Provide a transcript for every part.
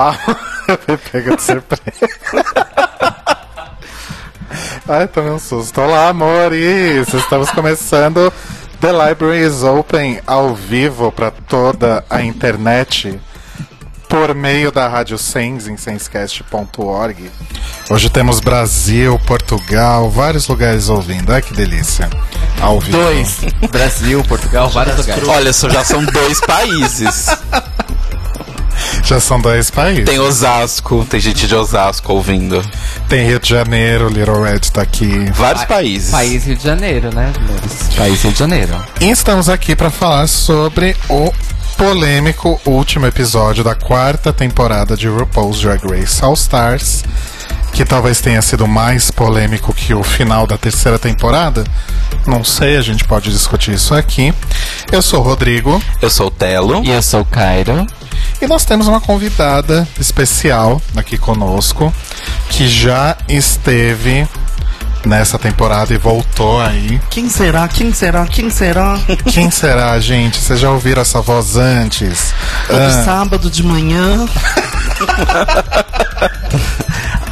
Olá, me pega de surpresa. Ai, tomei um susto. Olá, amores! Estamos começando The Library is Open ao vivo para toda a internet por meio da Rádio Sens em senscast.org. Hoje temos Brasil, Portugal, vários lugares ouvindo. Ai que delícia. Ao vivo. Dois. Brasil, Portugal, vários lugares. Olha, só já são dois países. Já são dois países. Tem Osasco, tem gente de Osasco ouvindo. Tem Rio de Janeiro, Little Red tá aqui. Vários países. País Rio de Janeiro, né, amores? País Rio de Janeiro. E estamos aqui para falar sobre o polêmico último episódio da quarta temporada de RuPaul's Drag Race All Stars, que talvez tenha sido mais polêmico que o final da terceira temporada. Não sei, a gente pode discutir isso aqui. Eu sou o Rodrigo Eu sou o Telo. E eu sou o Cairo. e nós temos uma convidada especial aqui conosco que já esteve nessa temporada e voltou aí. Quem será? Quem será? Quem será? Quem será, gente? Vocês já ouviram essa voz antes? Todo Ah, sábado de manhã.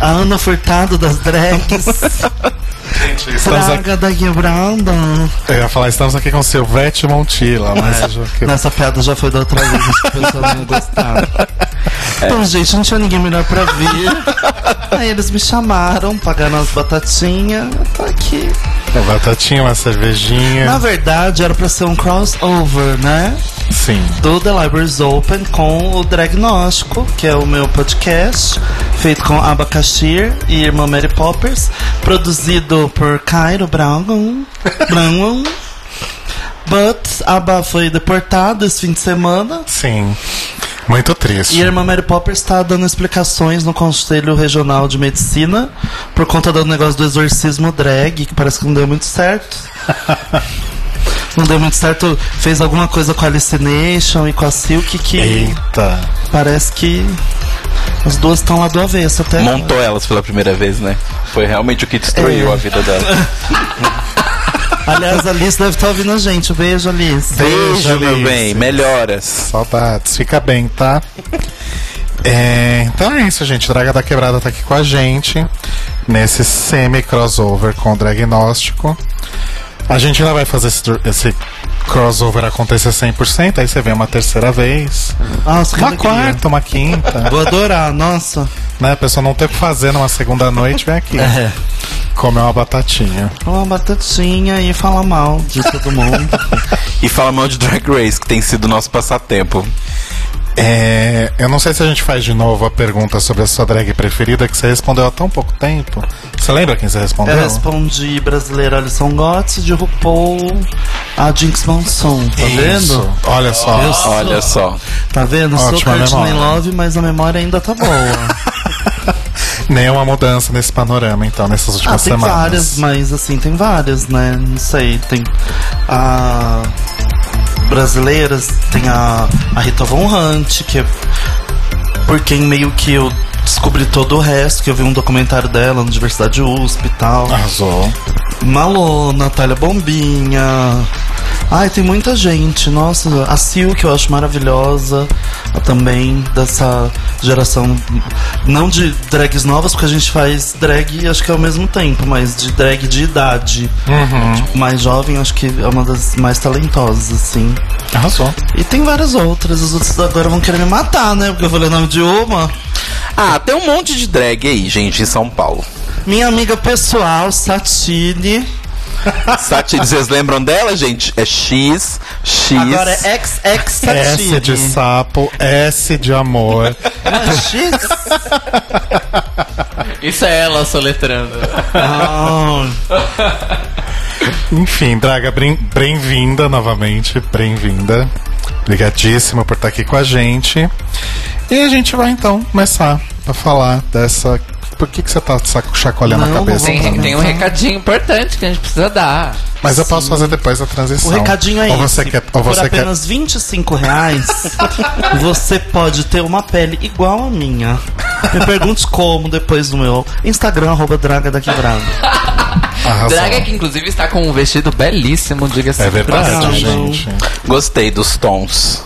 A Ana Furtado das drags. gente, estamos aqui, Praga da quebrada. eu ia falar, estamos aqui com Silvete Montila, mas eu já que- Nessa piada já foi da outra vez, o pessoal não ia gostar. Então, gente, não tinha ninguém melhor pra vir. Aí eles me chamaram, pagaram as batatinhas. Eu tô aqui. uma batatinha, uma cervejinha. Na verdade, era pra ser um crossover, né? Sim. do The Libraries Open com o Dragnóstico, que é o meu podcast, feito com Abacaxir e Irmã Mary Poppers, produzido por Cairo Brown. Brown. But Aba foi deportado esse fim de semana. Sim. Muito triste. E a Irmã Mary Poppers está dando explicações no Conselho Regional de Medicina por conta do negócio do exorcismo drag, que parece que não deu muito certo. Não deu muito certo, fez alguma coisa com a Alucination e com a Silk que Eita. parece que as duas estão lá do avesso até. agora. Montou elas pela primeira vez, né? Foi realmente o que destruiu É. a vida dela. Aliás, a Alice deve estar ouvindo a gente. Beijo, Alice. Beijo, meu bem. Melhoras. Saudades. Fica bem, tá? É, então é isso, gente. Draga da Quebrada tá aqui com a gente nesse semi-crossover com o Dragnóstico. A gente ainda vai fazer esse, esse crossover acontecer 100%, aí você vem uma terceira vez, Nossa, que uma alegria. quarta, uma quinta. Vou adorar, nossa. né? A pessoa não ter o que fazer numa segunda noite, vem aqui. É. Comer uma batatinha. Uma batatinha e falar mal de todo mundo. E fala mal de Drag Race, que tem sido nosso passatempo. É, eu não sei se a gente faz de novo a pergunta sobre a sua drag preferida, que você respondeu há tão pouco tempo. Você lembra quem você respondeu? Eu respondi brasileira Alison Gotts, de RuPaul, a Jinx Monsoon. Tá Isso. vendo? Olha só. Sou- Olha só. Tá vendo? Sou Ótima Courtney memória. Love, mas a memória ainda tá boa. Nenhuma mudança nesse panorama, então, nessas ah, últimas tem semanas. várias, mas assim, tem várias, né? Não sei, tem a brasileiras, tem a, a Rita Von Hunt, que é por quem meio que eu descobri todo o resto, que eu vi um documentário dela na Universidade USP e tal. Arrasou. Malô, Natália Bombinha. Ai, tem muita gente. Nossa, a Sil, que eu acho maravilhosa. Também dessa geração. Não de drags novas, porque a gente faz drag, acho que é ao mesmo tempo, mas de drag de idade. Tipo, mais jovem, acho que é uma das mais talentosas, assim. Arrasou. E tem várias outras. As outras agora vão querer me matar, né? Porque eu falei o nome de uma. Ah, tem um monte de drag aí, gente, em São Paulo. Minha amiga pessoal, Satine. Satine, vocês lembram dela, gente? É X, X. Agora é XX Satine. S de sapo, S de amor. Não é X? Isso é ela soletrando. Ah, Enfim, Draga, bem- bem-vinda novamente. Bem-vinda. Obrigadíssimo por estar aqui com a gente. E a gente vai então começar a falar dessa. Por que, que você tá saco- chacoalhando Não, a cabeça? Tem, tem um recadinho importante que a gente precisa dar. Mas eu posso fazer depois da transição. O recadinho é ou você esse. Quer, ou Por você quer. apenas 25 reais, você pode ter uma pele igual a minha. Me pergunte como depois no meu Instagram, arroba Draga da Quebrada. Arrasou. Draga que inclusive está com um vestido belíssimo, diga-se. É de verdade, gente. Gostei dos tons.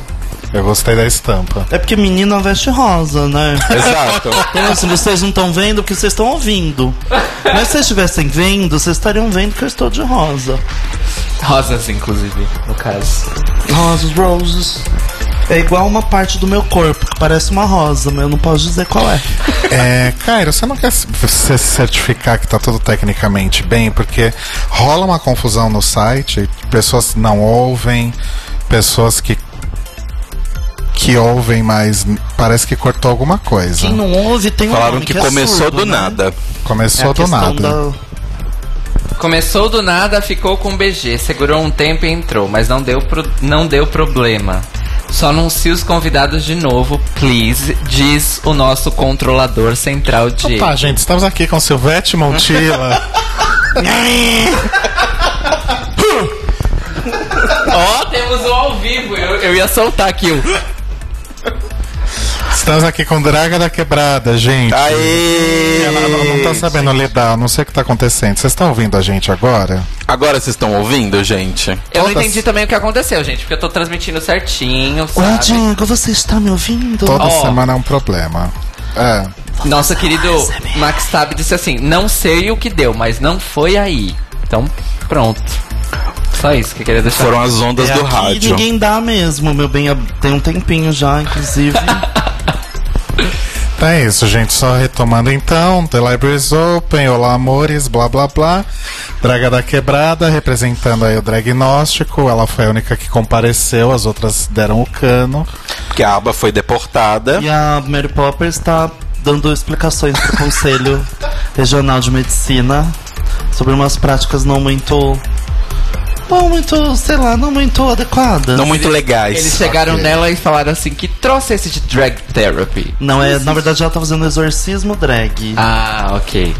Eu gostei da estampa. É porque menina veste rosa, né? Exato. Então, assim, vocês não estão vendo porque vocês estão ouvindo. Mas se vocês estivessem vendo, vocês estariam vendo que eu estou de rosa. Rosas, inclusive, no caso. Rosas, roses. É igual uma parte do meu corpo, que parece uma rosa, mas eu não posso dizer qual é. É, Cairo, você não quer se se certificar que tá tudo tecnicamente bem? Porque rola uma confusão no site, pessoas não ouvem, pessoas que que ouvem, mas parece que cortou alguma coisa. Quem não ouve tem um Falaram nome que é começou surdo, do né? nada. É Começou a do nada. da- Começou do nada, ficou com BG, segurou um tempo e entrou, mas não deu, pro- não deu problema. Só anuncie os convidados de novo, please, diz o nosso controlador central de. Opa, gente, estamos aqui com Silvete Montilla. Ó, temos um ao vivo, eu, eu ia soltar aqui o. estamos aqui com Draga da Quebrada, gente. Aê! Ela não, não tá sabendo lidar, não sei o que tá acontecendo. Vocês estão ouvindo a gente agora? Agora vocês estão ouvindo, gente? Eu não Todas- entendi também o que aconteceu, gente, porque eu tô transmitindo certinho, sabe? Diego, você está me ouvindo? Toda Ó. semana é um problema. É. Nosso querido Max Tab disse assim: não sei o que deu, mas não foi aí. Então, pronto. Só isso que eu queria deixar. Foram as ondas É do aqui rádio. ninguém dá mesmo, meu bem. Tem um tempinho já, inclusive. Tá isso, gente. Só retomando então. The Libraries Open, Olá Amores, blá blá blá. Draga da Quebrada, representando aí o Dragnóstico. Ela foi a única que compareceu, as outras deram o cano. Que a aba foi deportada. e a Mary Popper está dando explicações pro Conselho Regional de Medicina sobre umas práticas não muito. Não muito, sei lá, não muito adequadas. Não muito legais. Eles chegaram nela e falaram assim: que trouxe esse de drag therapy? Não, é, na verdade ela tá fazendo exorcismo drag. Ah, ok.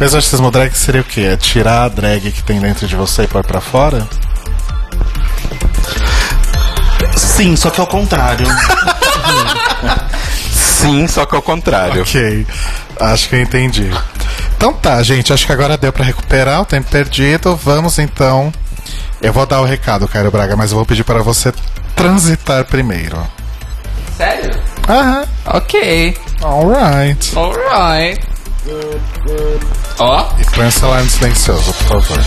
O exorcismo drag seria o quê? É tirar a drag que tem dentro de você e pôr pra fora? Sim, só que ao contrário. Sim, só que ao contrário. Ok, acho que eu entendi. Então tá, gente, acho que agora deu pra recuperar o tempo perdido. Vamos então. Eu vou dar o recado, Cairo Braga, mas eu vou pedir para você transitar primeiro. Sério? Aham, Ok. alright. Alright. Ó. E põe o celular no silencioso, por favor.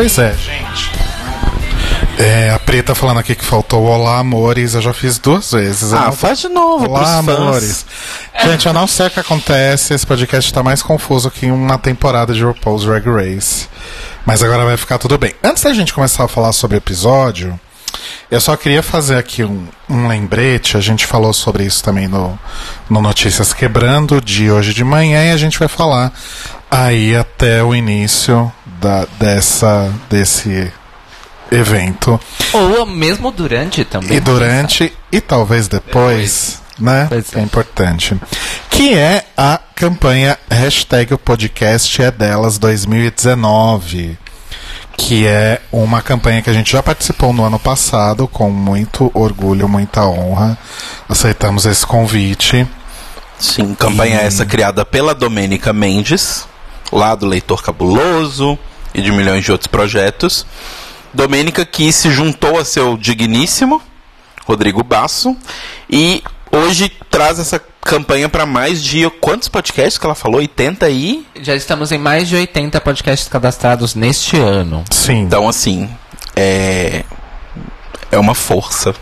Pois é, gente. É, a Preta falando aqui que faltou Olá Amores, eu já fiz duas vezes. Ah, não- faz de novo Olá, fãs. amores. Gente, eu não sei o que acontece. Esse podcast tá mais confuso que uma temporada de RuPaul's Drag Race. Mas agora vai ficar tudo bem. Antes da gente começar a falar sobre o episódio, eu só queria fazer aqui um, um lembrete. A gente falou sobre isso também no, no Notícias Quebrando de hoje de manhã e a gente vai falar aí até o início da, dessa, desse evento. Ou mesmo durante também. E durante e talvez depois, né? Pois é. é importante. Que é a campanha hashtag o podcast é delas 2019. Que é uma campanha que a gente já participou no ano passado com muito orgulho, muita honra. Aceitamos esse convite. Sim, campanha essa criada pela Domênica Mendes, lá do Leitor Cabuloso e de milhões de outros projetos. Domênica que se juntou a seu digníssimo Rodrigo Basso e hoje traz essa campanha para mais de quantos podcasts que ela falou? 80 aí? Já estamos em mais de 80 podcasts cadastrados neste ano. Sim. Então assim, é é uma força.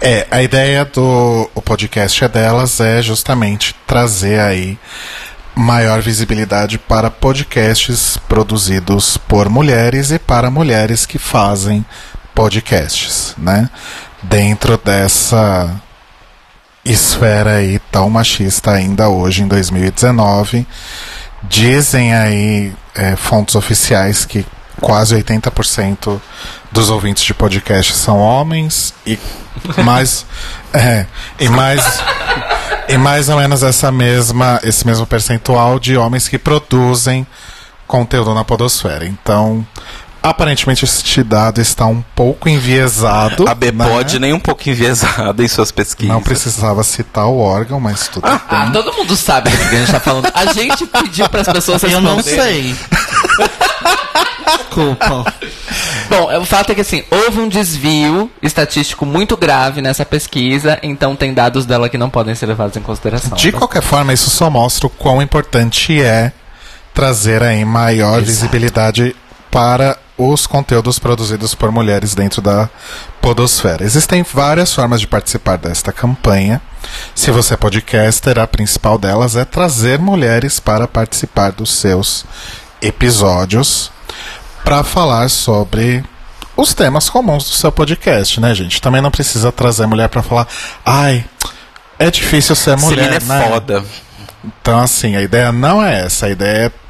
É, a ideia do o podcast é delas é justamente trazer aí maior visibilidade para podcasts produzidos por mulheres e para mulheres que fazem podcasts, né? Dentro dessa esfera aí tão machista ainda hoje em 2019, dizem aí é, fontes oficiais que quase 80% dos ouvintes de podcast são homens e mais é, e mais e mais ou menos essa mesma esse mesmo percentual de homens que produzem conteúdo na podosfera. Então, aparentemente este dado está um pouco enviesado. A Bpod né? nem um pouco enviesada em suas pesquisas. Não precisava citar o órgão, mas tudo Ah, bem. todo mundo sabe do que a gente tá falando. A gente pediu para as pessoas Eu não responderem. sei. Desculpa. Bom, o fato é que assim, houve um desvio estatístico muito grave nessa pesquisa, então tem dados dela que não podem ser levados em consideração. De qualquer forma, isso só mostra o quão importante é trazer aí maior visibilidade para os conteúdos produzidos por mulheres dentro da podosfera. Existem várias formas de participar desta campanha. Se você é podcaster, a principal delas é trazer mulheres para participar dos seus episódios para falar sobre os temas comuns do seu podcast, né, gente? Também não precisa trazer mulher para falar, ai, é difícil ser mulher, Celina é né? foda. Então, assim, a ideia não é essa. A ideia é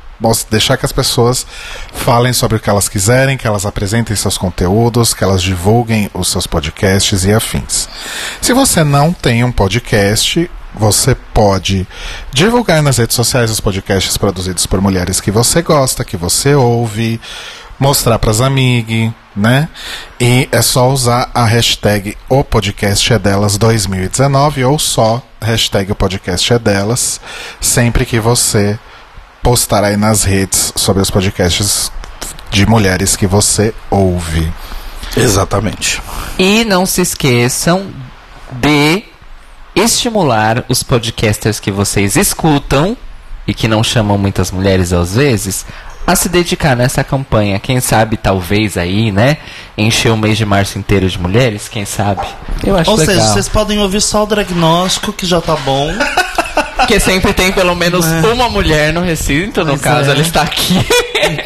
deixar que as pessoas falem sobre o que elas quiserem, que elas apresentem seus conteúdos, que elas divulguem os seus podcasts e afins. Se você não tem um podcast, você pode divulgar nas redes sociais os podcasts produzidos por mulheres que você gosta, que você ouve, mostrar para as amigas, né? E é só usar a hashtag o podcast é delas 2019 ou só hashtag o podcast é delas sempre que você postar aí nas redes sobre os podcasts de mulheres que você ouve. Exatamente. E não se esqueçam de estimular os podcasters que vocês escutam e que não chamam muitas mulheres às vezes a se dedicar nessa campanha. Quem sabe, talvez aí, né? Encher o mês de março inteiro de mulheres, quem sabe? Eu acho Ou legal. seja, vocês podem ouvir só o diagnóstico, que já tá bom. Porque sempre tem pelo menos É. uma mulher no recinto, no Pois caso, é. ela está aqui.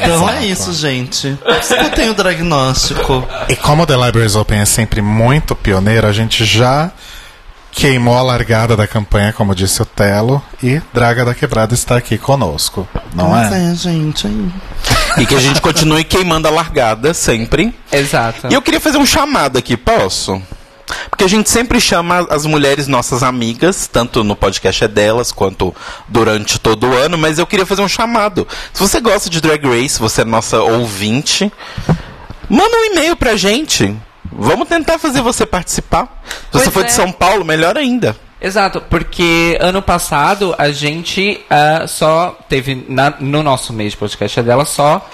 Então é isso, gente. Escutem o diagnóstico. E como o The Libraries Open é sempre muito pioneiro, a gente já queimou a largada da campanha, como disse o Telo, e Draga da Quebrada está aqui conosco, não Mas é? é, gente. E que a gente continue queimando a largada sempre. Exato. E eu queria fazer um chamado aqui, posso? Porque a gente sempre chama as mulheres nossas amigas, tanto no podcast é delas, quanto durante todo o ano, mas eu queria fazer um chamado. Se você gosta de Drag Race, você é nossa ouvinte, manda um e-mail pra gente. Vamos tentar fazer você participar. Se você Pois for de é. São Paulo, melhor ainda. Exato, porque ano passado a gente ah, só teve na- no nosso mês de podcast é dela só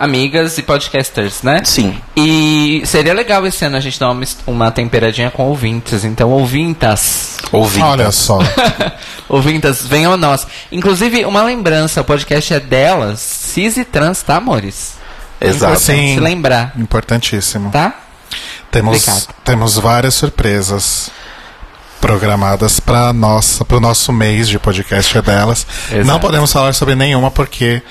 amigas e podcasters, né? Sim. E seria legal esse ano a gente dar uma, uma temperadinha com ouvintes. Então, ouvintas. Ouvinte. Olha só. ouvintas, venham a nós. Inclusive, uma lembrança: o podcast é delas, cis e trans, tá, amores? Exato. Importante Sim. se lembrar, Importantíssimo. tá? Temos, Obrigado. temos várias surpresas programadas para nossa para o nosso mês de podcast é delas. Exato. Não podemos falar sobre nenhuma porque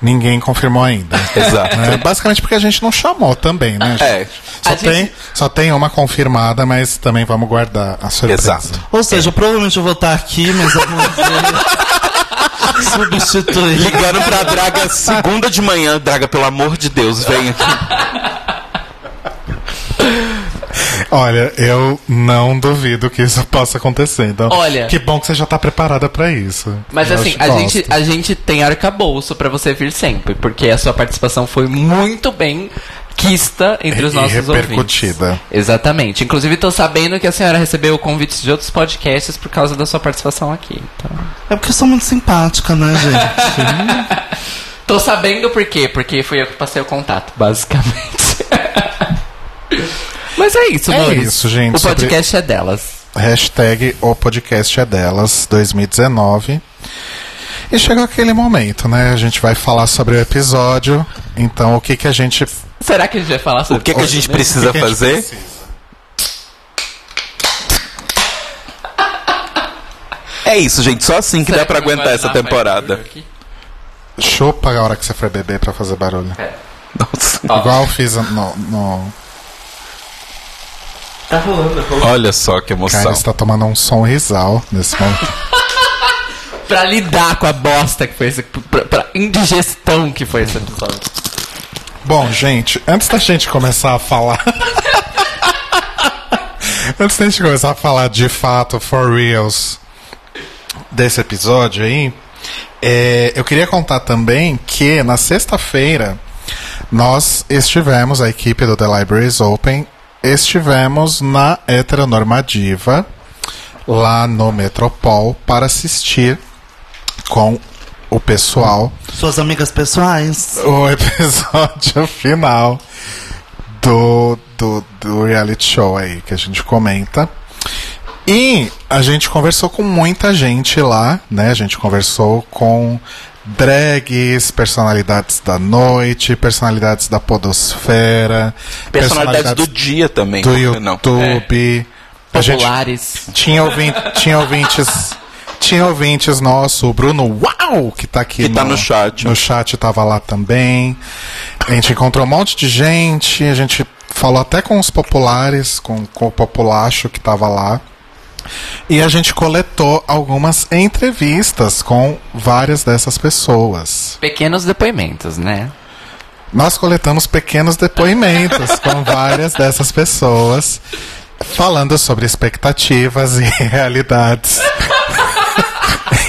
ninguém confirmou ainda. Exato. É, basicamente porque a gente não chamou também, né? É. Só, A tem, gente- só tem uma confirmada, mas também vamos guardar a surpresa. Exato. Ou seja, provavelmente eu vou estar aqui, mas eu vou substituir. Ligando pra Draga segunda de manhã. Draga, pelo amor de Deus, vem aqui. Olha, eu não duvido que isso possa acontecer. Então, Olha- que bom que você já tá preparada pra isso. Mas Eu assim, a gosto. gente, a gente tem arcabouço pra você vir sempre, porque a sua participação foi muito bem quista entre os E nossos repercutida. ouvintes. Exatamente. Inclusive, tô sabendo que a senhora recebeu convites de outros podcasts por causa da sua participação aqui. Então... É porque eu sou muito simpática, né, gente? Tô sabendo por quê, porque fui eu que passei o contato, basicamente. Mas é isso, É isso, gente, O podcast é delas. Hashtag o podcast é delas 2019. E chegou aquele momento, né? A gente vai falar sobre o episódio. Então, o que que a gente. Será que a gente vai falar sobre O que, que a gente precisa que que a gente fazer? precisa? É isso, gente. Só assim que Será dá pra não aguentar vai essa dar, temporada. barulho aqui? Chupa a hora que você for beber pra fazer barulho. Nossa. Ó. Igual eu fiz no. no... Tá rolando, tá rolando. Olha só que emoção. Cara, está tomando um sonrisal nesse momento. Pra lidar com a bosta que foi esse. Pra, pra indigestão que foi esse episódio. Bom, gente, antes da gente começar a falar. antes da gente começar a falar de fato, for reals, desse episódio aí, é, eu queria contar também que na sexta-feira nós estivemos, a equipe do The Libraries Open, estivemos na heteronormativa, lá no Metropol, para assistir com o pessoal Suas amigas pessoais. o episódio final do, do, do reality show aí que a gente comenta. E a gente conversou com muita gente lá, né? A gente conversou com drags, personalidades da noite, personalidades da podosfera, Personalidades do dia também. do não? YouTube. A gente Populares. tinha, ouvin tinha ouvintes. Tinha ouvintes nosso, o Bruno Uau, que tá aqui Que tá no chat. No chat tava lá também. A gente encontrou um monte de gente, a gente falou até com os populares, com, com o populacho que tava lá. E a gente coletou algumas entrevistas com várias dessas pessoas. Pequenos depoimentos, né? Nós coletamos pequenos depoimentos com várias dessas pessoas, falando sobre expectativas e realidades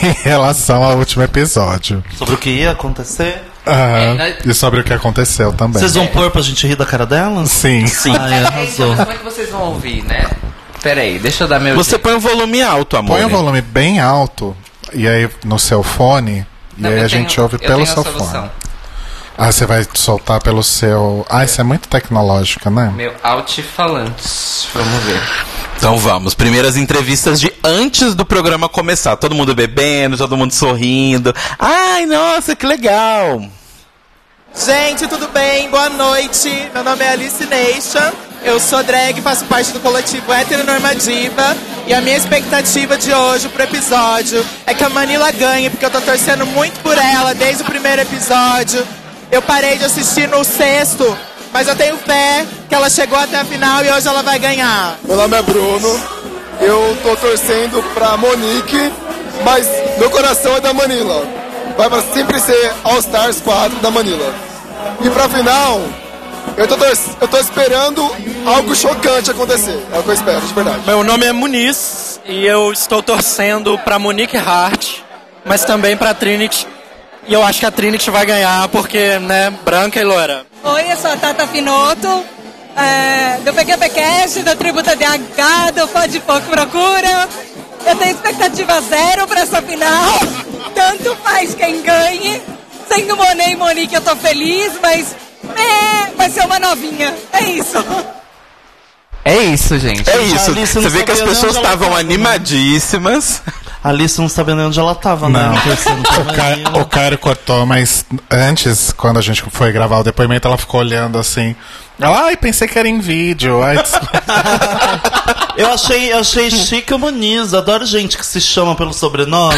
em relação ao último episódio. Sobre o que ia acontecer. Aham, né? E sobre o que aconteceu também. Vocês vão pôr pra gente rir da cara delas? Sim. Sim. Ai, arrasou. Como é que vocês vão ouvir, né? Pera aí, deixa eu dar meu. Você jeito. põe o volume alto, amor. Põe o volume bem alto e aí no seu fone Não, e aí a gente tenho- ouve pelo seu fone. Ah, você vai soltar pelo seu. Ah, isso é muito tecnológico, né? Meu altifalante. Vamos ver. Então vamos. Primeiras entrevistas de antes do programa começar. Todo mundo bebendo, todo mundo sorrindo. Ai, nossa, que legal. Gente, tudo bem? Boa noite. Meu nome é Alice Nation. Eu sou drag, faço parte do coletivo Heteronormativa. E a minha expectativa de hoje pro episódio é que a Manila ganhe, porque eu tô torcendo muito por ela desde o primeiro episódio. Eu parei de assistir no sexto, mas eu tenho fé que ela chegou até a final e hoje ela vai ganhar. Meu nome é Bruno, eu tô torcendo pra Monique, mas meu coração é da Manila. Vai pra sempre ser All Stars 4 da Manila. E pra final, eu tô, eu tô esperando algo chocante acontecer. É o que eu espero, de verdade. Meu nome é Muniz e eu estou torcendo para Monique Hart, mas também para Trinity. E eu acho que a Trinity vai ganhar porque, né, branca e loira. Oi, eu sou a Tata Finoto, é, do PQPcast, da Tributa DH, do Pode Pouco Procura. Eu tenho expectativa zero pra essa final. Tanto faz quem ganhe. Sendo Monet e Monique, eu tô feliz, mas é, vai ser uma novinha. É isso. É isso, gente. É isso. Você vê que as pessoas estavam tava, né? A. Alice não sabia nem onde ela tava, Não. né? Pra O, Ca... Manila. o Cairo cortou, mas antes, quando a gente foi gravar o depoimento, ela ficou olhando assim. Ela, ai, pensei que era em vídeo. Ai, desculpa." Eu achei, eu achei chique o Muniz. Adoro gente que se chama pelo sobrenome.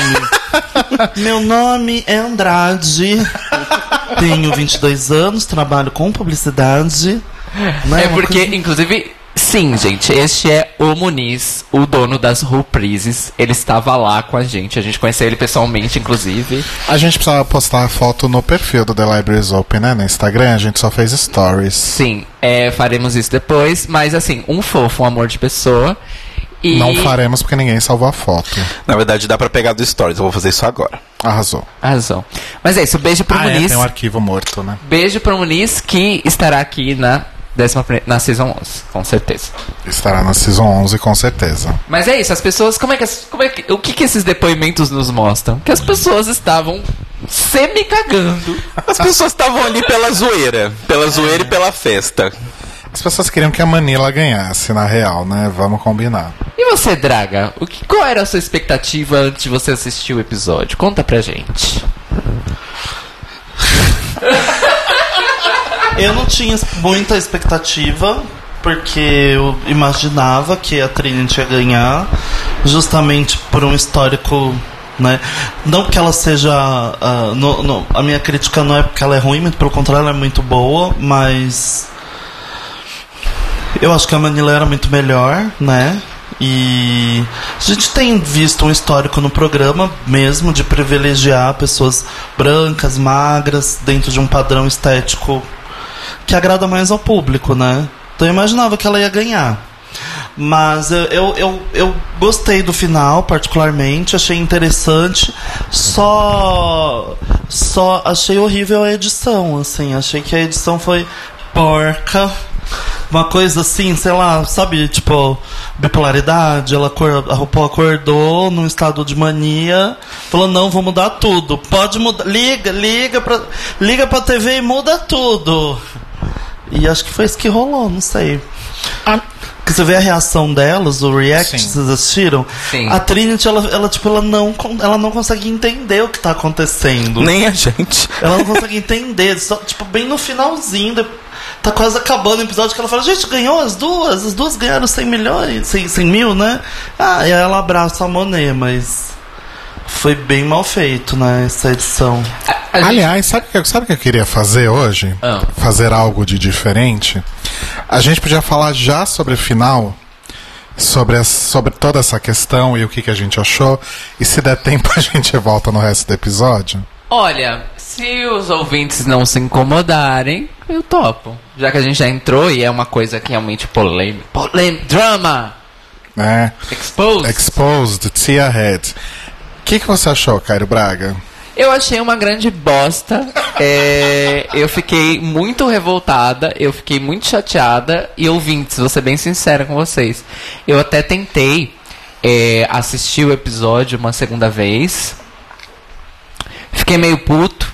Meu nome é Andrade. Tenho 22 anos, trabalho com publicidade. Né? É Uma porque, coisa- inclusive, Sim, gente, este é o Muniz, o dono das reprises. Ele estava lá com a gente, a gente conheceu ele pessoalmente, inclusive. A gente precisava postar a foto no perfil do The Libraries Open, né? No Instagram, a gente só fez stories. Sim, é, faremos isso depois, mas assim, um fofo, um amor de pessoa. E... Não faremos porque ninguém salvou a foto. Na verdade, dá pra pegar do Stories. Eu vou fazer isso agora. Arrasou. Razão. Mas é isso, beijo pro Ah, é, Muniz. tem um arquivo morto, né? Beijo pro Muniz, que estará aqui na, décima, na Season 11, com certeza. Estará na Season 11, com certeza. Mas é isso, as pessoas, como é que, como é que o que, que esses depoimentos nos mostram? Que as pessoas estavam semi-cagando. As pessoas estavam ali pela zoeira. Pela zoeira e pela festa. As pessoas queriam que a Manila ganhasse, na real, né? Vamos combinar. E você, Draga? O que, qual era a sua expectativa antes de você assistir o episódio? Conta pra gente. Eu não tinha muita expectativa, porque eu imaginava que a Trinity ia ganhar, justamente por um histórico. Né? Não que ela seja. ah, no- no- a minha crítica não é porque ela é ruim, muito pelo contrário, ela é muito boa, mas. Eu acho que a Manila era muito melhor, né? E a gente tem visto um histórico no programa mesmo de privilegiar pessoas brancas, magras, dentro de um padrão estético que agrada mais ao público, né? Então eu imaginava que ela ia ganhar. Mas eu, eu, eu, eu gostei do final, particularmente, achei interessante. Só. Só achei horrível a edição, assim. Achei que a edição foi porca. Uma coisa assim, sei lá, sabe, tipo, bipolaridade, ela acor- a RuPaul acordou num estado de mania, falou, não, vou mudar tudo. Pode mudar. Liga, liga pra, liga pra TV e muda tudo. E acho que foi isso que rolou, não sei. Porque você vê a reação delas, o react, Sim. vocês assistiram? Sim. A Trinity, ela, ela, tipo, ela não, ela não consegue entender o que tá acontecendo. Nem a gente. Ela não consegue entender. Só, tipo, bem no finalzinho. Tá quase acabando o episódio que ela fala, gente, ganhou as duas, as duas ganharam 100 milhões, 100, 100 mil, né? Ah, e aí ela abraça a Monet, mas foi bem mal feito, né, essa edição. A gente- Aliás, sabe o que, sabe que eu queria fazer hoje? Ah. Fazer algo de diferente. A gente podia falar já sobre o final, sobre, as- sobre toda essa questão e o que, que a gente achou. E se der tempo, a gente volta no resto do episódio. Olha, se os ouvintes não se incomodarem, eu topo. Já que a gente já entrou e é uma coisa que realmente polêmica. Polêmica. Drama! Né? Exposed. Exposed, Tia Head. O que, que você achou, Cairo Braga? Eu achei uma grande bosta. É, eu fiquei muito revoltada, eu fiquei muito chateada. E ouvintes, vou ser bem sincera com vocês. Eu até tentei é, assistir o episódio uma segunda vez. Fiquei meio puto,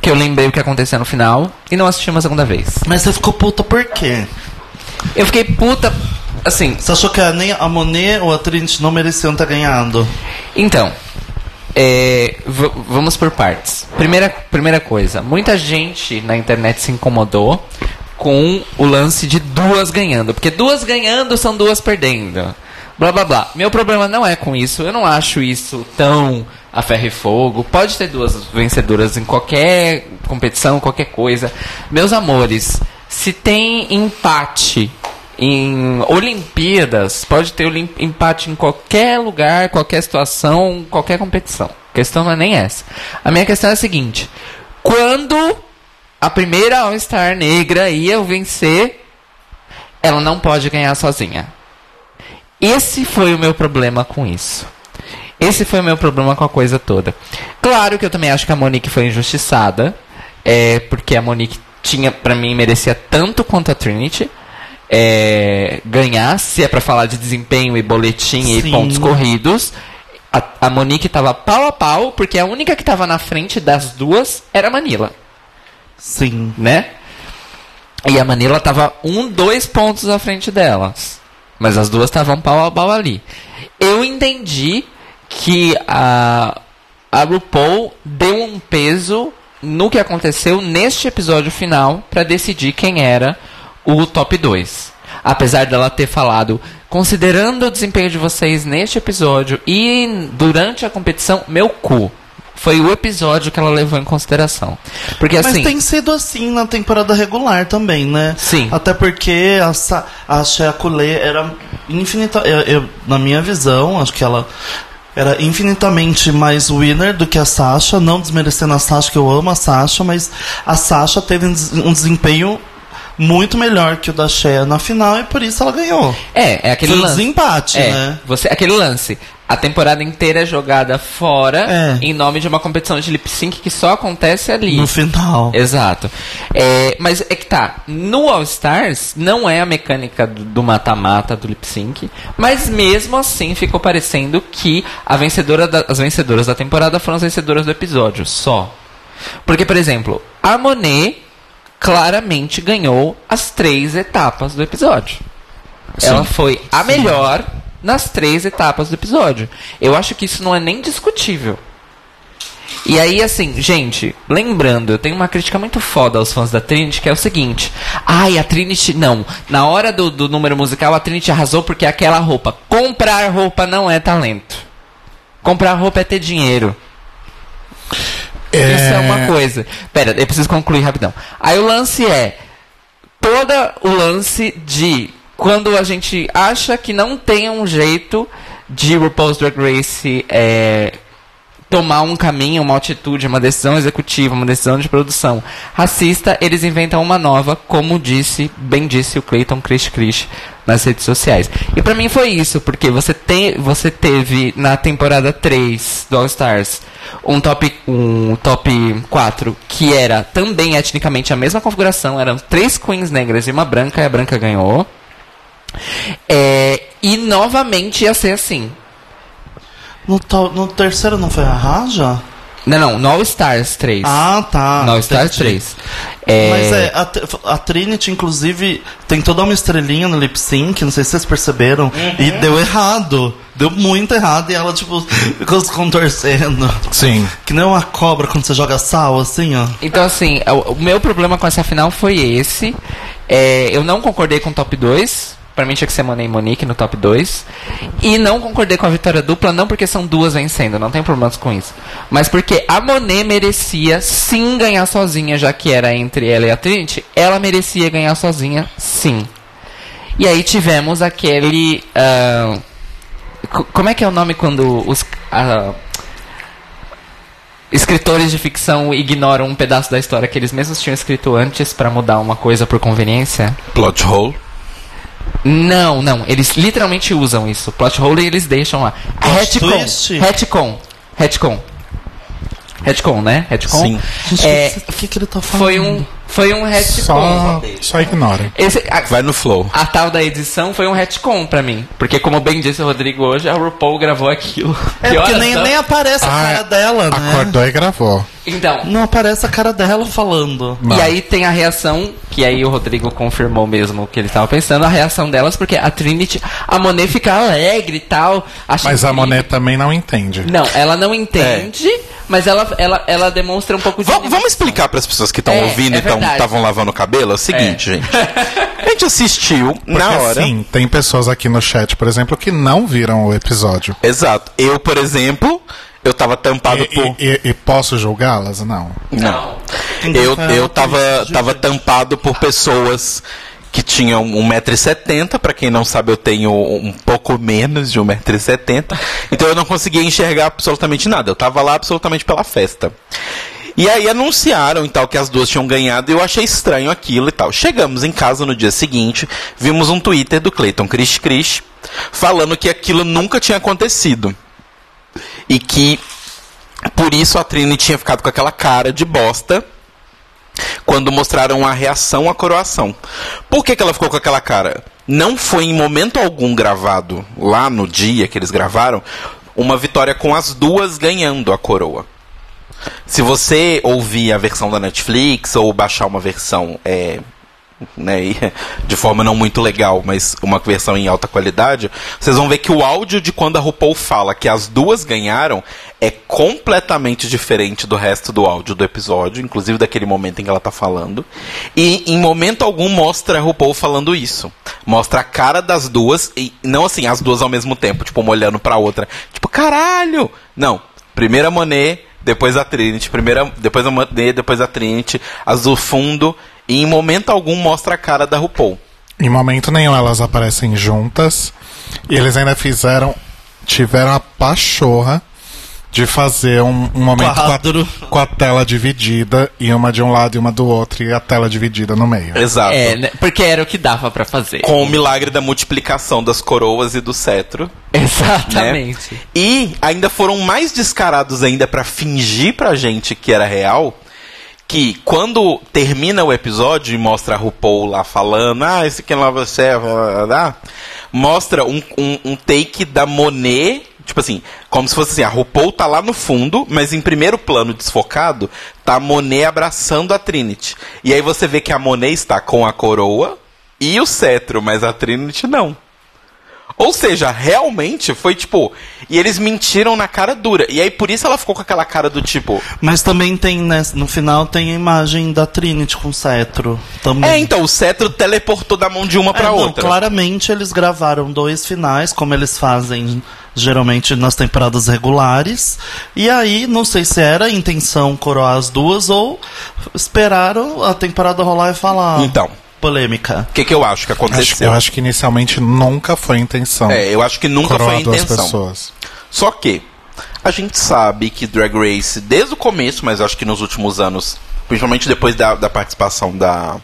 porque eu lembrei o que aconteceu no final. E não assisti uma segunda vez. Mas você ficou puta por quê? Eu fiquei puta, assim, Você achou que a- nem a Monet ou a Trinity não mereciam ter ganhado? Então, é, vamos por partes. Primeira, primeira coisa, muita gente na internet se incomodou com o lance de duas ganhando, porque duas ganhando são duas perdendo. Blá blá blá. Meu problema não é com isso, eu não acho isso tão a ferro e fogo. Pode ter duas vencedoras em qualquer competição, qualquer coisa. Meus amores, se tem empate em Olimpíadas, pode ter empate em qualquer lugar, qualquer situação, qualquer competição. A questão não é nem essa. A minha questão é a seguinte: quando a primeira All-Star negra ia vencer, ela não pode ganhar sozinha. Esse foi o meu problema com isso. Esse foi o meu problema com a coisa toda. Claro que eu também acho que a Monique foi injustiçada, é, porque a Monique tinha, pra mim, merecia tanto quanto a Trinity é, ganhar, se é pra falar de desempenho e boletim e Sim. pontos corridos. A, a Monique tava pau a pau, porque a única que tava na frente das duas era a Manila, Sim. né? E a Manila tava um, dois pontos à frente delas. Mas as duas estavam pau a pau ali. Eu entendi que a, a RuPaul deu um peso no que aconteceu neste episódio final para decidir quem era o top 2. Apesar dela ter falado, considerando o desempenho de vocês neste episódio e durante a competição, meu cu. foi o episódio que ela levou em consideração. Porque Mas assim. tem sido assim na temporada regular também, né? Sim. Até porque a, Sa a Shea Coulee era infinita. Eu, eu- na minha visão, acho que ela era infinitamente mais winner do que a Sasha. Não desmerecendo a Sasha, que eu amo a Sasha, mas a Sasha teve um des- desempenho muito melhor que o da Shea na final e por isso ela ganhou. É, é aquele um lance. desempate, é, né? Você, aquele lance. A temporada inteira é jogada fora É. em nome de uma competição de lip sync que só acontece ali. No final. Exato. É, mas é que tá, no All Stars não é a mecânica do do mata-mata do lip sync, mas mesmo assim ficou parecendo que a vencedora da- as vencedoras da temporada foram as vencedoras do episódio, só. Porque, por exemplo, a Monet claramente ganhou as três etapas do episódio. Ela foi a melhor nas três etapas do episódio. Eu acho que isso não é nem discutível. E aí, assim, gente, lembrando, eu tenho uma crítica muito foda aos fãs da Trinity, que é o seguinte. Ai, a Trinity, não. Na hora do, do número musical, a Trinity arrasou porque é aquela roupa. Comprar roupa não é talento. Comprar roupa é ter dinheiro. Isso é uma coisa. Pera, eu preciso concluir rapidão. Aí o lance é. Todo o lance de quando a gente acha que não tem um jeito de RuPaul's Drag Race é, tomar um caminho, uma atitude, uma decisão executiva, uma decisão de produção racista, eles inventam uma nova, como disse, bem disse o Clayton Chris Chris nas redes sociais. E pra mim foi isso, porque você, tem, você teve na temporada 3 do All Stars um top, um top 4 que era também etnicamente a mesma configuração, eram três queens negras e uma branca, e a branca ganhou. É, e novamente ia ser assim. No, to- no terceiro não foi a Raja? Não, não, no All Stars 3. Ah, tá. no All Stars entendi. 3. É, Mas é, a, a Trinity, inclusive, tem toda uma estrelinha no lip sync, não sei se vocês perceberam, Uhum. e deu errado. Deu muito errado e ela, tipo, ficou se contorcendo. Sim. Que nem uma cobra quando você joga sal, assim, ó. Então, assim, o, o meu problema com essa final foi esse. É, eu não concordei com o top 2. Pra mim tinha que ser Monet e Monique no top 2. E não concordei com a vitória dupla, não porque são duas vencendo, não tem problemas com isso. Mas porque a Monet merecia sim ganhar sozinha, já que era entre ela e a Trinity. Ela merecia ganhar sozinha, sim. E aí tivemos aquele. co- como é que é o nome quando os. ah, escritores de ficção ignoram um pedaço da história que eles mesmos tinham escrito antes pra mudar uma coisa por conveniência? Plot hole. Não, não. Eles literalmente usam isso. Plot hole eles deixam lá. Retcon. Retcon. Retcon. Retcon, né? Retcon. Sim. Gente, É, o que, que ele tá falando? foi um, foi um retcon. Só, só ignora. Esse, a, Vai no flow. a tal da edição foi um retcon pra mim. Porque, como bem disse o Rodrigo hoje, a RuPaul gravou aquilo. É, Que porque nem, são? nem aparece a Ah, cara dela, né? Acordou e gravou. Então, Não aparece a cara dela falando. Não. E aí tem a reação, que aí o Rodrigo confirmou mesmo o que ele estava pensando, a reação delas, porque a Trinity, a Monet fica alegre e tal. acha Mas a. Monet também não entende. Não, ela não entende, mas ela, ela, ela demonstra um pouco de. Va- vamos explicar para as pessoas que estão É, ouvindo é e verdade. Estavam lavando o cabelo? É o seguinte, gente. A gente assistiu Porque na hora. assim, tem pessoas aqui no chat, por exemplo, que não viram o episódio. Exato. Eu, por exemplo, eu tava tampado E, por. e- e- e posso julgá-las? Não. Não. Eu, eu tava, tava tampado por pessoas que tinham 1,70m. Pra quem não sabe, eu tenho um pouco menos de 1,70m. Então eu não conseguia enxergar absolutamente nada. Eu tava lá absolutamente pela festa. E aí anunciaram e tal que as duas tinham ganhado e eu achei estranho aquilo e tal. Chegamos em casa no dia seguinte, vimos um Twitter do Clayton Chris Chris falando que aquilo nunca tinha acontecido. E que por isso a Trini tinha ficado com aquela cara de bosta quando mostraram a reação à coroação. Por que, que ela ficou com aquela cara? Não foi em momento algum gravado, lá no dia que eles gravaram, uma vitória com as duas ganhando a coroa. Se você ouvir a versão da Netflix ou baixar uma versão é, né, de forma não muito legal, mas uma versão em alta qualidade, vocês vão ver que o áudio de quando a RuPaul fala que as duas ganharam é completamente diferente do resto do áudio do episódio, inclusive daquele momento em que ela tá falando. E em momento algum mostra a RuPaul falando isso. Mostra a cara das duas e não assim as duas ao mesmo tempo, tipo uma olhando pra outra, tipo, caralho. Não, primeiro a Monet, depois a Trinity, primeira, depois a Monet, depois a Trinity, do fundo, e em momento algum mostra a cara da RuPaul. Em momento nenhum elas aparecem juntas. E eles ainda fizeram. Tiveram a pachorra de fazer um, um momento com Quadro. a, com a tela dividida. E uma de um lado e uma do outro. E a tela dividida no meio. Exato. É, né? porque era o que dava pra fazer. Com o milagre da multiplicação das coroas e do cetro. Exatamente. né? E ainda foram mais descarados ainda pra fingir pra gente que era real. Que quando termina o episódio e mostra a RuPaul lá falando, ah, esse aqui é nova você, mostra um, um, um take da Monet, tipo assim, como se fosse assim, a RuPaul tá lá no fundo, mas em primeiro plano desfocado, tá a Monet abraçando a Trinity. E aí você vê que a Monet está com a coroa e o cetro, mas a Trinity não. Ou seja, realmente foi tipo. E eles mentiram na cara dura. E aí por isso ela ficou com aquela cara do tipo. Mas também tem, né, no final tem a imagem da Trinity com cetro. Também. É, então, o cetro teleportou da mão de uma pra É, não, outra. claramente eles gravaram dois finais, como eles fazem geralmente nas temporadas regulares. E aí, não sei se era a intenção coroar as duas ou esperaram a temporada rolar e falar. Então. Polêmica. O que, que eu acho que Acho, aconteceu? eu acho que inicialmente nunca foi a intenção. É, eu acho que nunca foi a duas intenção. pessoas. Só que a gente sabe que Drag Race, desde o começo, mas acho que nos últimos anos, principalmente depois da, da participação da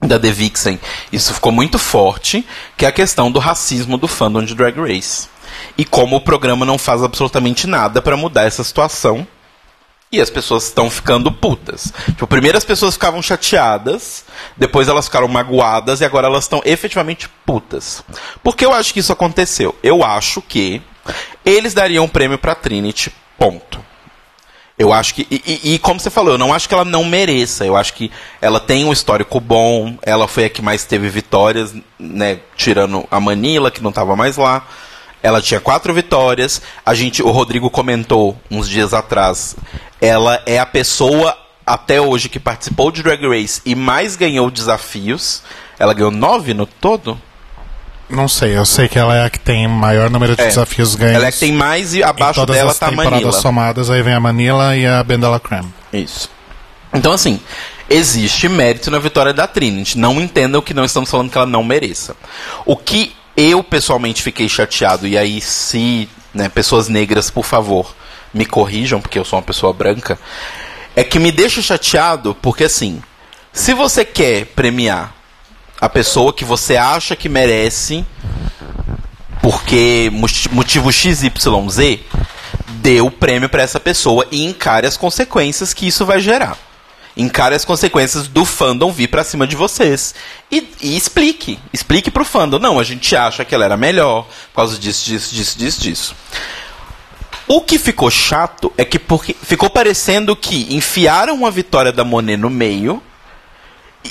da The Vixen, isso ficou muito forte, que é a questão do racismo do fandom de Drag Race. E como o programa não faz absolutamente nada pra mudar essa situação. E as pessoas estão ficando putas. Tipo, primeiro as pessoas ficavam chateadas, depois elas ficaram magoadas e agora elas estão efetivamente putas. Por que eu acho que isso aconteceu? Eu acho que eles dariam um prêmio pra Trinity, ponto. Eu acho que. E, e- e como você falou, eu não acho que ela não mereça. Eu acho que ela tem um histórico bom. Ela foi a que mais teve vitórias, né? Tirando a Manila, que não estava mais lá. Ela tinha quatro vitórias. A gente, o Rodrigo comentou uns dias atrás. Ela é a pessoa até hoje que participou de Drag Race e mais ganhou desafios. Ela ganhou nove no todo? Não sei, eu sei que ela é a que tem maior número de É. desafios ganhos. Ela é que tem mais e abaixo dela as tá a temporadas Manila. somadas, aí vem a Manila e a Bendela Creme. Isso. Então, assim, existe mérito na vitória da Trinity. Não entendam que não estamos falando que ela não mereça. O que eu pessoalmente fiquei chateado, e aí, se né, pessoas negras, por favor, me corrijam, porque eu sou uma pessoa branca, é que me deixa chateado porque, assim, se você quer premiar a pessoa que você acha que merece porque moti- motivo XYZ, dê o prêmio para essa pessoa e encare as consequências que isso vai gerar. Encare as consequências do fandom vir pra cima de vocês. E, e explique. Explique pro fandom. Não, a gente acha que ela era melhor por causa disso, disso, disso, disso, disso. O que ficou chato é que porque ficou parecendo que enfiaram a vitória da Monet no meio.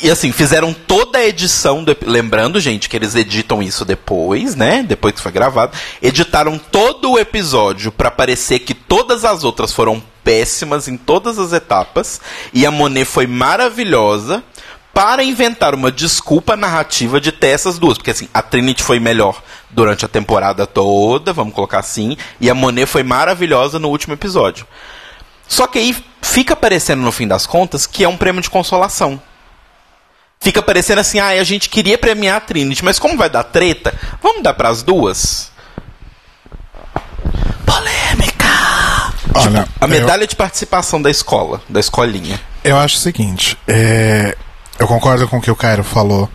E assim, fizeram toda a edição. do lembrando, gente, que eles editam isso depois, né? Depois que foi gravado. Editaram todo o episódio pra parecer que todas as outras foram péssimas em todas as etapas. E a Monet foi maravilhosa para inventar uma desculpa narrativa de ter essas duas. Porque assim, a Trinity foi melhor durante a temporada toda, vamos colocar assim. E a Monet foi maravilhosa no último episódio. Só que aí fica parecendo, no fim das contas, que é um prêmio de consolação. Fica parecendo assim, ah, a gente queria premiar a Trinity, mas como vai dar treta, vamos dar pras duas? Olha, A medalha de participação da escola, da escolinha. Eu acho o seguinte, é, eu concordo com o que o Cairo falou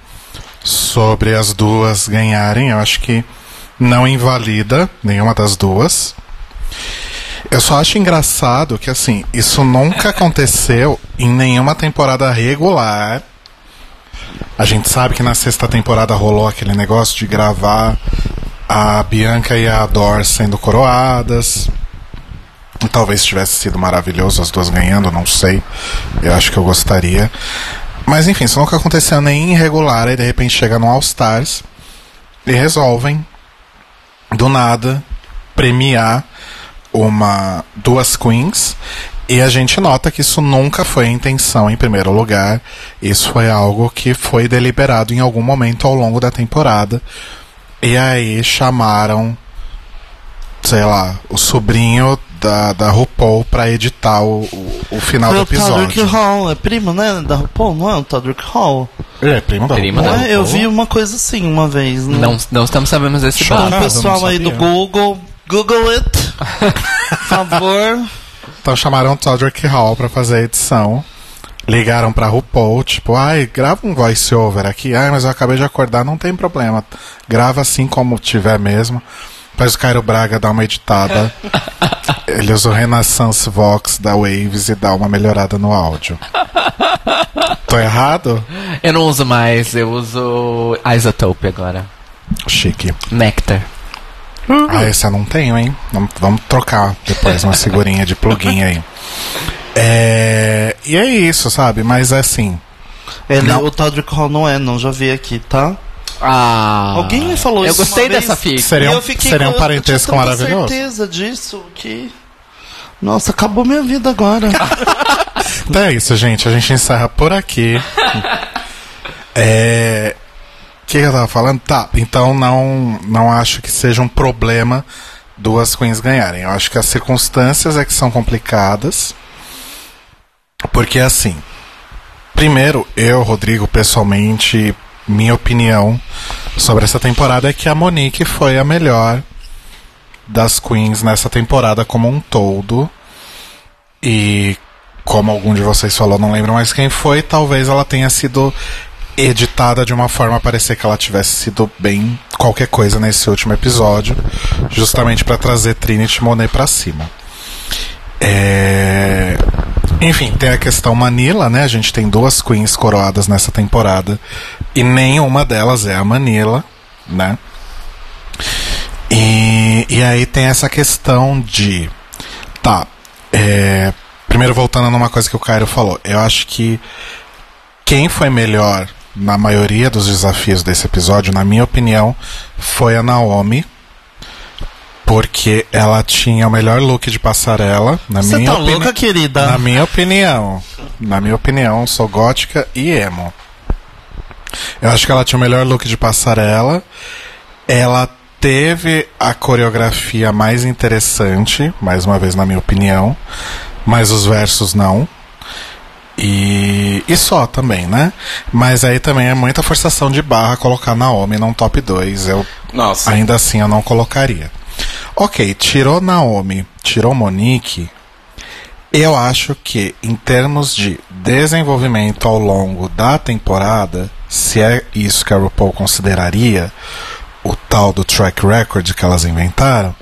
sobre as duas ganharem. Eu acho que não invalida nenhuma das duas. Eu só acho engraçado que assim, isso nunca aconteceu em nenhuma temporada regular. A gente sabe que na sexta temporada rolou aquele negócio de gravar a Bianca e a Dor sendo coroadas. Talvez tivesse sido maravilhoso as duas ganhando, não sei. Eu acho que eu gostaria. Mas enfim, isso nunca aconteceu nem em regular, aí de repente chega no All Stars e resolvem, do nada, premiar uma duas queens. E a gente nota que isso nunca foi a intenção em primeiro lugar. Isso foi algo que foi deliberado em algum momento ao longo da temporada. E aí chamaram sei lá, o sobrinho da, da RuPaul pra editar o, o, o final do o Todrick episódio. Hall, é primo, né? Da RuPaul, não é o Todrick Hall? Ele é primo da Primo RuPaul? da é? Eu RuPaul? vi uma coisa assim uma vez. Não, Não, não estamos sabendo desse Chocado, bafo. Então, pessoal aí do. Google, Google it, por favor. Então chamaram o Todrick Hall pra fazer a edição. Ligaram pra RuPaul, tipo, ai, grava um voice over aqui. Ai, mas eu acabei de acordar, não tem problema. Grava assim como tiver mesmo. Depois o Cairo Braga dá uma editada. Ele usa o Renaissance Vox da Waves e dá uma melhorada no áudio. Tô errado? Eu não uso mais, eu uso Isotope agora. Chique. Nectar. Ah, esse eu não tenho, hein? Vamos, trocar depois uma figurinha de plugin aí. É, e é isso, sabe? Mas assim. Ele, Não. o Todrick Hall não é, não, já vi aqui, tá? Ah. Alguém me falou Eu isso gostei uma vez, dessa fic. Seria um- eu seria um parentesco eu maravilhoso. certeza disso que... Nossa, acabou minha vida agora. Então é isso, gente. A gente encerra por aqui. É. O que, que eu tava falando? Tá, então não, não acho que seja um problema duas queens ganharem. Eu acho que as circunstâncias é que são complicadas. Porque assim. Primeiro, eu, Rodrigo, pessoalmente, minha opinião sobre essa temporada é que a Monique foi a melhor das queens nessa temporada como um todo. E como algum de vocês falou, não lembro mais quem foi, talvez ela tenha sido editada de uma forma a parecer que ela tivesse sido bem qualquer coisa nesse último episódio, justamente para trazer Trinity Monet pra cima. É... Enfim, tem a questão Manila, né? A gente tem duas queens coroadas nessa temporada e nenhuma delas é a Manila, né? E, e aí tem essa questão de. Tá. é, primeiro, voltando numa coisa que o Cairo falou. Eu acho que quem foi melhor na maioria dos desafios desse episódio, na minha opinião, foi a Naomi. Porque ela tinha o melhor look de passarela. Na Você minha tá opini- louca, querida? Na minha opinião. Na minha opinião, sou gótica e emo. Eu acho que ela tinha o melhor look de passarela. Ela teve a coreografia mais interessante, mais uma vez na minha opinião, mas os versos não. E, e só também, né? Mas aí também é muita forçação de barra colocar Naomi num top 2. Eu Nossa. ainda assim eu não colocaria. Ok, tirou Naomi, tirou Monique. Eu acho que, em termos de desenvolvimento ao longo da temporada, se é isso que a RuPaul consideraria o tal do track record que elas inventaram,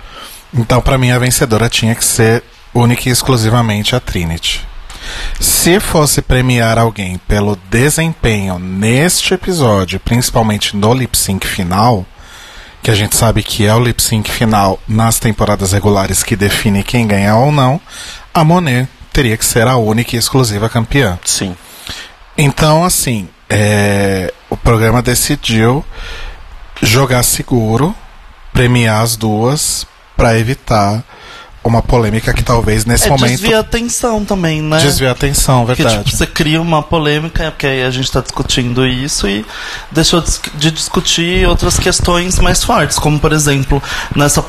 então para mim a vencedora tinha que ser única e exclusivamente a Trinity. Se fosse premiar alguém pelo desempenho neste episódio, principalmente no lip sync final, que a gente sabe que é o lip sync final nas temporadas regulares que define quem ganha ou não, a Monet teria que ser a única e exclusiva campeã. Sim. Então, assim, é, o programa decidiu jogar seguro, premiar as duas, para evitar uma polêmica que talvez nesse é, momento desvia a atenção também, né? desvia a atenção, Porque, verdade. tipo, você cria uma polêmica, porque aí a gente tá discutindo isso e deixou de, de discutir outras questões mais fortes, como, por exemplo, nessa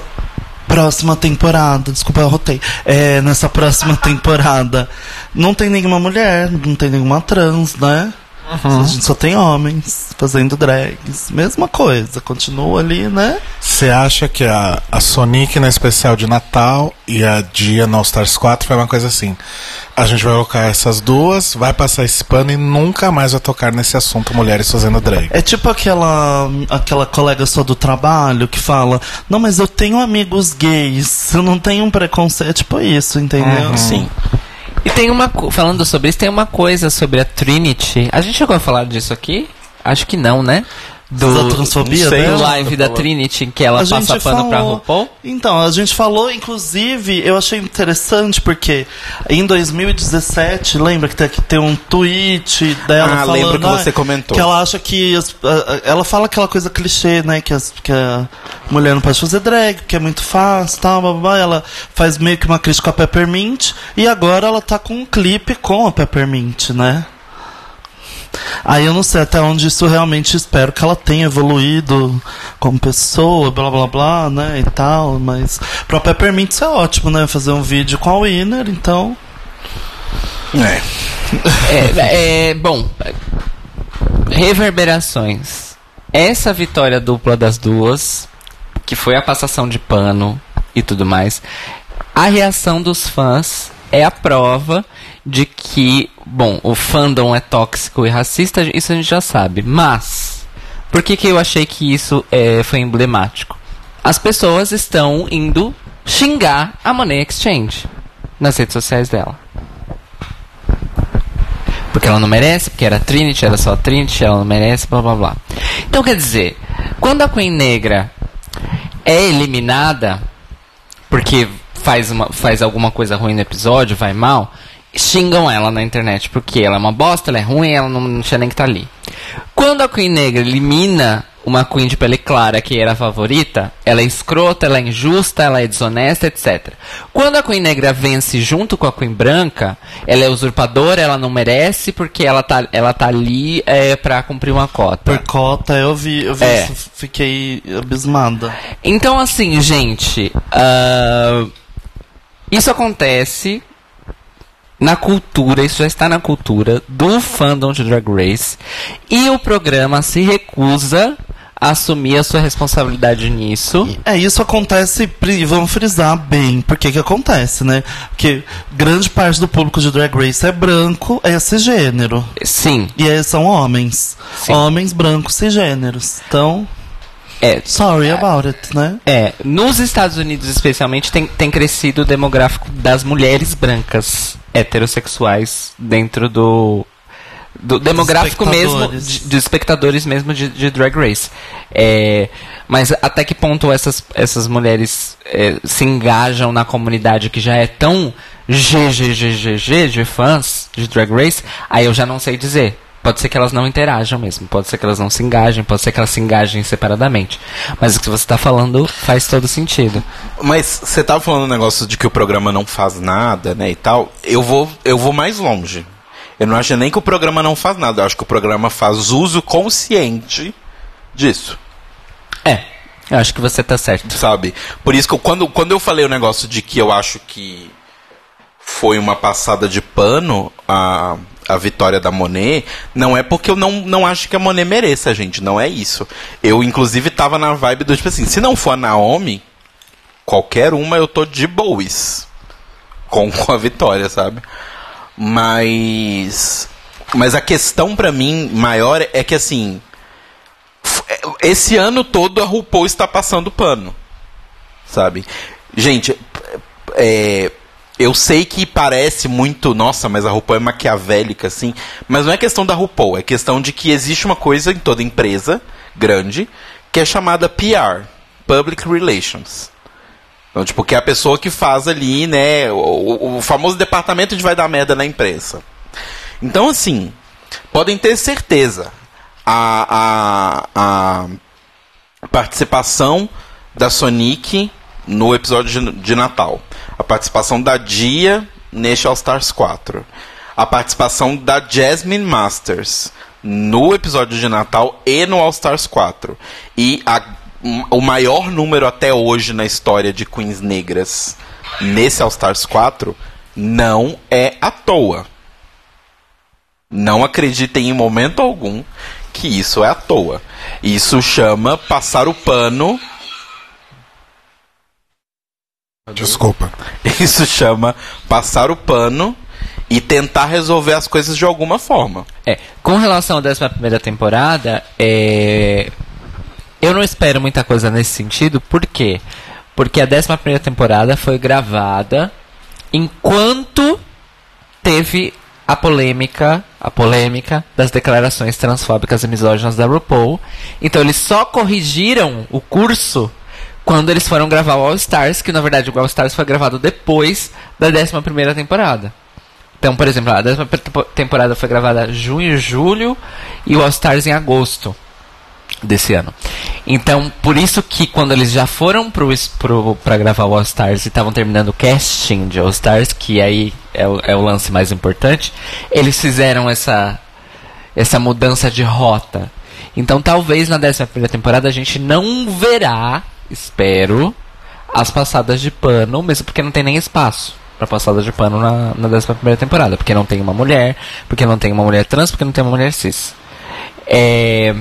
próxima temporada, desculpa, eu rotei, é, nessa próxima temporada, não tem nenhuma mulher, não tem nenhuma trans, né? A gente só tem homens fazendo drags. Mesma coisa, continua ali, né? Você acha que a, a Sonic na especial de Natal e a Dia no All Stars 4 foi uma coisa assim? A gente vai colocar essas duas, vai passar esse pano e nunca mais vai tocar nesse assunto mulheres fazendo drag. É tipo aquela aquela colega sua do trabalho que fala: Não, mas eu tenho amigos gays, eu não tenho um preconceito. É tipo isso, entendeu? Uhum. Sim. E tem uma. Falando sobre isso, tem uma coisa sobre a Trinity. A gente chegou a falar disso aqui? Acho que não, né? Da transfobia do dela? live da Trinity que ela A passa pano pra falou- RuPaul. Então, a gente falou, inclusive, eu achei interessante porque em 2017, lembra que tem, que tem um tweet dela Ah, falando lembro que ah, você comentou. que ela acha que as- a- a- ela fala aquela coisa clichê, né, que, as- que a mulher não pode fazer drag, que é muito fácil, tal, blá, blá, blá. ela faz meio que uma crítica à Peppermint e agora ela tá com um clipe com a Peppermint, né? Aí eu não sei até onde isso realmente espero que ela tenha evoluído como pessoa, blá blá blá, né, e tal, mas pra Peppermint isso é ótimo, né, fazer um vídeo com a Winner, então... É. É, é, bom, reverberações. Essa vitória dupla das duas, que foi a passação de pano e tudo mais, a reação dos fãs é a prova de que, bom, o fandom é tóxico e racista, isso a gente já sabe. Mas, por que, que eu achei que isso é, foi emblemático? As pessoas estão indo xingar a Money Exchange nas redes sociais dela. Porque ela não merece, porque era Trinity, era só Trinity, ela não merece, blá blá blá. Então quer dizer, quando a Queen Negra é eliminada, porque faz, uma, faz alguma coisa ruim no episódio, vai mal, xingam ela na internet, porque ela é uma bosta, ela é ruim, ela não, não tinha nem que estar ali. Quando a Queen Negra elimina uma Queen de pele clara que era a favorita, ela é escrota, ela é injusta, ela é desonesta, etc. Quando a Queen Negra vence junto com a Queen Branca, ela é usurpadora, ela não merece, porque ela tá, ela tá ali é, pra cumprir uma cota. Por cota, eu vi, eu vi É. isso, fiquei abismada. Então, assim, gente, ah, isso acontece na cultura, isso já está na cultura do fandom de Drag Race, e o programa se recusa a assumir a sua responsabilidade nisso. É, isso acontece, pri- vamos frisar bem, porque que acontece, né? Porque grande parte do público de Drag Race é branco, é cisgênero. Sim. E aí são homens. Sim. Homens brancos cisgêneros. Então, É, sorry about it, né? É, nos Estados Unidos especialmente tem, tem crescido o demográfico das mulheres brancas heterossexuais dentro do do demográfico mesmo de, de espectadores mesmo de, de Drag Race. É, mas até que ponto essas, essas mulheres é, se engajam na comunidade que já é tão GGGGG de fãs de Drag Race, aí eu já não sei dizer. Pode ser que elas não interajam mesmo, pode ser que elas não se engajem, pode ser que elas se engajem separadamente. Mas o que você está falando faz todo sentido. Mas você tava falando um negócio de que o programa não faz nada, né, e tal. Eu vou, eu vou mais longe. Eu não acho nem que o programa não faz nada. Eu acho que o programa faz uso consciente disso. É, eu acho que você tá certo. Sabe? Por isso que eu- quando, quando eu falei o negócio de que eu acho que foi uma passada de pano a, a vitória da Monet, não é porque eu não, não acho que a Monet mereça, gente. Não é isso. Eu, inclusive, tava na vibe do tipo assim: se não for a Naomi, qualquer uma eu tô de boas com, com a vitória, sabe? Mas. Mas a questão pra mim maior é que assim. f- Esse ano todo a RuPaul está passando pano. Sabe? Gente, é, eu sei que parece muito, nossa, mas a RuPaul é maquiavélica, assim. Mas não é questão da RuPaul, é questão de que existe uma coisa em toda empresa grande que é chamada PR Public Relations. Então, tipo, que é a pessoa que faz ali, né, o, o famoso departamento de vai dar merda na imprensa. Então, assim, podem ter certeza, a, a, a participação da Sonic no episódio de, de Natal, a participação da Dia neste All Stars 4, a participação da Jasmine Masters no episódio de Natal e no All Stars 4, e a o maior número até hoje na história de Queens negras nesse All Stars 4 não é à toa. Não acreditem em momento algum que isso é à toa. Isso chama passar o pano. Desculpa. Isso chama passar o pano e tentar resolver as coisas de alguma forma. É, com relação à 11 primeira temporada, é, eu não espero muita coisa nesse sentido, por quê? Porque a 11 primeira temporada foi gravada enquanto teve a polêmica, a polêmica das declarações transfóbicas e misóginas da RuPaul. Então eles só corrigiram o curso quando eles foram gravar o All Stars, que na verdade o All Stars foi gravado depois da 11 primeira temporada. Então, por exemplo, a décima tempo- temporada foi gravada em junho e julho e o All Stars em agosto desse ano. Então, por isso que quando eles já foram pra gravar o All Stars e estavam terminando o casting de All Stars, que aí é o, é o lance mais importante, eles fizeram essa essa mudança de rota. Então talvez na 11 primeira temporada a gente não verá, espero, as passadas de pano, mesmo porque não tem nem espaço para passadas de pano na, na 11 primeira temporada, porque não tem uma mulher, porque não tem uma mulher trans, porque não tem uma mulher cis. É...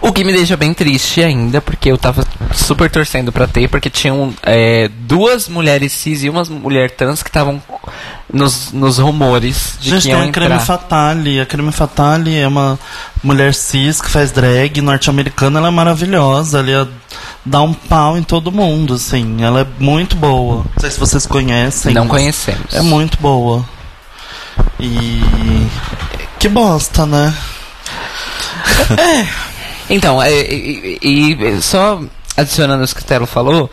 O que me deixa bem triste ainda, porque eu tava super torcendo pra ter, porque tinham é, duas mulheres cis e uma mulher trans que estavam nos, nos rumores de Gente, que tem iam a Creme entrar. Fatale. A Creme Fatale é uma mulher cis que faz drag norte-americana. Ela é maravilhosa. Ela ia dar um pau em todo mundo, assim. Ela é muito boa. Não sei se vocês conhecem. Não conhecemos. É muito boa. E. Que bosta, né? Então, é, e, e- e só adicionando isso que o Telo falou,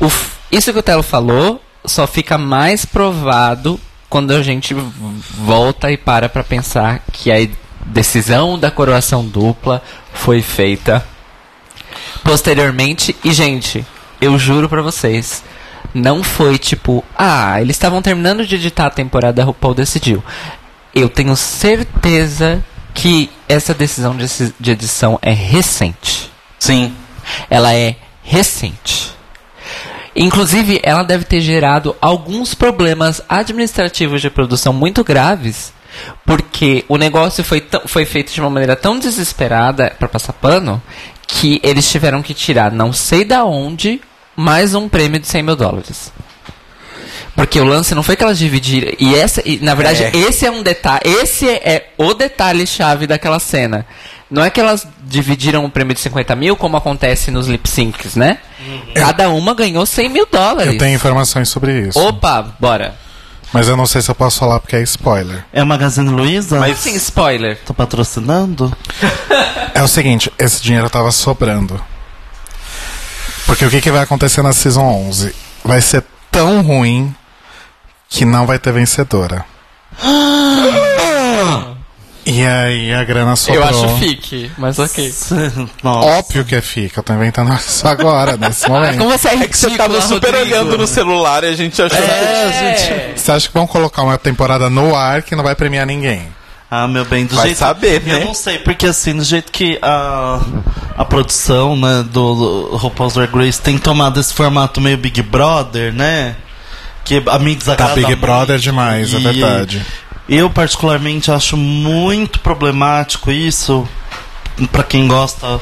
o isso que o Telo falou só fica mais provado quando a gente volta e para pra pensar que a decisão da coroação dupla foi feita posteriormente. E, gente, eu juro pra vocês, não foi tipo, ah, eles estavam terminando de editar a temporada, a RuPaul decidiu. Eu tenho certeza que essa decisão de edição é recente. Sim. Ela é recente. Inclusive, ela deve ter gerado alguns problemas administrativos de produção muito graves, porque o negócio foi, foi feito de uma maneira tão desesperada para passar pano que eles tiveram que tirar não sei da onde mais um prêmio de 100 mil dólares. Porque o lance não foi que elas dividiram. E essa, e, na verdade, É. esse é um detalhe. Esse é o detalhe chave daquela cena. Não é que elas dividiram o prêmio de 50 mil, como acontece nos lip syncs, né? Cada uma ganhou 100 mil dólares. Eu tenho informações sobre isso. Opa, bora. Mas eu não sei se eu posso falar porque é spoiler. É a Magazine Luiza? Mas sim, spoiler. Tô patrocinando? É o seguinte, esse dinheiro tava sobrando. Porque o que, que vai acontecer na Season 11? Vai ser tão ruim que não vai ter vencedora. E aí a grana sobrou. Eu acho fique, mas ok. Nossa. Óbvio que é fica, eu tô inventando isso agora, nesse momento. Como você é É que você tava super Rodrigo. olhando no celular e a gente achou É, Você acha que vão colocar uma temporada no ar que não vai premiar ninguém? Ah, meu bem, do Vai jeito saber, Eu né? não sei, porque assim, do jeito que a, a produção, né, do RuPaul's Drag Race tem tomado esse formato meio Big Brother, né? Que a mim Tá desagrada Big muito. Brother demais, é E verdade. Eu, particularmente, acho muito problemático isso. Pra quem gosta,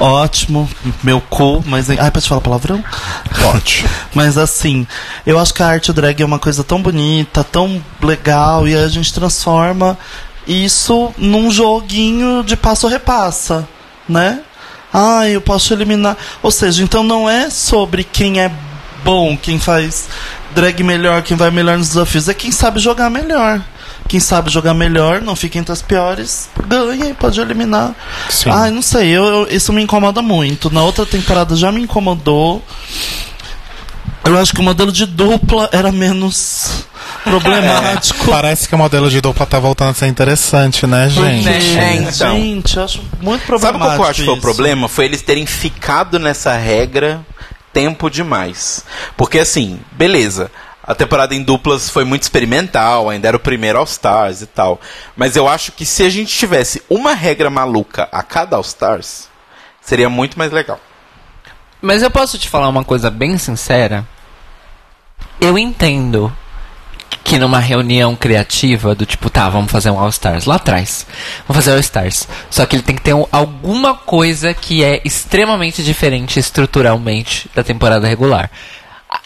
ótimo, meu cu, mas. Ai, pode falar palavrão? Pode. Mas assim, eu acho que a arte drag é uma coisa tão bonita, tão legal, e a gente transforma isso num joguinho de passo repassa, né? Ah, eu posso eliminar. Ou seja, então não é sobre quem é bom, quem faz drag melhor, quem vai melhor nos desafios, é quem sabe jogar melhor. Quem sabe jogar melhor, não fica entre as piores, ganha e pode eliminar. Sim. Ai, não sei, eu, eu- isso me incomoda muito. Na outra temporada já me incomodou. Eu acho que o modelo de dupla era menos problemático. Parece que o modelo de dupla tá voltando a ser interessante, né, gente? Né? É, então. Gente, eu acho muito Sabe problemático. qual que eu acho que foi o problema? Foi eles terem ficado nessa regra tempo demais. Porque assim, beleza. A temporada em duplas foi muito experimental, ainda era o primeiro All Stars e tal. Mas eu acho que se a gente tivesse uma regra maluca a cada All Stars, seria muito mais legal. Mas eu posso te falar uma coisa bem sincera? Eu entendo que numa reunião criativa do tipo, tá, vamos fazer um All Stars lá atrás. Vamos fazer All Stars. Só que ele tem que ter um- alguma coisa que é extremamente diferente estruturalmente da temporada regular.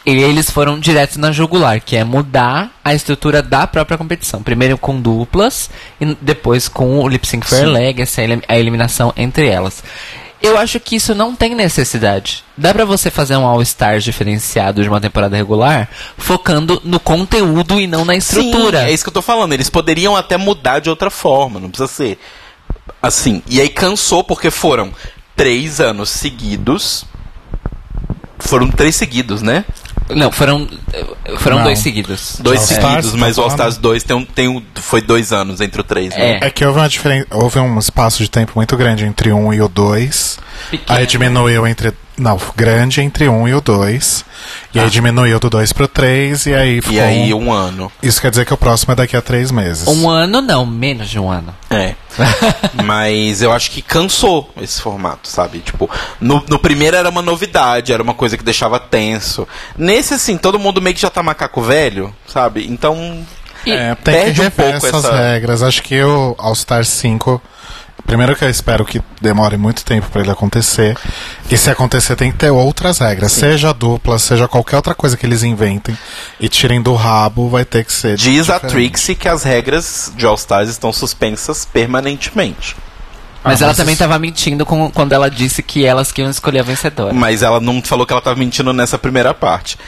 E eles foram direto na jugular, que é mudar a estrutura da própria competição. Primeiro com duplas e depois com o Lip Sync Fair Legacy, a elim- a eliminação entre elas. Eu acho que isso não tem necessidade. Dá pra você fazer um All-Stars diferenciado de uma temporada regular, focando no conteúdo e não na estrutura. Sim, é isso que eu tô falando. Eles poderiam até mudar de outra forma, não precisa ser assim. E aí cansou porque foram três anos seguidos. Foram três seguidos, né? Não, foram, foram Não. dois seguidos. Dois All Stars, seguidos, tá mas o All? Stars 2 tem um, tem um, foi dois anos entre o três, né? É. É que houve uma diferença, houve um espaço de tempo muito grande entre um e o dois. Pequeno. Aí diminuiu entre Não, grande entre um e o dois. E aí diminuiu do 2 pro 3 e aí ficou. E aí um ano. Isso quer dizer que o próximo é daqui a três meses. Um ano não, menos de um ano. É. Mas eu acho que cansou esse formato, sabe? Tipo, no, no primeiro era uma novidade, era uma coisa que deixava tenso. Nesse, assim, todo mundo meio que já tá macaco velho, sabe? Então. É, tem perde que um rever pouco essas essa. regras. Acho que o All Star 5. Primeiro que eu espero que demore muito tempo pra ele acontecer. E se acontecer, tem que ter outras regras. Seja dupla, seja qualquer outra coisa que eles inventem e tirem do rabo, vai ter que ser. Diz a diferente. Trixie que as regras de All Stars estão suspensas permanentemente. Mas Ah, ela mas também isso- tava mentindo com- quando ela disse que elas que iam escolher a vencedora. Mas ela não falou que ela tava mentindo nessa primeira parte.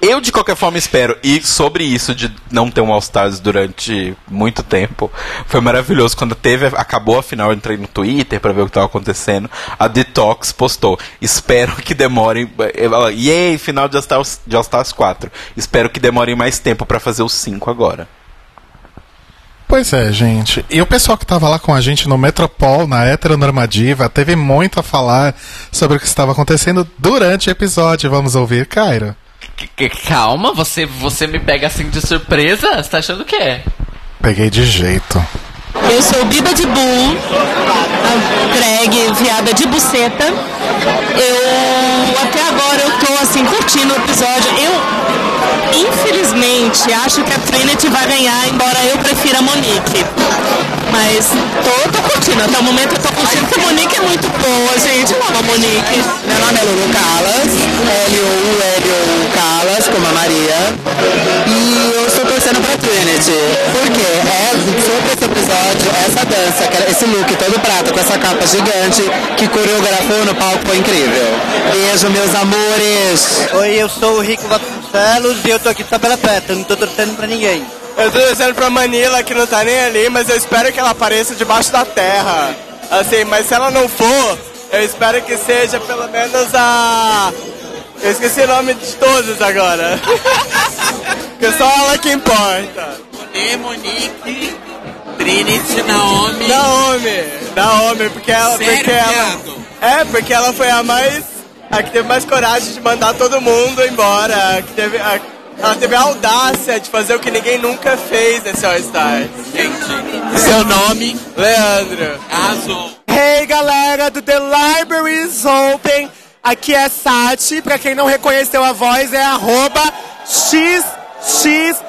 Eu, de qualquer forma, espero. E sobre isso de não ter um All Stars durante muito tempo, foi maravilhoso. Quando teve, acabou a final, eu entrei no Twitter pra ver o que tava acontecendo. A Detox postou. Espero que demorem. Ela, Yay, final de All Stars, de All Stars 4. Espero que demorem mais tempo pra fazer os 5 agora. Pois é, gente. E o pessoal que tava lá com a gente no Metropol, na heteronormativa, teve muito a falar sobre o que estava acontecendo durante o episódio. Vamos ouvir, Cairo? Que- que- Calma, você, você me pega assim de surpresa? Você tá achando o quê? Peguei de jeito. Eu sou Biba de Bull, a drag viada de buceta. Eu até agora eu tô assim curtindo o episódio. Eu infelizmente acho que a Trinity vai ganhar, embora eu prefira a Monique. Mas tô, tô curtindo, até o momento eu tô curtindo, porque a Monique é muito boa, gente. Eu amo a Monique. Meu nome é Lulu Calas, L-U-L-U Calas, como a Maria. E torcendo pra Trinity. Porque é sobre esse episódio, essa dança, esse look todo prata com essa capa gigante que coreografou no palco foi incrível. Beijo, meus amores. Oi, eu sou o Rico Vasconcelos e eu tô aqui só pela festa, não tô torcendo pra ninguém. Eu tô torcendo pra Manila, que não tá nem ali, mas eu espero que ela apareça debaixo da terra. Assim, mas se ela não for, eu espero que seja pelo menos a. Eu esqueci o nome de todos agora. Porque só ela que importa. E Monique, Trinity, Naomi. Naomi, Naomi, porque ela. Sério, porque ela é, porque ela foi a mais. A que teve mais coragem de mandar todo mundo embora. A que teve. a- ela teve a audácia de fazer o que ninguém nunca fez nesse All Stars. Gente, seu nome? Leandro. Arrasou. Hey galera do The Library is Open, aqui é Sati, pra quem não reconheceu a voz é arroba XXS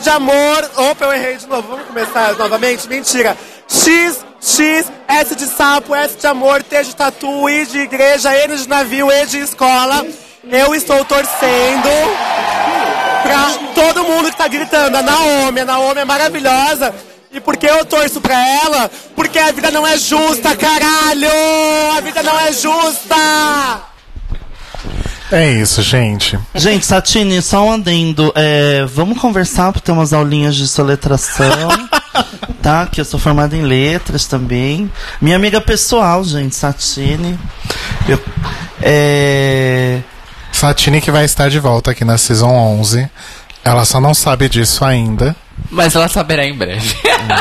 de amor. Opa, eu errei de novo, vamos começar novamente? Mentira. XXS de sapo, S de amor, T de tatu, I de igreja, N de navio, E de escola. Eu estou torcendo pra todo mundo que tá gritando. A Naomi, a Naomi é maravilhosa. E por que eu torço pra ela? Porque a vida não é justa, caralho! A vida não é justa! É isso, gente. Gente, Satine, só um adendo. É, vamos conversar para ter umas aulinhas de soletração. tá? Que eu sou formada em letras também. Minha amiga pessoal, gente, Satine. Eu, é, Satine que vai estar de volta aqui na Season 11. Ela só não sabe disso ainda, Mas ela saberá em breve.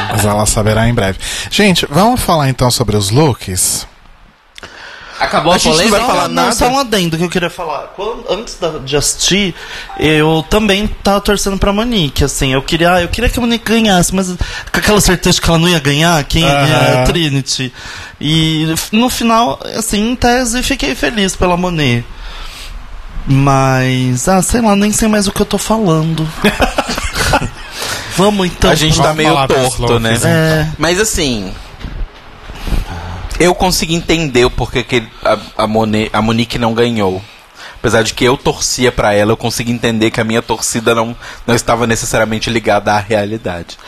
mas ela saberá em breve. Gente, vamos falar então sobre os looks? Acabou a, a gente não polêmica? vai falar nada. Só um adendo que eu queria falar. Quando- antes da, de assistir, eu também tava torcendo pra Monique, assim. Eu queria, eu queria que a Monique ganhasse, mas com aquela certeza que ela não ia ganhar, quem ia ganhar é a. Trinity. E no final, assim, em tese, fiquei feliz pela Monet. Mas, ah, sei lá, nem sei mais o que eu tô falando. Vamos então. a gente tá meio torto, né? É. Mas assim. Eu consegui entender o porquê que a, a, a Monique não ganhou. Apesar de que eu torcia pra ela, eu consegui entender que a minha torcida não, não estava necessariamente ligada à realidade.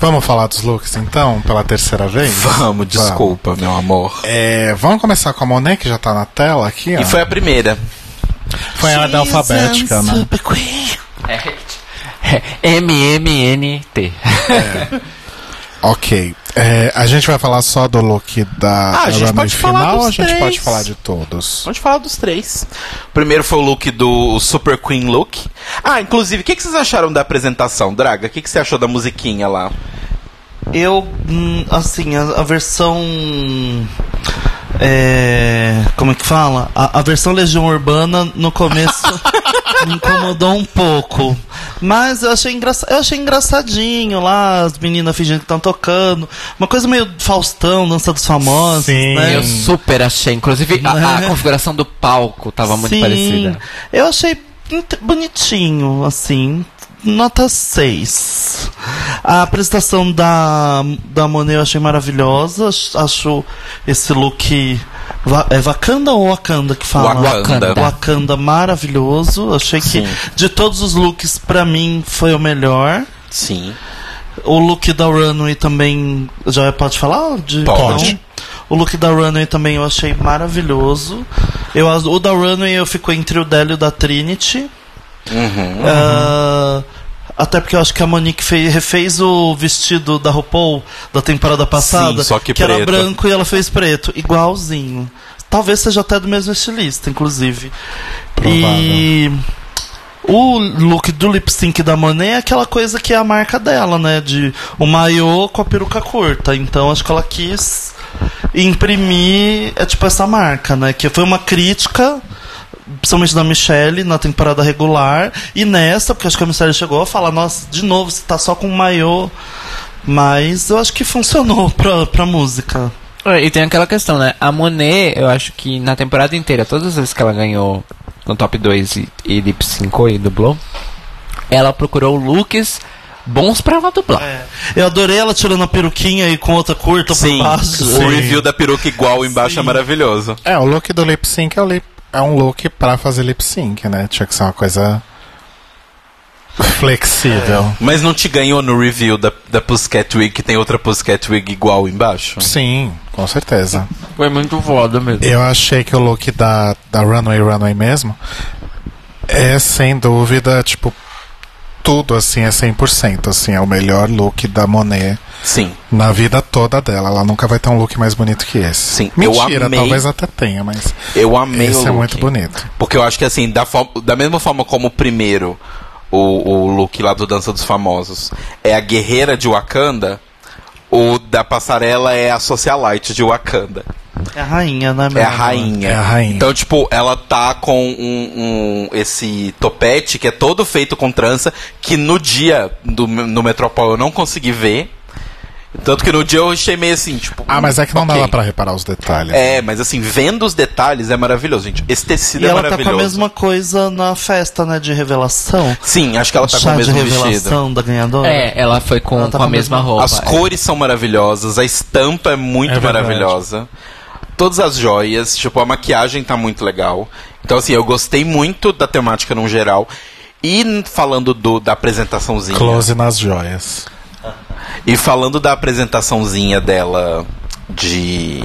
Vamos falar dos looks então, pela terceira vez? Vamos, desculpa, meu amor. É, vamos começar com a Monet, que já tá na tela aqui, ó. E foi a primeira. Foi a ordem alfabética, né? É, MMNT. Ok. É, a gente vai falar só do look da Ah, a gente pode falar final dos ou a gente três. pode falar de todos? Vamos falar dos três. O primeiro foi o look do Super Queen Look. Ah, inclusive, o que, que vocês acharam da apresentação, Draga? O que, que você achou da musiquinha lá? Eu, hum, assim, a, a versão É, como é que fala? A, a versão Legião Urbana no começo me incomodou um pouco. Mas eu achei, engraça eu achei engraçadinho lá, as meninas fingindo que estão tocando. Uma coisa meio Faustão, dança dos famosos. né? Eu super achei. Inclusive, a, a configuração do palco tava muito Sim, parecida. Eu achei bonitinho, assim. Nota 6. A apresentação da, da Monet eu achei maravilhosa. Acho- esse look. É Wakanda ou Wakanda que fala? Wakanda. Wakanda maravilhoso. Achei que Sim. de todos os looks, pra mim, foi o melhor. Sim. O look da Runway também. Já pode falar? De Pode. Não? O look da Runway também eu achei maravilhoso. Eu, o da Runway eu fico entre o dela e o da Trinity. Uhum. Ah, até porque eu acho que a Monique fez, refez o vestido da RuPaul da temporada passada, Sim, só que era preto. branco e ela fez preto, igualzinho. Talvez seja até do mesmo estilista, inclusive. E o look do lip sync da Monet é aquela coisa que é a marca dela, né? De o maiô com a peruca curta. Então acho que ela quis imprimir é tipo essa marca, né? Que foi uma crítica principalmente da Michelle na temporada regular e nessa, porque acho que a Michelle chegou a falar, nossa, de novo, você tá só com maiô. Mas eu acho que funcionou pra, pra música. É, E tem aquela questão, né? A Monet, eu acho que na temporada inteira, todas as vezes que ela ganhou no top 2 e, e lip 5 e dublou, ela procurou looks bons pra ela dublar. Eu adorei ela tirando a peruquinha e com outra curta Sim. por baixo. O review da peruca igual embaixo é maravilhoso. É, o look do lip sync é, o lip- é um look pra fazer lip sync, né? Tinha que ser uma coisa flexível. Mas não te ganhou no review da, da Pussycat Wig, que tem outra Pussycat Wig igual embaixo? Sim, com certeza. Foi muito foda mesmo. Eu achei que o look da, da Runway Runway mesmo é sem dúvida, tipo, tudo assim é 100%, assim, é o melhor look da Monet. Sim. Na vida toda dela, ela nunca vai ter um look mais bonito que esse. Sim, Mentira, amei- talvez até tenha, mas Eu amei esse o é look. muito bonito. Porque eu acho que assim, da, da mesma forma como o primeiro, o, o look lá do Dança dos Famosos, é a guerreira de Wakanda, o da passarela é a socialite de Wakanda. É a rainha, né? É a rainha. É a rainha. Então, tipo, ela tá com um, um- esse topete que é todo feito com trança, que no dia do, no Metropol eu não consegui ver. Tanto que no dia eu achei meio assim, tipo. Ah, mas é que não ok. dava pra reparar os detalhes. É, mas assim, vendo os detalhes é maravilhoso, gente. Esse tecido E é ela tá maravilhoso. com a mesma coisa na festa, né, de revelação. Sim, acho que ela tá Chá com o mesmo de vestido. revelação da ganhadora. É, ela foi com, Ela tá com a com a mesma mesma- roupa. As é. cores são maravilhosas, a estampa é muito É maravilhosa. Todas as joias, tipo, a maquiagem tá muito legal. Então, assim, eu gostei muito da temática no geral. E falando do, da apresentaçãozinha. Close nas joias. E falando da apresentaçãozinha dela de.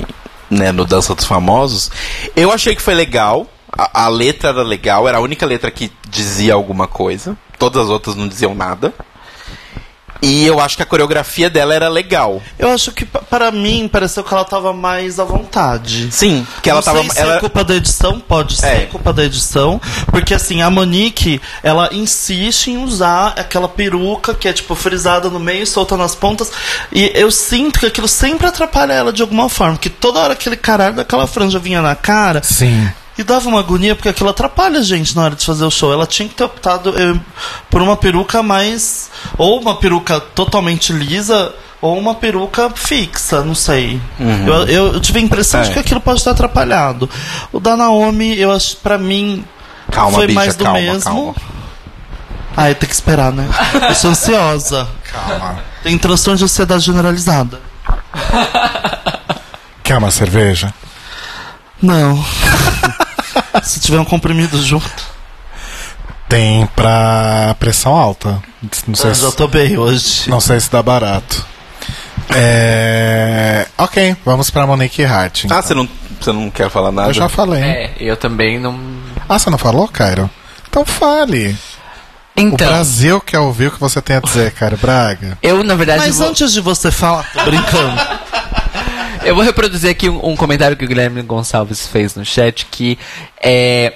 Né, no Dança dos Famosos, eu achei que foi legal. A, a letra era legal, era a única letra que dizia alguma coisa. Todas as outras não diziam nada. E eu acho que a coreografia dela era legal. Eu acho que pa- para mim pareceu que ela tava mais à vontade. Sim, que ela Não tava. sei se ela- é culpa da edição, pode ser É. culpa da edição, porque assim, a Monique, ela insiste em usar aquela peruca que é tipo frisada no meio, solta nas pontas, e eu sinto que aquilo sempre atrapalha ela de alguma forma, que toda hora aquele caralho daquela franja vinha na cara, Sim. E dava uma agonia porque aquilo atrapalha a gente na hora de fazer o show. Ela tinha que ter optado eh, por uma peruca mais. Ou uma peruca totalmente lisa, ou uma peruca fixa, não sei. Uhum. Eu, eu- eu tive a impressão de É. que aquilo pode ter atrapalhado. O da Naomi, eu acho, pra mim, Calma, foi bicha, mais do calma, mesmo. calma. Ah, tem que esperar, né? Eu sou ansiosa. Calma. Tem transtorno de ansiedade generalizada. Quer uma cerveja? Não. Se tiver um comprimido junto. Tem pra pressão alta. Não sei, Eu já tô bem hoje. não sei se dá barato. É... Ok, vamos pra Monique Hart. então. Ah, você não, você não quer falar nada? Eu já falei. É, eu também não. Ah, você não falou, Cairo? Então fale. O Então, Brasil quer ouvir o que você tem a dizer, Cairo Braga. eu na verdade Mas vou, antes de você falar, tô brincando. eu vou reproduzir aqui um, um comentário que o Guilherme Gonçalves fez no chat que é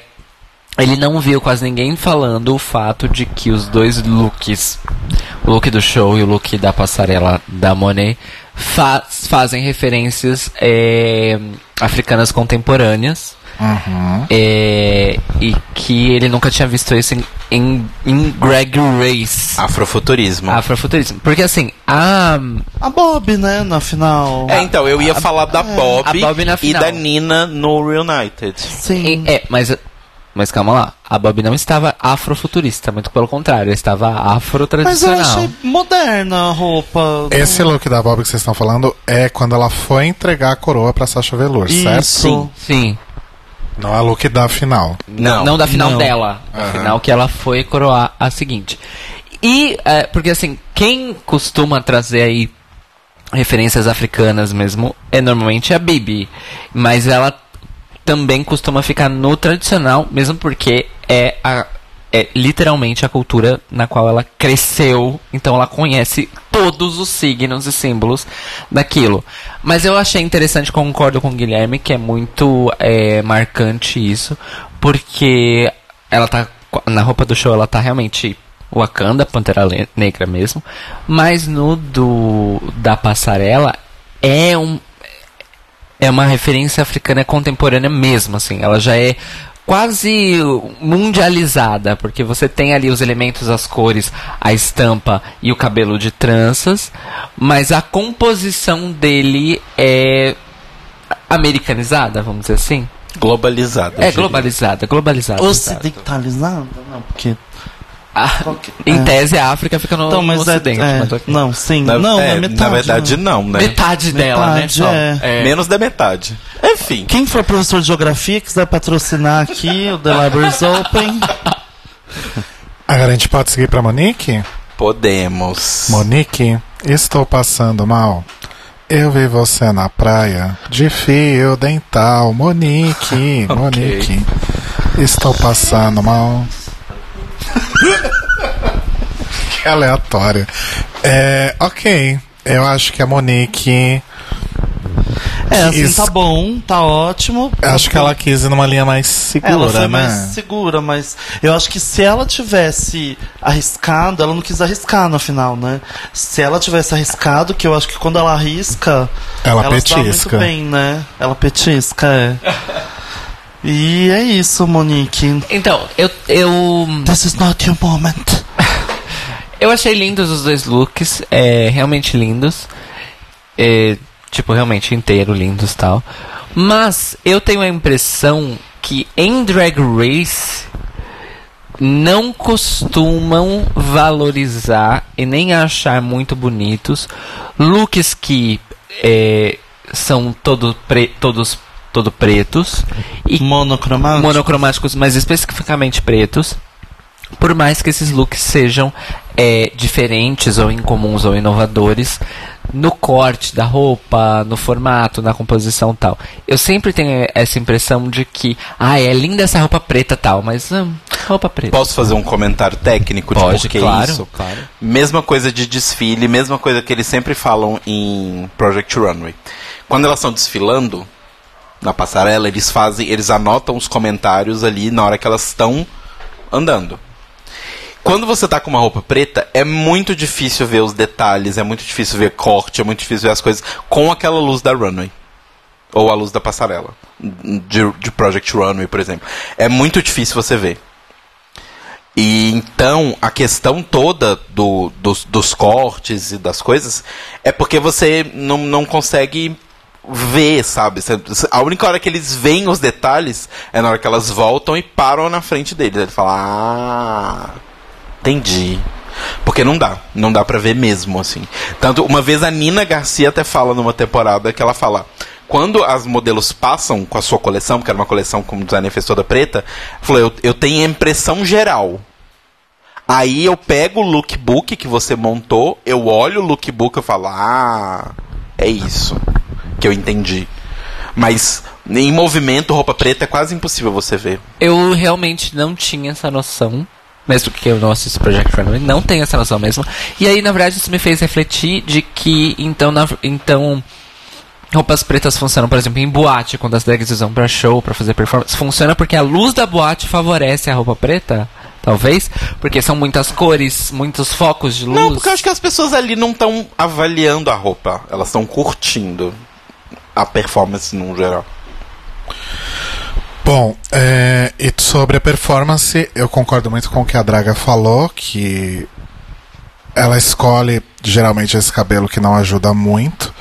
ele não viu quase ninguém falando o fato de que os dois looks, o look do show e o look da passarela da Monet, fa- fazem referências é, africanas contemporâneas. Uhum. É, e que ele nunca tinha visto isso em, em, em Greg Race. Afrofuturismo. Afrofuturismo. Porque assim, a. A Bob, né, na final. É, então, eu ia falar da Bob, a Bob na e da Nina no Reunited. Sim. É, mas. Mas calma lá, a Bob não estava afrofuturista, muito pelo contrário, ela estava Mas eu afro-tradicional. achei moderna a roupa. Esse look da Bob que vocês estão falando é quando ela foi entregar a coroa pra Sasha Velour, certo? Sim, sim. Não é look da final. Não, não da final Não. dela. A final que ela foi coroar a seguinte. E, é, porque assim, quem costuma trazer aí referências africanas mesmo é normalmente a Bibi. Mas ela também costuma ficar no tradicional, mesmo porque é a. É literalmente a cultura na qual ela cresceu, então ela conhece todos os signos e símbolos daquilo. Mas eu achei interessante, concordo com o Guilherme, que é muito é, marcante isso, porque ela tá na roupa do show, ela tá realmente Wakanda, Pantera Negra mesmo, mas no do da passarela é um é uma referência africana contemporânea mesmo, assim, ela já é quase mundializada, porque você tem ali os elementos, as cores, a estampa e o cabelo de tranças, mas a composição dele é americanizada, vamos dizer assim. Globalizada. É globalizada, globalizada. Ocidentalizada? Não, porque. Ah, em é. tese a África fica no, Então, mas no é- ocidente. é, mas não, sim. Na, não, é, metade, na verdade, né? não, né? Metade dela, Metade, né? Só. é. É. Menos da metade. Enfim. Quem for professor de geografia quiser patrocinar aqui o The Libraries Open. Agora a gente pode seguir pra Monique? Podemos. Monique, estou passando mal. Eu vi você na praia de fio dental. Monique, Monique. Estou passando mal. que aleatório. É, ok. Eu acho que a Monique. É, assim, quis- tá bom, tá ótimo. Acho que ela quis ir numa linha mais segura, Ela foi né? mais segura, mas eu acho que se ela tivesse arriscado, ela não quis arriscar no final, né? Se ela tivesse arriscado, que eu acho que quando ela arrisca, Ela se dá petisca. muito bem, né? Ela petisca, é. E é isso, Monique. Então, eu, eu. This is not your moment. Eu achei lindos os dois looks, é, realmente lindos. É, tipo, realmente inteiro lindos tal. Mas eu tenho a impressão que em Drag Race não costumam valorizar e nem achar muito bonitos looks que é, são todo pre- todos todo pretos e monocromáticos. monocromáticos, mas especificamente pretos. Por mais que esses looks sejam é, diferentes ou incomuns ou inovadores no corte da roupa, no formato, na composição tal. Eu sempre tenho essa impressão de que, ah, é linda essa roupa preta tal, mas hum, roupa preta. Posso fazer um comentário técnico de Pode, por que claro, isso? claro. Mesma coisa de desfile, mesma coisa que eles sempre falam em Project Runway. Quando elas estão desfilando na passarela, eles fazem, eles anotam os comentários ali na hora que elas estão andando. Quando você tá com uma roupa preta, é muito difícil ver os detalhes, é muito difícil ver corte, é muito difícil ver as coisas com aquela luz da runway. Ou a luz da passarela. De, de Project Runway, por exemplo. É muito difícil você ver. E então a questão toda do, dos, dos cortes e das coisas é porque você não, não consegue ver, sabe? A única hora que eles veem os detalhes é na hora que elas voltam e param na frente deles. Ele fala, ah, entendi. Porque não dá, não dá pra ver mesmo, assim. Tanto, uma vez a Nina Garcia até fala numa temporada que ela fala. Quando as modelos passam com a sua coleção, que era uma coleção como designer fez toda preta, falou, eu, eu tenho a impressão geral. Aí eu pego o lookbook que você montou, eu olho o lookbook e falo, ah, é isso que eu entendi. Mas em movimento, roupa preta é quase impossível você ver. Eu realmente não tinha essa noção. Mesmo que eu não assisto Project Runway, não tenho essa noção mesmo. E aí, na verdade, isso me fez refletir de que, então, na- então roupas pretas funcionam, por exemplo, em boate, quando as drags usam pra show, pra fazer performance. Funciona porque a luz da boate favorece a roupa preta? Talvez? Porque são muitas cores, muitos focos de luz. Não, porque eu acho que as pessoas ali não estão avaliando a roupa, elas estão curtindo a performance no geral. Bom, é, e sobre a performance, eu concordo muito com o que a Draga falou, que ela escolhe geralmente esse cabelo que não ajuda muito.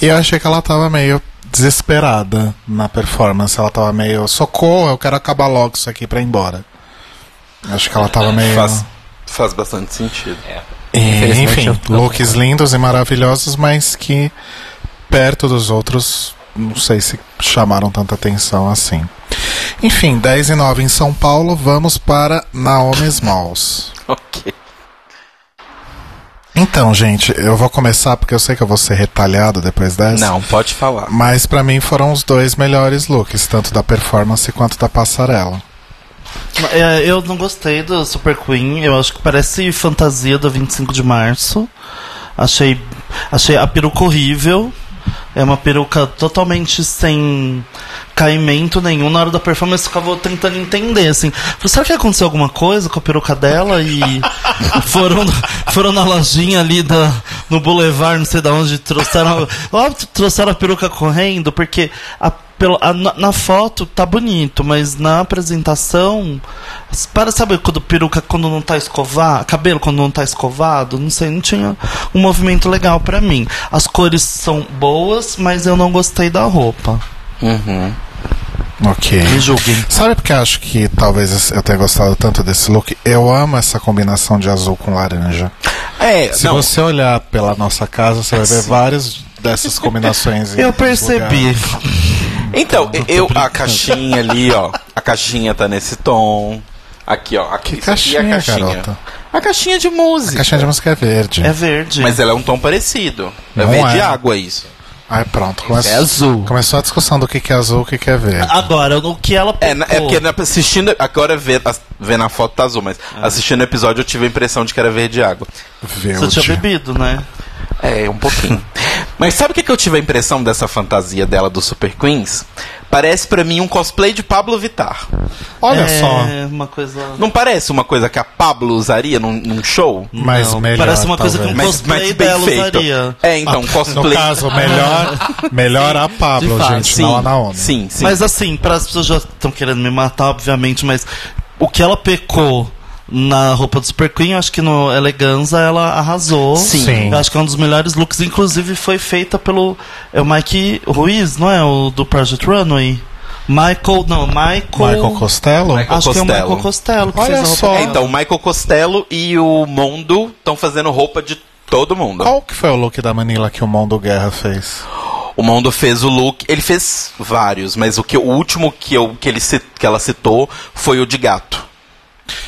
E eu achei que ela tava meio desesperada na performance. Ela tava meio, socorro, eu quero acabar logo isso aqui pra ir embora. Acho que ela tava meio. Faz, faz bastante sentido. E, Infelizmente, enfim, looks lindos e maravilhosos, mas que perto dos outros, não sei se chamaram tanta atenção assim. Enfim, 10 e 9 em São Paulo, vamos para Naomi Smalls. Ok. Então, gente, eu vou começar porque eu sei que eu vou ser retalhado depois dessa. Não, pode falar. Mas pra mim foram os dois melhores looks, tanto da performance quanto da passarela. É, eu não gostei do Super Queen. Eu acho que parece fantasia do 25 de março. Achei, achei a peruca horrível. É uma peruca totalmente sem caimento nenhum. Na hora da performance eu ficava tentando entender, assim. Será que aconteceu alguma coisa com a peruca dela? E foram, foram na lojinha ali da, no Boulevard, não sei de onde, trouxeram, ó, trouxeram a peruca correndo, porque a, pela, a- na, na foto tá bonito, mas na apresentação. Para saber quando peruca quando não tá escovado, cabelo quando não tá escovado, não sei, não tinha um movimento legal pra mim. As cores são boas, mas eu não gostei da roupa. Uhum. Ok. Me julguem. Sabe porque eu acho que talvez eu tenha gostado tanto desse look? Eu amo essa combinação de azul com laranja. É, Se não. você olhar pela nossa casa, você vai ver Sim. várias dessas combinações. em Eu percebi. Então, eu, a caixinha ali, ó. A caixinha tá nesse tom. Aqui, ó. Aqui, Que isso aqui é caixinha, a caixinha. garota? A caixinha de música. A caixinha de música é verde. É verde. Mas ela é um tom parecido. É Não verde é. água isso. Ai, pronto. Começou, é azul. Começou a discussão do que que é azul e o que que é verde. Agora, o que ela É, na- é porque assistindo. Agora vê, as- vendo a foto tá azul, mas Ah. assistindo o episódio eu tive a impressão de que era verde água. Você tinha bebido, né? É, um pouquinho. Mas sabe o que, que eu tive a impressão dessa fantasia dela do Super Queens? Parece pra mim um cosplay de Pablo Vittar. Olha é, só. uma coisa. Não parece uma coisa que a Pablo usaria num, num show? Mas Não, melhor, parece uma coisa que um talvez. cosplay dela usaria. É, então, Ah, cosplay. No caso, melhor, melhor a Pablo, fato, gente, sim, não a Naomi. sim, sim. Mas assim, para as pessoas já estão querendo me matar, obviamente, mas o que ela pecou na roupa do Super Queen, acho que no Eleganza ela arrasou. Sim. Sim. Eu acho que é um dos melhores looks, inclusive foi feita pelo é o Mike Ruiz, não é o do Project Runway? Michael, não, Michael Michael Costello? Michael Acho que é o Costello. Michael Costello que Olha fez a roupa só. É, dela. então, o Michael Costello e o Mondo estão fazendo roupa de todo mundo. Qual que foi o look da Manila que o Mondo Guerra fez? O Mondo fez o look, ele fez vários, mas o, que, o último que, eu, que, ele, que ela citou foi o de gato.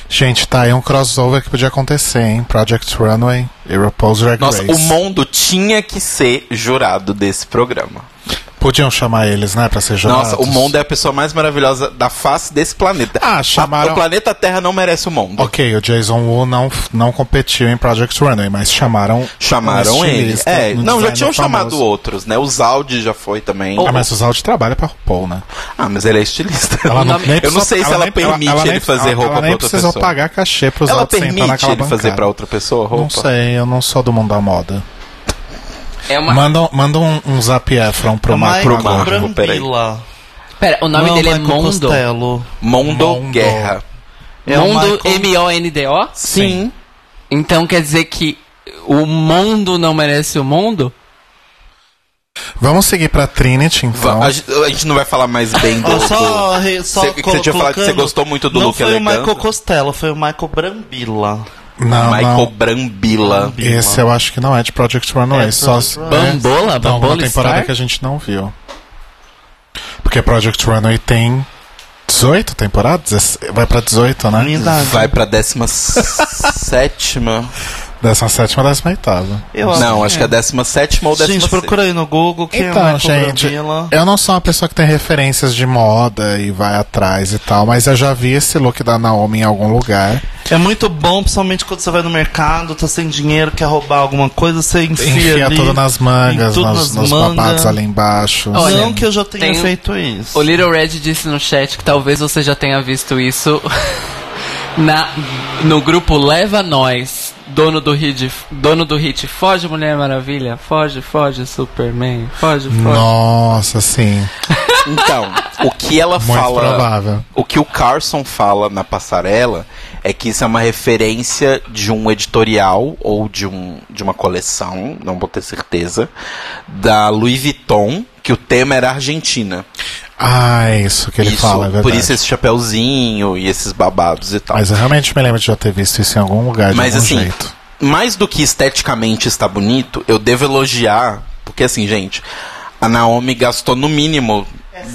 Gente, tá aí um crossover que podia acontecer, hein? Project Runway e RuPaul's Drag Nossa, Race. o Mondo tinha que ser jurado desse programa. Podiam chamar eles, né, pra ser jurados. Nossa, o Mondo é a pessoa mais maravilhosa da face desse planeta. Ah, chamaram- A- o planeta Terra não merece o Mondo. Ok, o Jason Wu não, não competiu em Project Runway, mas chamaram Chamaram um ele. estilista, É, um não, já tinham chamado famoso. outros, né? O Zaldi já foi também. Ah, mas o Zaldi trabalha pra RuPaul, né? Ah, mas ele é estilista. Ela não, nem eu não sei se ela, nem- permite ela nem- ele fazer ela- roupa ela pra nem outra precisou pessoa. pagar cachê Ela outros sentar permite naquela ele fazer bancada. pra outra pessoa roupa? Não sei, eu não sou do mundo da moda. É uma... Manda, manda um, um Zap Efron pro É o Marco. Peraí. Pera, o nome Não, dele é Michael Mondo? Costello. Mondo, Mondo. Guerra. É o Mondo Michael- M-O-N-D-O? Sim. Então quer dizer que o mundo não merece o mundo? Vamos seguir pra Trinity, então. A, gente- a gente não vai falar mais bem do. Só, do- só Cê- que você tinha falado que você gostou muito do não look foi o elegante. Michael Costello, foi o Michael Brambila. Não, Michael não. Brambila. Esse eu acho que não é de Project Runway. É só Project Runway. Bambola? Então, uma Bambola temporada Star? que a gente não viu. Porque Project Runway tem 18 temporadas? Vai pra 18, né? Vai pra décima sétima. 17 ou 18. Eu Não, acho que é décima sétima ou décima Gente, procura aí no Google quem é o Então, Michael gente, Brambila. eu não sou uma pessoa que tem referências de moda e vai atrás e tal, mas eu já vi esse look da Naomi em algum lugar. É muito bom, principalmente quando você vai no mercado, tá sem dinheiro, quer roubar alguma coisa, você enfia, Enfia ali, tudo nas mangas, tudo nos, nas nos mangas. babados ali embaixo. Olha, não que eu já tenha tem- feito isso. O Little Red disse no chat que talvez você já tenha visto isso na, no grupo Leva Nós dono do hit, dono do hit, foge Mulher Maravilha, foge, foge Superman, foge, foge. Nossa, sim. Então, o que ela Muito fala. provável. O que o Carson fala na passarela é que isso é uma referência de um editorial ou de, um, de uma coleção, não vou ter certeza, da Louis Vuitton, que o tema era Argentina. Ah, é isso que ele Isso, fala, é verdade. por isso esse chapéuzinho e esses babados e tal. Mas eu realmente me lembro de já ter visto isso em algum lugar, de Mas algum assim, jeito. mais do que esteticamente está bonito, eu devo elogiar, porque assim, gente, a Naomi gastou no mínimo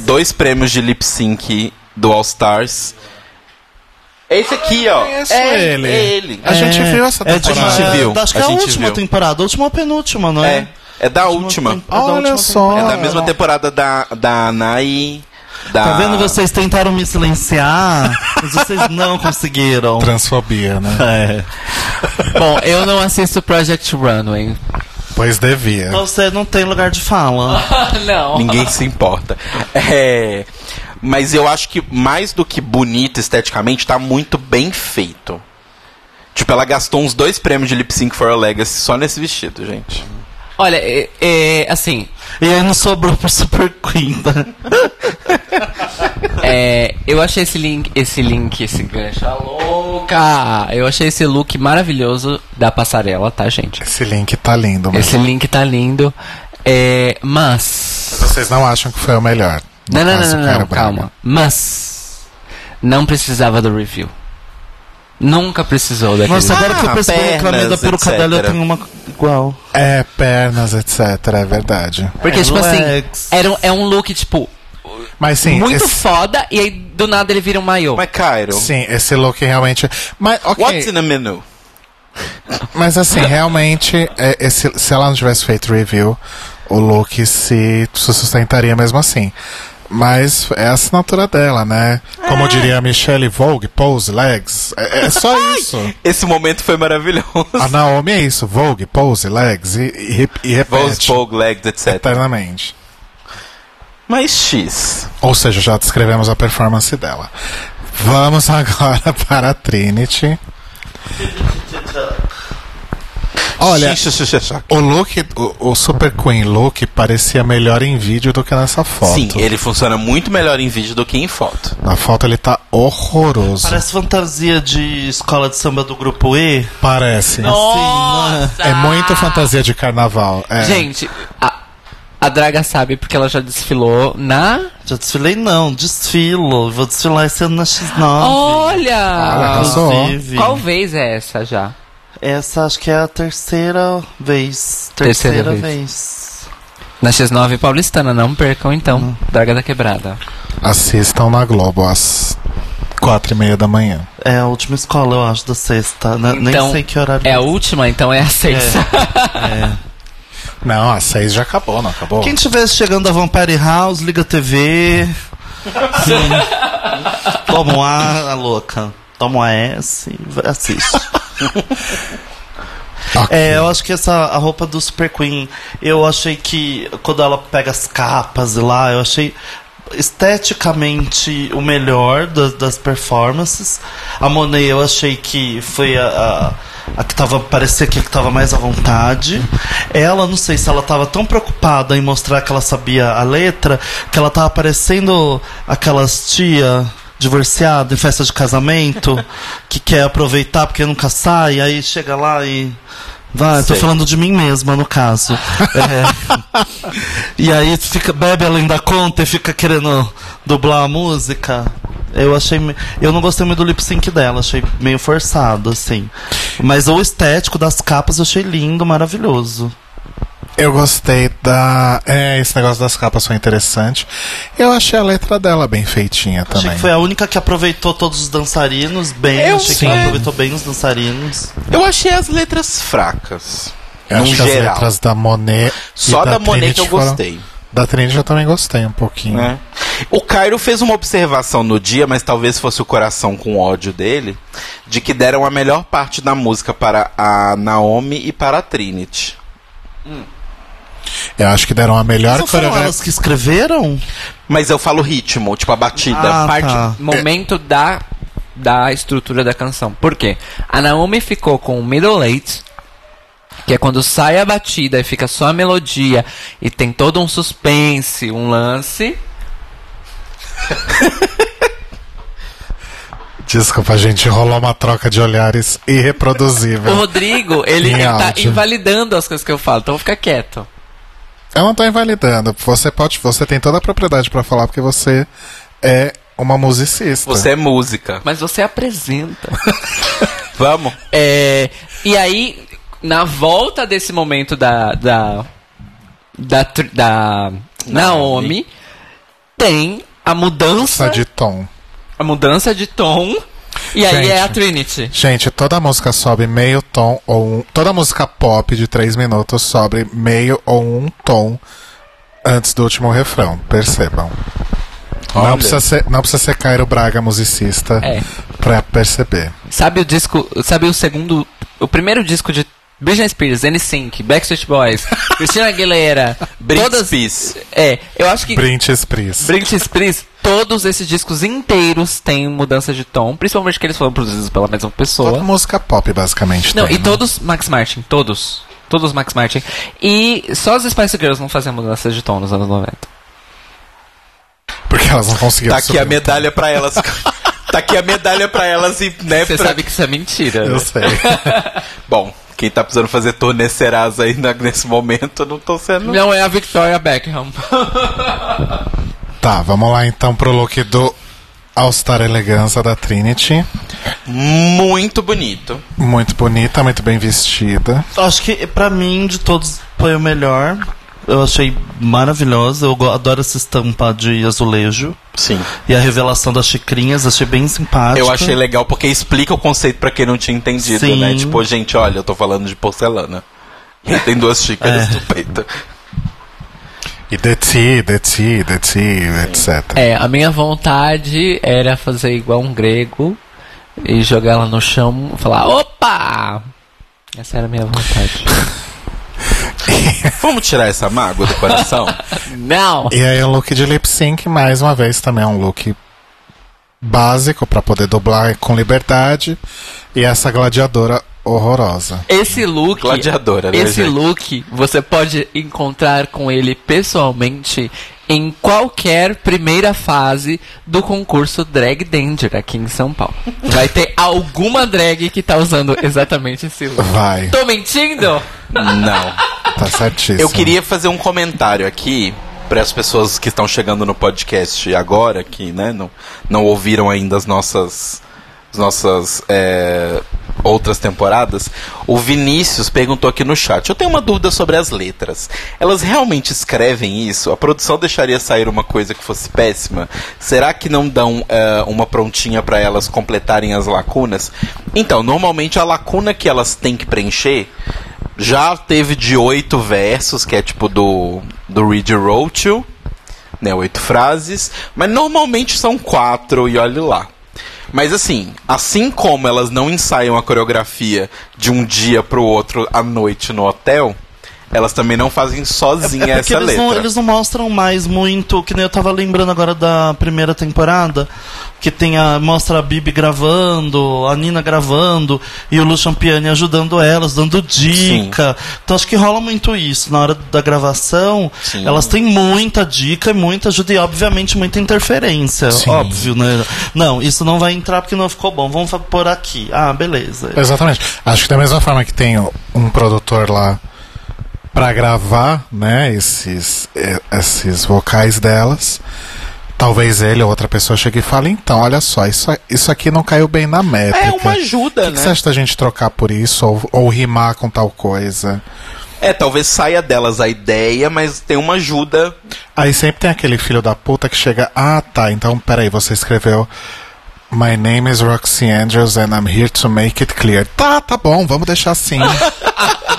dois prêmios de lip sync do All Stars. É esse aqui, ó. É ele. É ele. A gente viu essa é de temporada. uma- A gente viu, Acho que a é a última viu. temporada, a última ou penúltima, não é? É, é da última. tem- é da Olha última só. É da mesma temporada da, da Anai. Da... Tá vendo? Vocês tentaram me silenciar, mas vocês não conseguiram. Transfobia, né? É. Bom, eu não assisto Project Runway. Pois devia. Então você não tem lugar de fala. não. Ninguém se importa. É, mas eu acho que mais do que bonito esteticamente, tá muito bem feito. Tipo, ela gastou uns dois prêmios de Lip Sync for a Legacy só nesse vestido, gente. Olha, é, é, assim, E aí não sobrou pro Super Queen, né? é, eu achei esse link, esse link, esse gancho, louca! Eu achei esse look maravilhoso da passarela, tá, gente? Esse link tá lindo, mas Esse link tá lindo, é, mas... vocês não acham que foi o melhor. Não, não, não, não, não, calma. Mas não precisava do review. Nunca precisou daquele Nossa, agora que eu Ah, percebi camisa pernas, peruca dela eu etc. tenho uma igual. É, pernas, etc. É verdade. Porque, É, tipo legs. assim, era um, é um look, tipo, Mas sim, muito esse, foda, e aí do nada ele vira um maiô. Mas, Cairo, sim, esse look realmente. Mas, ok. what's in the menu? Mas assim, realmente, é, esse- se ela não tivesse feito review, o look se sustentaria mesmo assim. Mas é a assinatura dela, né? Como diria a Michelle Vogue, pose legs. É, é só isso. Esse momento foi maravilhoso. A Naomi é isso, Vogue, pose legs e, e, e Vogue, repete Vogue, legs, etc. eternamente. Mas X. Ou seja, já descrevemos a performance dela. Vamos agora para a Trinity. Olha, o look, o, o Super Queen look parecia melhor em vídeo do que nessa foto. Sim, ele funciona muito melhor em vídeo do que em foto. Na foto ele tá horroroso. Parece fantasia de escola de samba do grupo E. Parece. Nossa! É muito fantasia de carnaval. É. Gente, a, a Draga sabe porque ela já desfilou na. Já desfilei não, desfilo. Vou desfilar esse ano na X9. Olha! Inclusive. Qual vez é essa já? Essa acho que é a terceira vez. Terceira Terceira, vez. vez. Na X9 paulistana, não percam então. Draga da Quebrada. Assistam na Globo às quatro e meia da manhã. É a última escola, eu acho, da sexta. Né? Então, Nem sei que horário. É a última, então é a sexta. É. Não, às seis já acabou, não acabou? Quem estiver chegando a Vampire House, liga a TV. Toma um A, a louca. Toma um S e assiste. É, eu acho que essa a roupa do Super Queen, eu achei que quando ela pega as capas lá, eu achei esteticamente o melhor das, das performances. A Monet eu achei que foi a, a, a que tava, parecia que a que tava mais à vontade. Ela, não sei se ela tava tão preocupada em mostrar que ela sabia a letra, que ela tava parecendo aquelas tia divorciada em festa de casamento, que quer aproveitar porque nunca sai, aí chega lá e. Vai, tô falando de mim mesma, no caso. É. E aí fica, bebe além da conta e fica querendo dublar a música. Eu achei. Eu não gostei muito do lip sync dela, achei meio forçado, assim. Mas o estético das capas eu achei lindo, maravilhoso. Eu gostei da. É, esse negócio das capas foi interessante. Eu achei a letra dela bem feitinha Achei também. que foi a única que aproveitou todos os dançarinos bem. Eu achei que sim. ela aproveitou bem os dançarinos. Eu achei as letras fracas. Eu no acho que as geral. letras da Monet. e Só da, Monet Trinity que eu foram- gostei. Da Trinity eu também gostei um pouquinho. né? O Cairo fez uma observação no dia, mas talvez fosse o coração com ódio dele, de que deram a melhor parte da música para a Naomi e para a Trinity. Eu acho que deram a melhor foram coreografia. elas que escreveram? Mas eu falo ritmo, tipo a batida. Ah, Parte, tá. momento da da estrutura da canção. Por quê? A Naomi ficou com o middle eight, que é quando sai a batida e fica só a melodia e tem todo um suspense, um lance. Desculpa, gente, rolou uma troca de olhares O irreproduzível. Rodrigo, ele, ele tá invalidando as coisas que eu falo, então fica quieto. Eu não tô invalidando. Você pode, você tem toda a propriedade pra falar porque você é uma musicista. Você é música. Mas você apresenta. Vamos. É, e aí, na volta desse momento da. da. da, da Naomi, tem a mudança. de tom. A mudança de tom. E aí Gente. é a Trinity. Gente, toda música sobe meio tom ou um. Toda música pop de 3 minutos sobe meio ou um tom antes do último refrão. Percebam. Olha. Não precisa, ser, não precisa ser Cairo Braga musicista É. pra perceber. Sabe o disco. Sabe o segundo. O primeiro disco de Britney Spears, NSYNC, Backstreet Boys, Christina Aguilera, Britney todas. Spears. É, eu acho que. Britney Spears. Britney Spears, todos esses discos inteiros têm mudança de tom, principalmente que eles foram produzidos pela mesma pessoa. Toda música pop, basicamente. Não, tem, e né? todos Max Martin, todos. Todos Max Martin. E só as Spice Girls não faziam mudança de tom nos anos 90. Porque elas não conseguiram Tá aqui a medalha pra elas. tá aqui a medalha pra elas e, né, Você pra- sabe que isso é mentira. Eu né? sei. Bom, quem tá precisando fazer turnê Serasa aí na- nesse momento não tô sendo. Não é a Victoria Beckham. Tá, vamos lá então pro look do All Star Elegância da Trinity. Muito bonito. Muito bonita, muito bem vestida. Acho que pra mim, de todos, foi o melhor. Eu achei maravilhosa. Eu adoro essa estampa de azulejo. Sim. E a revelação das xicrinhas, achei bem simpática. Eu achei legal porque explica o conceito pra quem não tinha entendido, Sim. né? Tipo, gente, olha, eu tô falando de porcelana. E tem duas xícaras É. no peito. E The Tea, The Tea, The Tea, etc. É, a minha vontade era fazer igual um grego e jogar ela no chão e falar: opa! Essa era a minha vontade. Vamos tirar essa mágoa do coração? Não! E aí o look de lip sync, mais uma vez, também é um look básico pra poder dublar com liberdade. E essa gladiadora horrorosa. Esse look. Gladiadora, né, Esse gente? look você pode encontrar com ele pessoalmente em qualquer primeira fase do concurso Drag Danger aqui em São Paulo. Vai ter alguma drag que tá usando exatamente esse look. Vai. Tô mentindo? Não. Tá certíssimo. Eu queria fazer um comentário aqui para as pessoas que estão chegando no podcast agora, que né, não, não ouviram ainda as nossas, as nossas é, outras temporadas. O Vinícius perguntou aqui no chat: Eu tenho uma dúvida sobre as letras. Elas realmente escrevem isso? A produção deixaria sair uma coisa que fosse péssima? Será que não dão é, uma prontinha para elas completarem as lacunas? Então, normalmente a lacuna que elas têm que preencher já teve de oito versos, que é tipo do, do Read Rothschild, né? Oito frases. Mas normalmente são quatro, e olhe lá. Mas assim, assim como elas não ensaiam a coreografia de um dia pro outro à noite no hotel, elas também não fazem sozinha É porque essa eles letra. não, eles não mostram mais muito, que nem eu tava lembrando agora da primeira temporada, que tem a, mostra a Bibi gravando, a Nina gravando, e o Lucian Piani ajudando elas, dando dica. Então acho que rola muito isso. Na hora da gravação, Sim. elas têm muita dica e muita ajuda, e obviamente muita interferência. Sim. Óbvio, né? Não, isso não vai entrar porque não ficou bom. Vamos pôr aqui. Ah, beleza. Exatamente. Acho que da mesma forma que tem um produtor lá pra gravar, né, esses, eh, esses vocais delas, talvez ele ou outra pessoa chegue e fale, então, olha só, isso, isso aqui não caiu bem na métrica. É uma ajuda, O que, que né? você acha da gente trocar por isso? Ou, ou rimar com tal coisa? É, talvez saia delas a ideia, mas tem uma ajuda. Aí sempre tem aquele filho da puta que chega, ah, tá, então peraí, você escreveu My name is Roxy Andrews and I'm here to make it clear. Tá, tá bom, vamos deixar assim.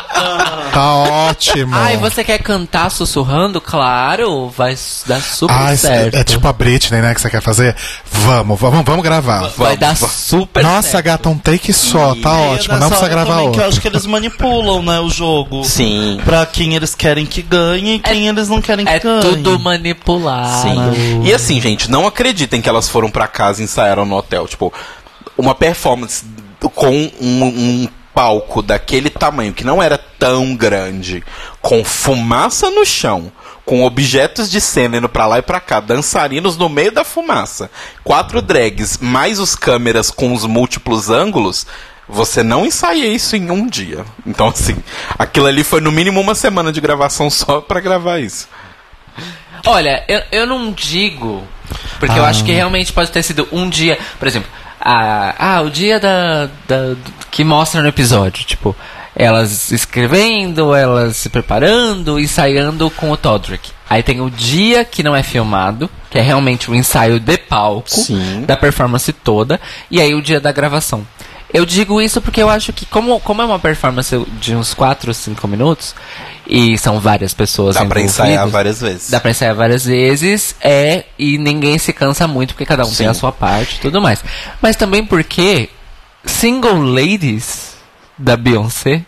tá ótimo. Ai, você quer cantar sussurrando? Claro, vai dar super Ah, esse- certo. é tipo a Britney, né, que você quer fazer? Vamos, vamos, vamos gravar. Vai dar super Nossa, certo. gata, um take só, tá E ótimo, não precisa gravar também que eu outro. acho que eles manipulam, né, o jogo. Sim. Pra quem eles querem que ganhe e quem eles não querem que É ganhe. tudo manipulado. Sim. E assim, gente, não acreditem que elas foram pra casa e ensaiaram no hotel. Tipo, uma performance com um, um palco daquele tamanho, que não era tão grande, com fumaça no chão, com objetos de cena indo pra lá e pra cá, dançarinos no meio da fumaça, quatro drags, mais os câmeras com os múltiplos ângulos, você não ensaia isso em um dia. Então, assim, aquilo ali foi no mínimo uma semana de gravação só pra gravar isso. Olha, eu, eu não digo. Porque eu Ah. acho que realmente pode ter sido um dia. Por exemplo, a, ah, o dia da, da- que mostra no episódio. Tipo, elas escrevendo, elas se preparando, ensaiando com o Todrick. Aí tem o dia que não é filmado, que é realmente um ensaio de palco da performance toda, e aí o dia da gravação. Eu digo isso porque eu acho que, como, como é uma performance de uns 4 ou 5 minutos, e são várias pessoas Dá pra ensaiar várias vezes. Dá pra ensaiar várias vezes, é, e ninguém se cansa muito, porque cada um tem Sim. a sua parte e tudo mais. Mas também porque Single Ladies da Beyoncé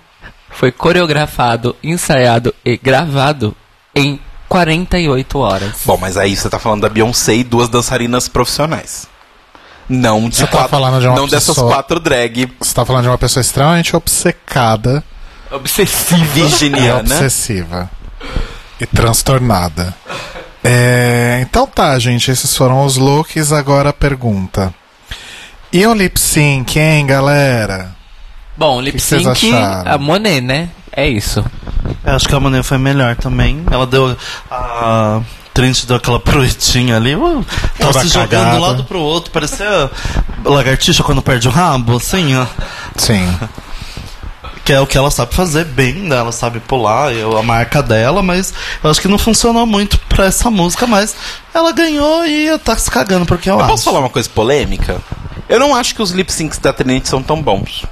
foi coreografado, ensaiado e gravado em 48 horas. Bom, mas aí você tá falando da Beyoncé e duas dançarinas profissionais. Não de Você tá quatro, falando de uma não dessas pessoa- quatro drag Você tá falando de uma pessoa extremamente obcecada. Obsessiva. Virginiana. E obsessiva. E transtornada. É, então tá, gente. Esses foram os looks. Agora a pergunta. E o lip sync, hein, galera? Bom, lip que vocês sync, a Monet, né? É isso. Eu acho que a Monet foi melhor também. Ela deu. A Trinity deu aquela proetinha ali. uh, Tava se jogando cagada. de um lado pro outro. Parecia lagartixa quando perde o rabo, assim, ó. Sim. Que é o que ela sabe fazer bem, né? Ela sabe pular, eu, a marca dela, mas eu acho que não funcionou muito pra essa música, mas ela ganhou e tá se cagando porque eu, Eu acho. posso falar uma coisa polêmica? Eu não acho que os lip syncs da Trinity são tão bons.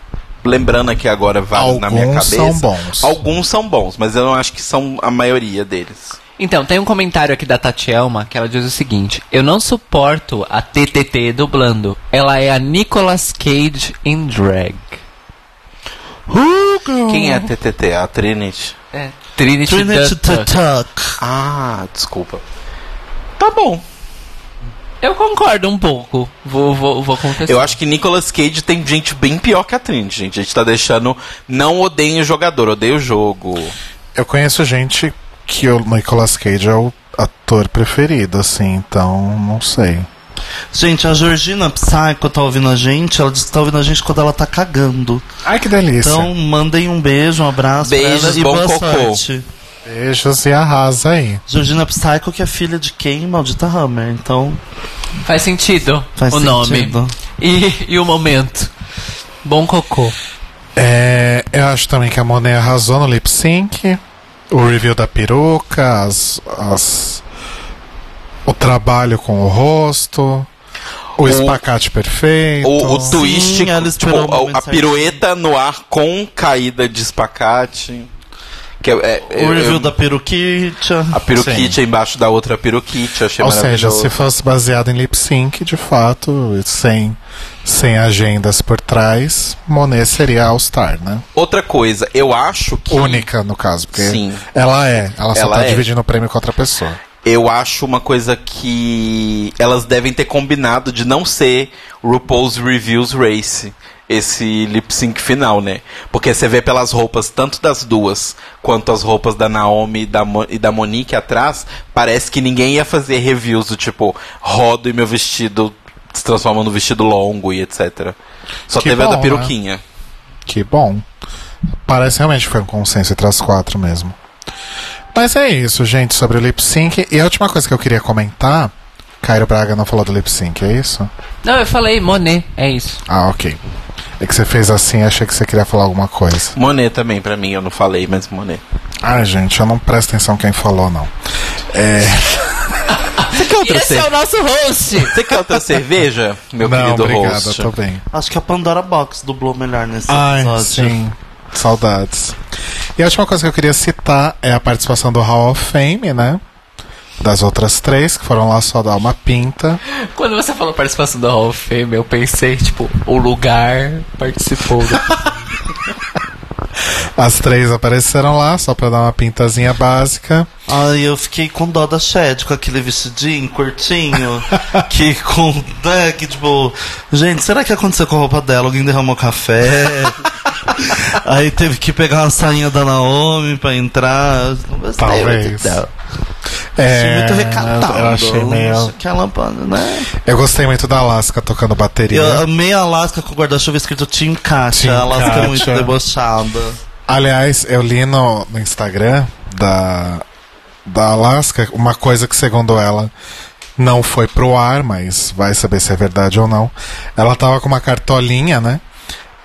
Lembrando aqui agora vários na minha Alguns cabeça. são bons. Alguns são bons, mas eu não acho que são a maioria deles. Então, tem um comentário aqui da Tatielma que ela diz o seguinte: Eu não suporto a TTT dublando. Ela é a Nicolas Cage em drag. Quem é a TTT? A Trinity? É. Trinity, Trinity Tuck. Tuck. Ah, desculpa. Tá bom. Eu concordo um pouco. Vou, vou, vou confessar. Eu acho que Nicolas Cage tem gente bem pior que a Trinity, gente. A gente tá deixando. Não odeiem o jogador, odeiem o jogo. Eu conheço gente que o Nicolas Cage é o ator preferido, assim, então não sei. Gente, a Georgina Psycho tá ouvindo a gente, ela disse que tá ouvindo a gente quando ela tá cagando. Ai, que delícia. Então, mandem um beijo, um abraço Beijos, pra ela e bom boa cocô. sorte. Beijos e arrasa aí. Georgina Psycho, que é filha de quem? Maldita Hammer. Então, Faz sentido Faz o sentido. nome. E, e o momento. Bom cocô. É, eu acho também que a Monet arrasou no lip sync. O review da peruca, as, as- o trabalho com o rosto, o, espacate perfeito. O, o twist, Sim, ela tipo, o a- a, pirueta no ar com caída de espacate. Que é, é, o review eu- da peruquita. A peruquite embaixo da outra peruquite, achei Ou seja, se fosse baseado em lip sync, de fato, sem, sem agendas por trás, Monet seria All-Star, né? Outra coisa, eu acho que. Única, no caso, porque Sim. ela é, ela só Ela tá é. dividindo o prêmio com outra pessoa. Eu acho uma coisa que elas devem ter combinado de não ser RuPaul's Reviews Race, esse lip sync final, né? Porque você vê pelas roupas, tanto das duas, quanto as roupas da Naomi e da, Mo- e da Monique atrás, parece que ninguém ia fazer reviews do tipo, rodo e meu vestido se transforma no vestido longo e etc. Só Que teve a bom, da né? peruquinha. Que bom. Parece realmente que foi um consenso entre as quatro mesmo. Mas é isso, gente, sobre o lip sync. E a última coisa que eu queria comentar. Cairo Braga não falou do lip sync, é isso? Não, eu falei Monet, é isso. Ah, ok. É que você fez assim, achei que você queria falar alguma coisa. Monet também, pra mim, eu não falei, mas Monet. Ah, gente, eu não presto atenção quem falou, não. É. Você quer outra, Esse é o nosso host. Você quer outra cerveja, meu não, querido obrigado, host? tô bem. Acho que a Pandora Box dublou melhor nesse Ai, episódio. sim. Saudades. E a última coisa que eu queria citar é a participação do Hall of Fame, né? Das outras três, que foram lá só dar uma pinta. Quando você falou participação da Hall of Fame, eu pensei, tipo, o lugar participou. do- As três apareceram lá, só pra dar uma pintazinha básica. Ai, eu fiquei com dó da Shed, com aquele vestidinho curtinho, que com. Né, que tipo. Gente, será que aconteceu com a roupa dela? Alguém derramou café? Aí teve que pegar uma sainha da Naomi pra entrar. Não gostei Talvez. É, muito recatado. eu achei meio- Aquela, né? Eu gostei muito da Alaska tocando bateria. Eu amei a Alaska com o guarda-chuva escrito Team Katia. Team A Alaska é muito debochada. Aliás, eu li no, no Instagram da, da Alaska uma coisa que, segundo ela, não foi pro ar, mas vai saber se é verdade ou não. Ela tava com uma cartolinha, né?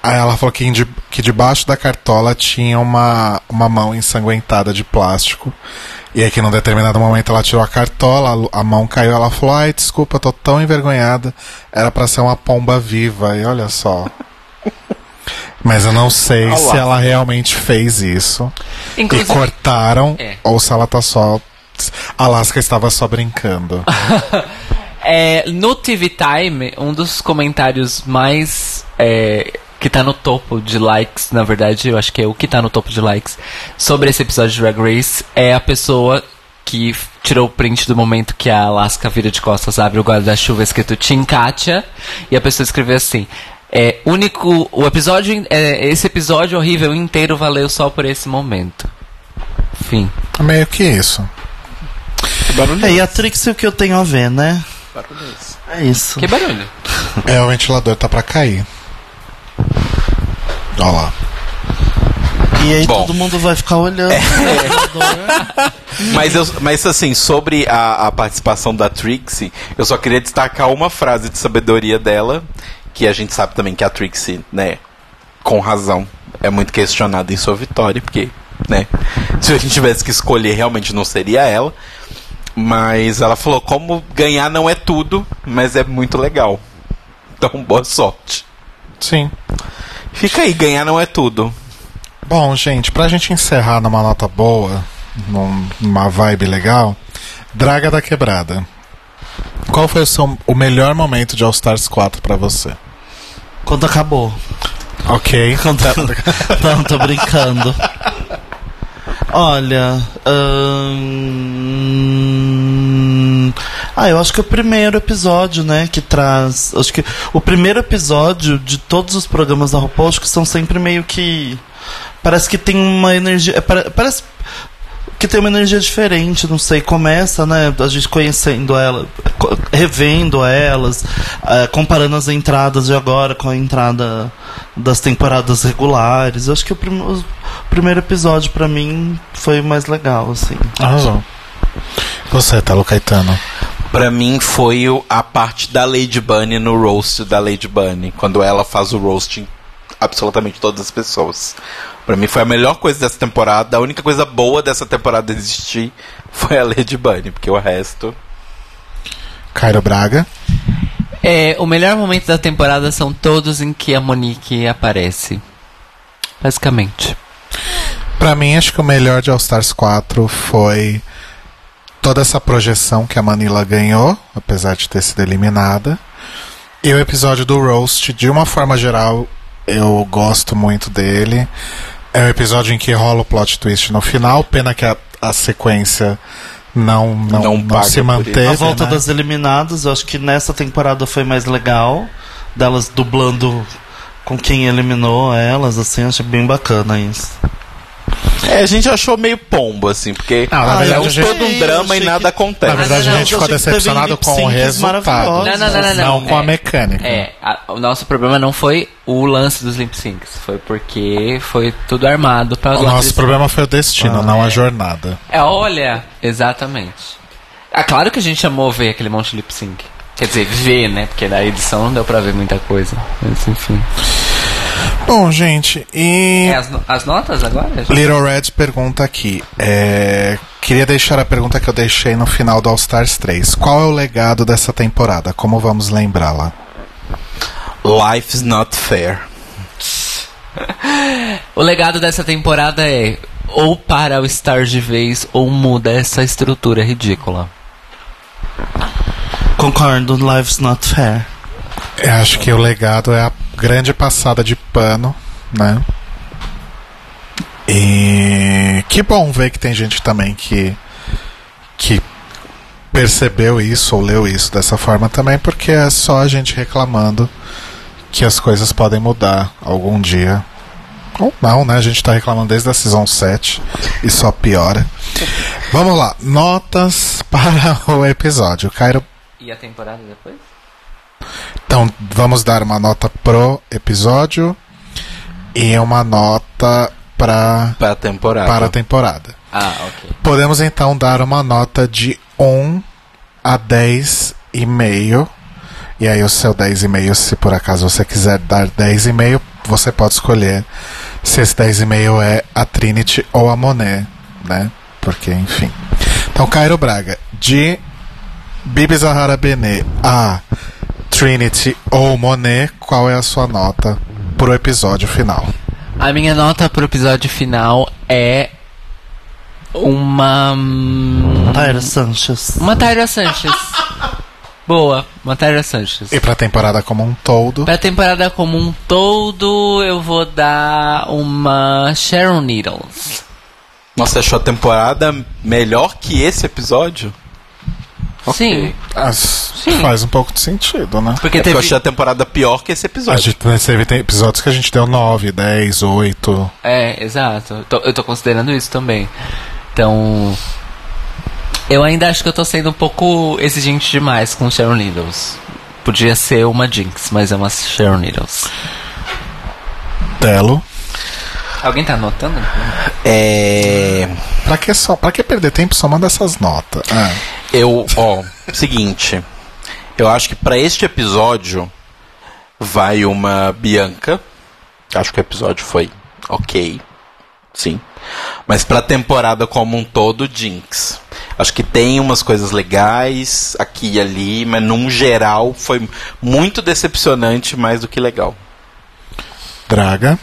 Aí ela falou que, de, que debaixo da cartola tinha uma, uma mão ensanguentada de plástico. E aí que num determinado momento ela tirou a cartola, a a mão caiu, ela falou, ai, desculpa, tô tão envergonhada. Era pra ser uma pomba viva, e olha só. Mas eu não sei Olá. se ela realmente fez isso. Inclusive- E cortaram, É. ou se ela tá só. A Alaska estava só brincando. É, no TV Time, um dos comentários mais. é, que tá no topo de likes, na verdade, eu acho que é o que tá no topo de likes, sobre esse episódio de Drag Race, é a pessoa que tirou o print do momento que a Alaska vira de costas, abre o guarda-chuva escrito Team Katia, e a pessoa escreveu assim. É, único. O episódio. É, esse episódio horrível inteiro valeu só por esse momento. Fim. Meio que isso. É, e a Trixie o que eu tenho a ver, né? É isso. Que barulho. É, o ventilador tá pra cair. Olha lá. E aí Bom. todo mundo vai ficar olhando. Mas, eu, mas assim, sobre a, a participação da Trixie, eu só queria destacar uma frase de sabedoria dela, que a gente sabe também que a Trixie, né, com razão, é muito questionada em sua vitória, porque, né, se a gente tivesse que escolher, realmente não seria ela. Mas ela falou, como ganhar não é tudo, mas é muito legal. Então, boa sorte. Sim. Fica aí, ganhar não é tudo. Bom, gente, pra gente encerrar numa nota boa, num- numa vibe legal, Draga da Quebrada. Qual foi o, seu, o melhor momento de All Stars 4 pra você? Quando acabou. Ok. Não, tô brincando. Olha. ahn, Ah, eu acho que o primeiro episódio, né, que traz. Acho que o primeiro episódio de todos os programas da RuPaul, acho que são sempre meio que. Parece que tem uma energia. é, pare- Parece que tem uma energia diferente, não sei. Começa, né, a gente conhecendo ela, revendo elas, eh, comparando as entradas de agora com a entrada das temporadas regulares. Eu acho que o, prim- o primeiro episódio pra mim foi o mais legal, assim. Arrasou. Você, Telo Caetano. Pra mim foi a parte da Lady Bunny no roast da Lady Bunny, quando ela faz o roast em absolutamente todas as pessoas. Pra mim foi a melhor coisa dessa temporada, a única coisa boa dessa temporada existir foi a Lady Bunny, porque o resto Cairo Braga. É, o melhor momento da temporada são todos em que a Monique aparece. Basicamente. Pra mim, acho que o melhor de All Stars 4 foi toda essa projeção que a Manila ganhou, apesar de ter sido eliminada. E o episódio do Roast, de uma forma geral, eu gosto muito dele. É um episódio em que rola o plot twist no final, pena que a, a sequência não, não, não, se manteve. A volta né? das eliminadas, eu acho que nessa temporada foi mais legal. Delas dublando com quem eliminou elas, assim, achei bem bacana isso. É, a gente achou meio pombo, assim, porque Não, na é verdade, um- a gente- todo um drama e nada acontece. Na verdade, a gente ficou decepcionado com o resultado. Não, não, não, não, não. com a É, mecânica. É, a- o nosso problema não foi o lance dos lip syncs, foi porque foi tudo armado para O nosso problema foi o destino, não a jornada. É, olha, exatamente. É claro que a gente amou ver aquele monte de lip sync. Quer dizer, ver, né? Porque na edição não deu pra ver muita coisa. Mas enfim. Bom, gente, e. É as, no- as notas agora? Little Red pergunta aqui. é, Queria deixar a pergunta que eu deixei no final do All Stars 3. Qual é o legado dessa temporada? Como vamos lembrá-la? Life's not fair. O legado dessa temporada é ou para o Star de vez ou muda essa estrutura ridícula. Concordo, Life's Not Fair. Eu acho que o legado é a grande passada de pano, né? E que bom ver que tem gente também que que percebeu isso ou leu isso dessa forma também, porque é só a gente reclamando que as coisas podem mudar algum dia. Ou não, né? A gente tá reclamando desde a Season 7 e só piora. Vamos lá, notas para o episódio. Cairo, E a temporada depois? Então vamos dar uma nota pro episódio e uma nota para Para a temporada. para temporada. Ah, ok. Podemos então dar uma nota de 1 a 10 e meio. E aí o seu 10 e meio, se por acaso você quiser dar 10 e meio, você pode escolher se esse 10 e meio é a Trinity ou a Monet, né? Porque, enfim. Então, Cairo Braga, de Bibi Zahara Benet a Trinity ou Monet, qual é a sua nota pro episódio final? A minha nota pro episódio final é uma. hum, Tyra Sanchez. Uma Tyra Sanchez. Boa, uma Tyra Sanchez. E pra temporada como um todo? Pra temporada como um todo, eu vou dar uma Sharon Needles. Nossa, achou a temporada melhor que esse episódio? Sim. As- Faz um pouco de sentido, né? Porque eu achei a temporada pior que esse A episódio. gente teve tem episódios que a gente deu 9, 10, 8. É, exato. Eu tô, eu tô considerando isso também. Então. Eu ainda acho que eu tô sendo um pouco exigente demais com Sharon Needles. Podia ser uma Jinx, mas é uma Sharon Needles. Telo. Alguém tá anotando? É. Pra que, só, pra que perder tempo somando essas notas? Ah, Eu, ó, seguinte. Eu acho que pra este episódio vai uma Bianca. Acho que o episódio foi ok. Sim. Mas pra temporada como um todo, Jinx. Acho que tem umas coisas legais aqui e ali, mas num geral foi muito decepcionante mais do que legal. Draga.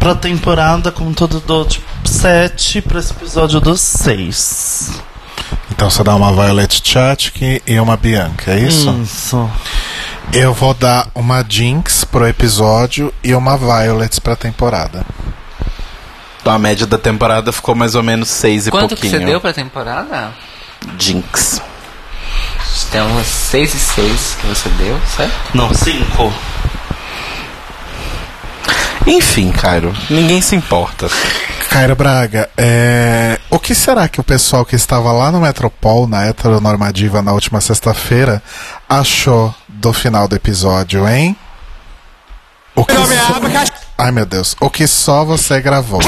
Pra temporada, como todo, dou tipo 7, pra esse episódio dos 6. Então você dá uma Violet Chachki e uma Bianca, é isso? Isso. Eu vou dar uma Jinx pro episódio e uma Violet pra temporada. Então a média da temporada ficou mais ou menos 6 e Quanto que pouquinho. você deu pra temporada? Jinx. Tem umas 6 e 6 que você deu, certo? Não, 5. Enfim, Cairo, ninguém se importa. Cairo Braga, é... o que será que o pessoal que estava lá no Metropol, na heteronormativa, na última sexta-feira, achou do final do episódio, hein? O que só... Ai meu Deus, o que só você gravou.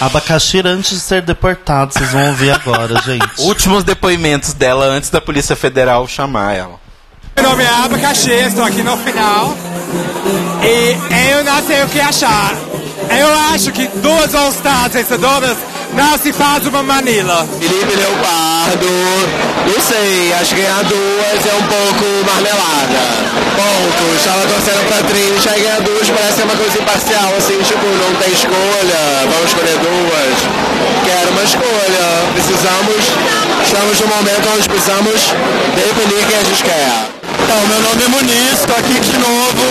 Abacaxi antes de ser deportado, vocês vão ouvir agora, gente. Últimos depoimentos dela antes da Polícia Federal chamar ela. Meu nome é Abacaxi, estou aqui no final. E eu não sei o que achar. Eu acho que duas All-Stars vencedoras não se faz uma Manila. Felipe Leopardo, não sei, acho que ganhar duas é um pouco marmelada. Ponto, estava torcendo pra Trinity, aí ganhar duas parece uma coisa imparcial, assim, tipo, não tem escolha, vamos escolher duas. Quero uma escolha, precisamos, estamos num momento onde precisamos definir quem a gente quer. Então, meu nome é Muniz, tô aqui de novo.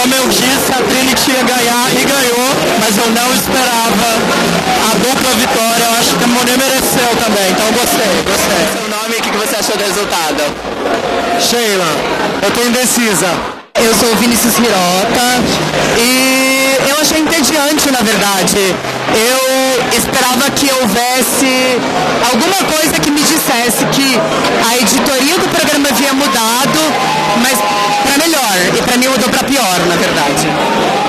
Como eu disse, a Trinity ia ganhar e ganhou, mas eu não esperava a dupla vitória. Eu acho que a Monet mereceu também, então gostei, gostei. Seu nome, o que você achou do resultado? Sheila, eu tô indecisa. Eu sou o Vinícius Hirota e eu achei entediante, na verdade. Eu esperava que houvesse alguma coisa que me dissesse que a editoria do programa havia mudado, mas para melhor. E para mim mudou para pior, na verdade.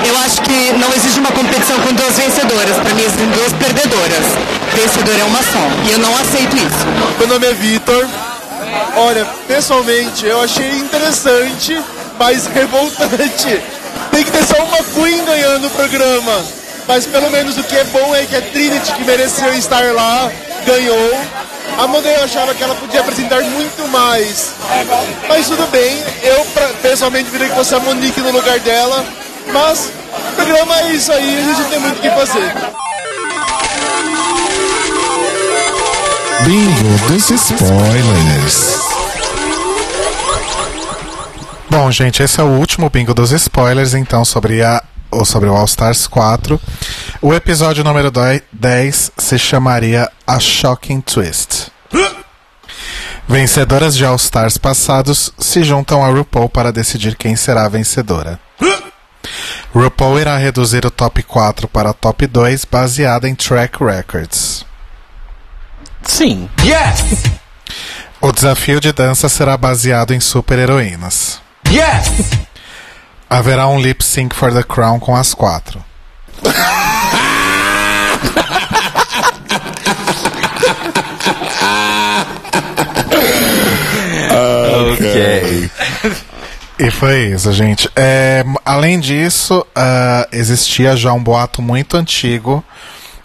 Eu acho que não existe uma competição com duas vencedoras. Para mim existem duas perdedoras. Vencedora é uma só. E eu não aceito isso. Meu nome é Vitor. Olha, pessoalmente eu achei interessante, mas revoltante. Tem que ter só uma Queen ganhando o programa. Mas pelo menos o que é bom é que a Trinity, que mereceu estar lá, ganhou. A eu achava que ela podia apresentar muito mais. Mas tudo bem, eu pessoalmente virei que fosse a Monique no lugar dela. Mas o programa é isso aí, a gente não tem muito o que fazer. Bingo dos spoilers. Bom, gente, esse é o último bingo dos spoilers, então, sobre a ou sobre o All Stars 4. O episódio número doi- 10 se chamaria A Shocking Twist. Vencedoras de All Stars passados se juntam a RuPaul para decidir quem será a vencedora. RuPaul irá reduzir o top 4 para top 2 baseada em track records. Sim. Yes! O desafio de dança será baseado em super-heroínas. Yes! Haverá um lip sync for the crown com as quatro. Ok. E foi isso, gente. É, além disso, ah, existia já um boato muito antigo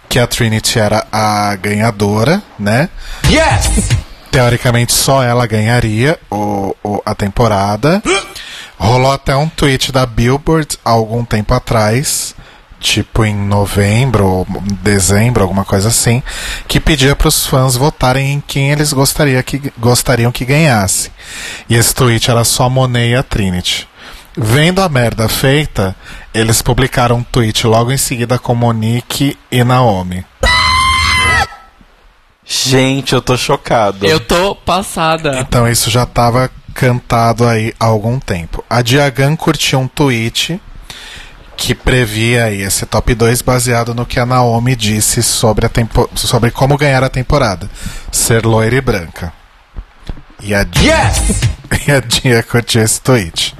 que a Trinity era a ganhadora, né? Yes! Teoricamente só ela ganharia o, o- a temporada. Rolou até um tweet da Billboard há algum tempo atrás, tipo em novembro ou dezembro, alguma coisa assim, que pedia para os fãs votarem em quem eles gostaria que, gostariam que ganhasse. E esse tweet era só Monet e a Trinity. Vendo a merda feita, eles publicaram um tweet logo em seguida com Monique e Naomi. Gente, eu tô chocado. Eu tô passada. Então isso já estava cantado aí há algum tempo. A Diagan curtiu um tweet que previa aí esse top 2 baseado no que a Naomi disse sobre, a tempo, sobre como ganhar a temporada. Ser loira e branca. E a Dia, e a Dia curtiu esse tweet.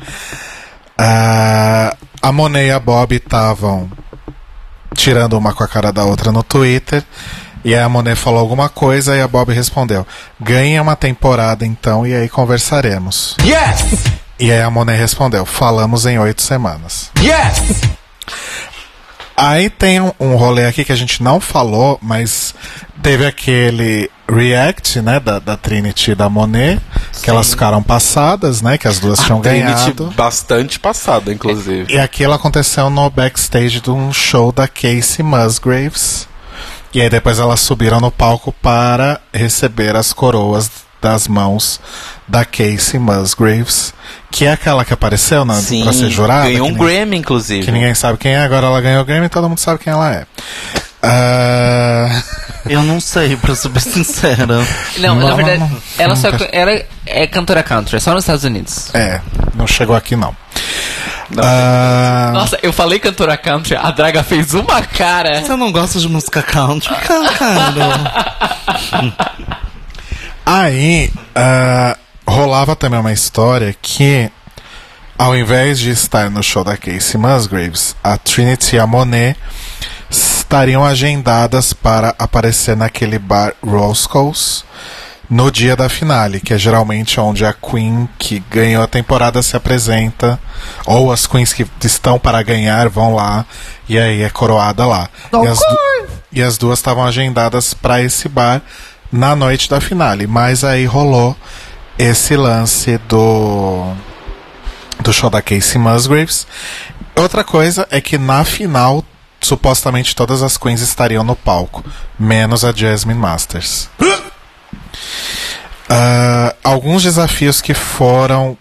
Ah, a Monet e a Bob estavam tirando uma com a cara da outra no Twitter. E aí a Monet falou alguma coisa e a Bob respondeu: Ganhe uma temporada então e aí conversaremos. Yes! E aí a Monet respondeu: Falamos em oito semanas. Yes! Aí tem um, um rolê aqui que a gente não falou, mas teve aquele react, né, da, da Trinity e da Monet, que elas ficaram passadas, né, que as duas tinham Trinity ganhado. bastante passada, inclusive. E aquilo aconteceu no backstage de um show da Casey Musgraves. E aí depois elas subiram no palco para receber as coroas das mãos da Casey Musgraves, que é aquela que apareceu na, Sim, pra ser jurada. ganhou um Grammy, inclusive. Que ninguém sabe quem é, agora ela ganhou o Grammy e todo mundo sabe quem ela é. Ah, Eu não sei, pra ser bem sincera. Não, na Não, verdade, não, não. ela só Nunca- ela é cantora country, é só nos Estados Unidos. É, não chegou aqui não. Ah, Nossa, eu falei cantora country, a Draga fez uma cara. Você não gosta de música country? Cara, Aí ah, rolava também uma história que, ao invés de estar no show da Casey Musgraves, a Trinity e a Monet estariam agendadas para aparecer naquele bar Roscoe's no dia da finale, que é geralmente onde a Queen que ganhou a temporada se apresenta, ou as Queens que estão para ganhar vão lá, e aí é coroada lá. E as, e as duas estavam agendadas para esse bar na noite da finale, mas aí rolou esse lance do do show da Casey Musgraves. Outra coisa é que na final supostamente todas as queens estariam no palco, menos a Jasmine Masters. Ah, alguns desafios que foram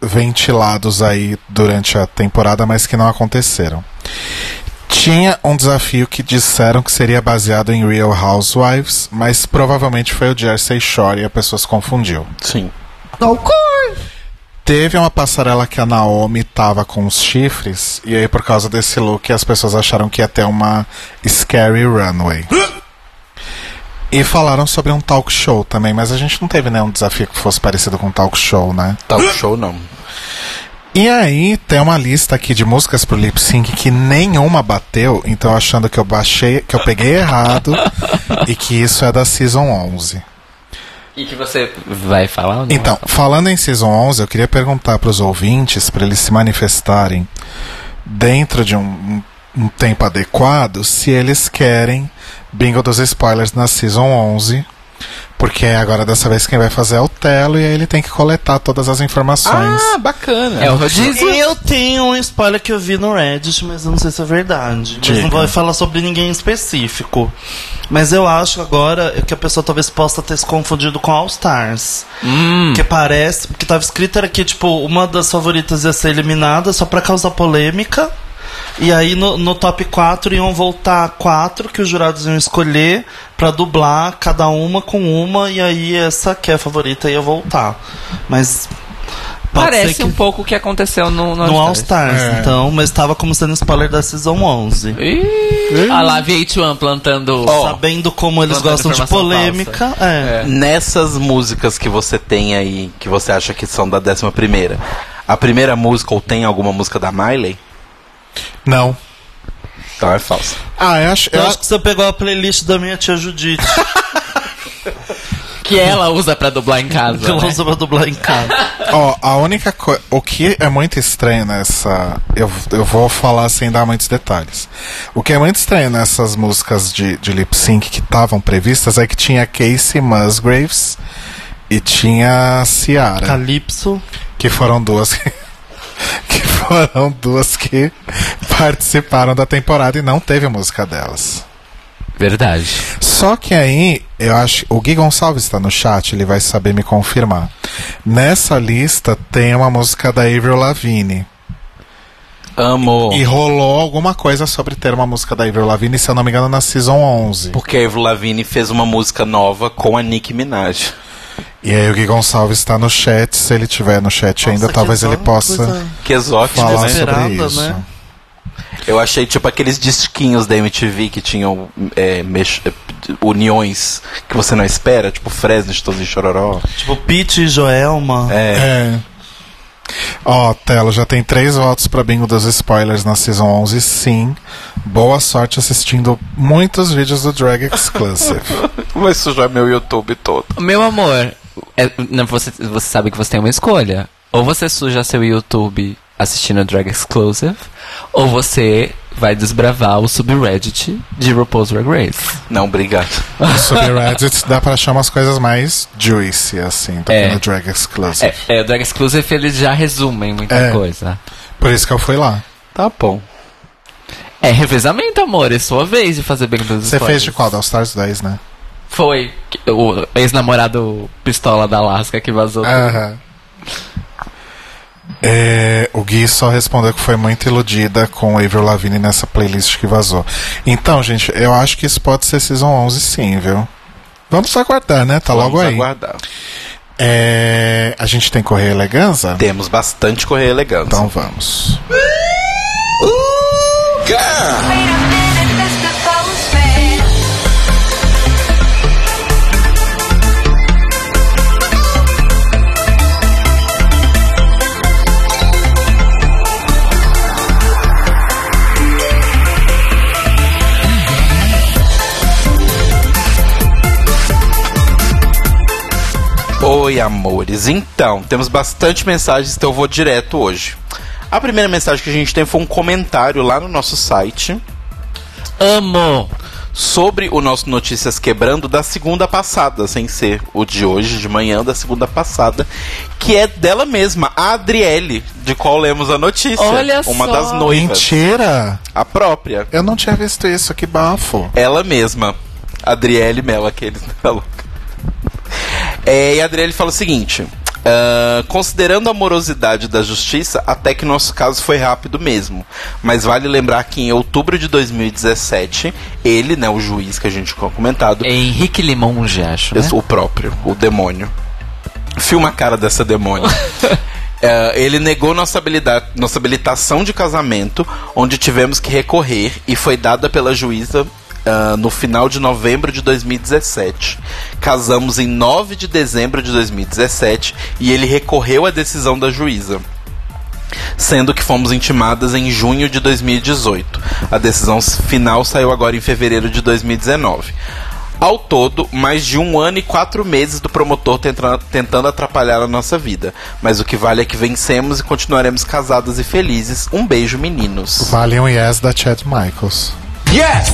ventilados aí durante a temporada, mas que não aconteceram. Tinha um desafio que disseram que seria baseado em Real Housewives, mas provavelmente foi o Jersey Shore e a pessoa se confundiu. Sim. Teve uma passarela que a Naomi tava com os chifres, e aí por causa desse look as pessoas acharam que ia ter uma Scary Runway. E falaram sobre um talk show também, mas a gente não teve nenhum desafio que fosse parecido com um talk show, né? Talk show não. E aí tem uma lista aqui de músicas pro lip sync que nenhuma bateu, então achando que eu baixei, que eu peguei errado e que isso é da season 11. E que você vai falar ou não? Então, falando em Season 11, eu queria perguntar para os ouvintes, para eles se manifestarem dentro de um, um- tempo adequado, se eles querem bingo dos spoilers na Season 11. Porque agora dessa vez quem vai fazer é o Telo e aí ele tem que coletar todas as informações. Ah, bacana. É o rodízio? Eu tenho um spoiler que eu vi no Reddit, mas eu não sei se é verdade. Mas Diga. não vou falar sobre ninguém específico. Mas eu acho agora que a pessoa talvez possa ter se confundido com All Stars. Hum. Que parece. Porque tava escrito era que, tipo, uma das favoritas ia ser eliminada só pra causar polêmica. E aí no, no top 4 iam voltar quatro que os jurados iam escolher pra dublar cada uma com uma, e aí essa que é a favorita ia voltar. Mas. Parece um pouco o que aconteceu no, no, no All Stars, É. então, mas tava como sendo spoiler da Season 11. A lá VH1 plantando. Sabendo como eles gostam de polêmica, falsa. é. Nessas músicas que você tem aí, que você acha que são da décima primeira, a primeira música ou tem alguma música da Miley? Não. Então é falsa. Ah, eu acho. Eu acho que você pegou a playlist da minha tia Judite. Que ela usa pra dublar em casa. que ela né? usa pra dublar em casa. Ó, a única coisa. O que é muito estranho nessa. Eu, eu vou falar sem dar muitos detalhes. O que é muito estranho nessas músicas de, de lip sync que estavam previstas é que tinha Casey Musgraves e tinha Ciara. Calypso. Que foram duas. que- que foram duas que participaram da temporada e não teve música delas. Verdade. Só que aí, eu acho. O Gui Gonçalves está no chat, ele vai saber me confirmar. Nessa lista tem uma música da Avril Lavigne. Amo. E rolou alguma coisa sobre ter uma música da Avril Lavigne, se eu não me engano, na Season 11. Porque a Avril Lavigne fez uma música nova com a Nicki Minaj. E aí o Gui Gonçalves está no chat, se ele tiver no chat ainda, que talvez ele possa Que exótico, falar né? sobre isso. né? Eu achei tipo aqueles disquinhos da MTV que tinham é, mex- é, uniões que você não espera, tipo Fresno, Chitãozinho e Chororó. Tipo Pete e Joelma. É. Ó, Telo, já tem três votos pra bingo dos spoilers na Season 11, sim. Boa sorte assistindo muitos vídeos do Drag Exclusive. Vai sujar meu YouTube todo. Meu amor, é- não, você, você sabe que você tem uma escolha. Ou você suja seu YouTube assistindo Drag Exclusive, ou você vai desbravar o subreddit de RuPaul's Drag Race. Não, obrigado. No subreddit dá pra achar umas coisas mais juicy, assim, do que É. no Drag Exclusive. É, é, o Drag Exclusive eles já resumem muita É. coisa. Por isso que eu fui lá. Tá bom. É revezamento, amor. É sua vez de fazer bem dos Você fez de qual? Da All Stars 10, né? Foi o ex-namorado pistola da Alaska que vazou. Aham. É, o Gui só respondeu que foi muito iludida com o Avril Lavigne nessa playlist que vazou. Então, gente, eu acho que isso pode ser Season 11 sim, viu? Vamos aguardar, né? Tá logo Vamos aí. aguardar. É, a gente tem Correio Eleganza? Temos bastante correio elegante. Então vamos. Oi, amores. Então, temos bastante mensagens, então eu vou direto hoje. A primeira mensagem que a gente tem foi um comentário lá no nosso site. Amo! Sobre o nosso Notícias Quebrando da segunda passada, sem ser o de hoje, de manhã, da segunda passada, que é dela mesma, a Adriele, de qual lemos a notícia. Olha Uma só. das noivas. Mentira! A própria. Eu não tinha visto isso, que bafo. Ela mesma. Adriele Mello, aqueles. Tá louca. É, e a Adriele fala o seguinte: ah, considerando a morosidade da justiça, até que nosso caso foi rápido mesmo. Mas vale lembrar que em outubro de 2017, ele, né, o juiz que a gente tinha comentado. Henrique Limonge, acho. Né? O próprio, o demônio. Filma a cara dessa demônio. É, ele negou nossa, habilidade, nossa habilitação de casamento, onde tivemos que recorrer e foi dada pela juíza ah, no final de novembro de 2017. Casamos em 9 de dezembro de 2017 e ele recorreu à decisão da juíza. Sendo que fomos intimadas em junho de 2018. A decisão final saiu agora em fevereiro de 2019. Ao todo, mais de um ano e quatro meses do promotor tenta- tentando atrapalhar a nossa vida. Mas o que vale é que vencemos e continuaremos casadas e felizes. Um beijo, meninos. Vale um yes da Chad Michaels. Yes!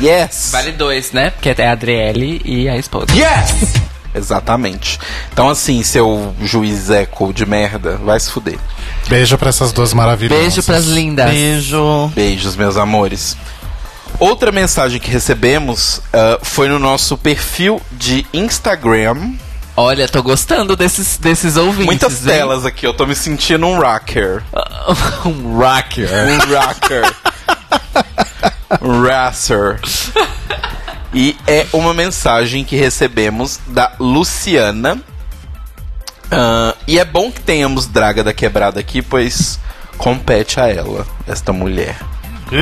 Yes! Vale dois, né? Porque é a Adriele e a esposa. Yes! Exatamente. Então, assim, seu juiz eco de merda, vai se fuder. Beijo pra essas duas maravilhosas. Beijo pras lindas. Beijo. Beijos, meus amores. Outra mensagem que recebemos ah, foi no nosso perfil de Instagram. Olha, tô gostando desses, desses ouvintes. Muitas hein? telas aqui, eu tô me sentindo um rocker. um rocker. Um rocker. racer. E é uma mensagem que recebemos da Luciana. Ah, e é bom que tenhamos Draga da Quebrada aqui, pois compete a ela, esta mulher.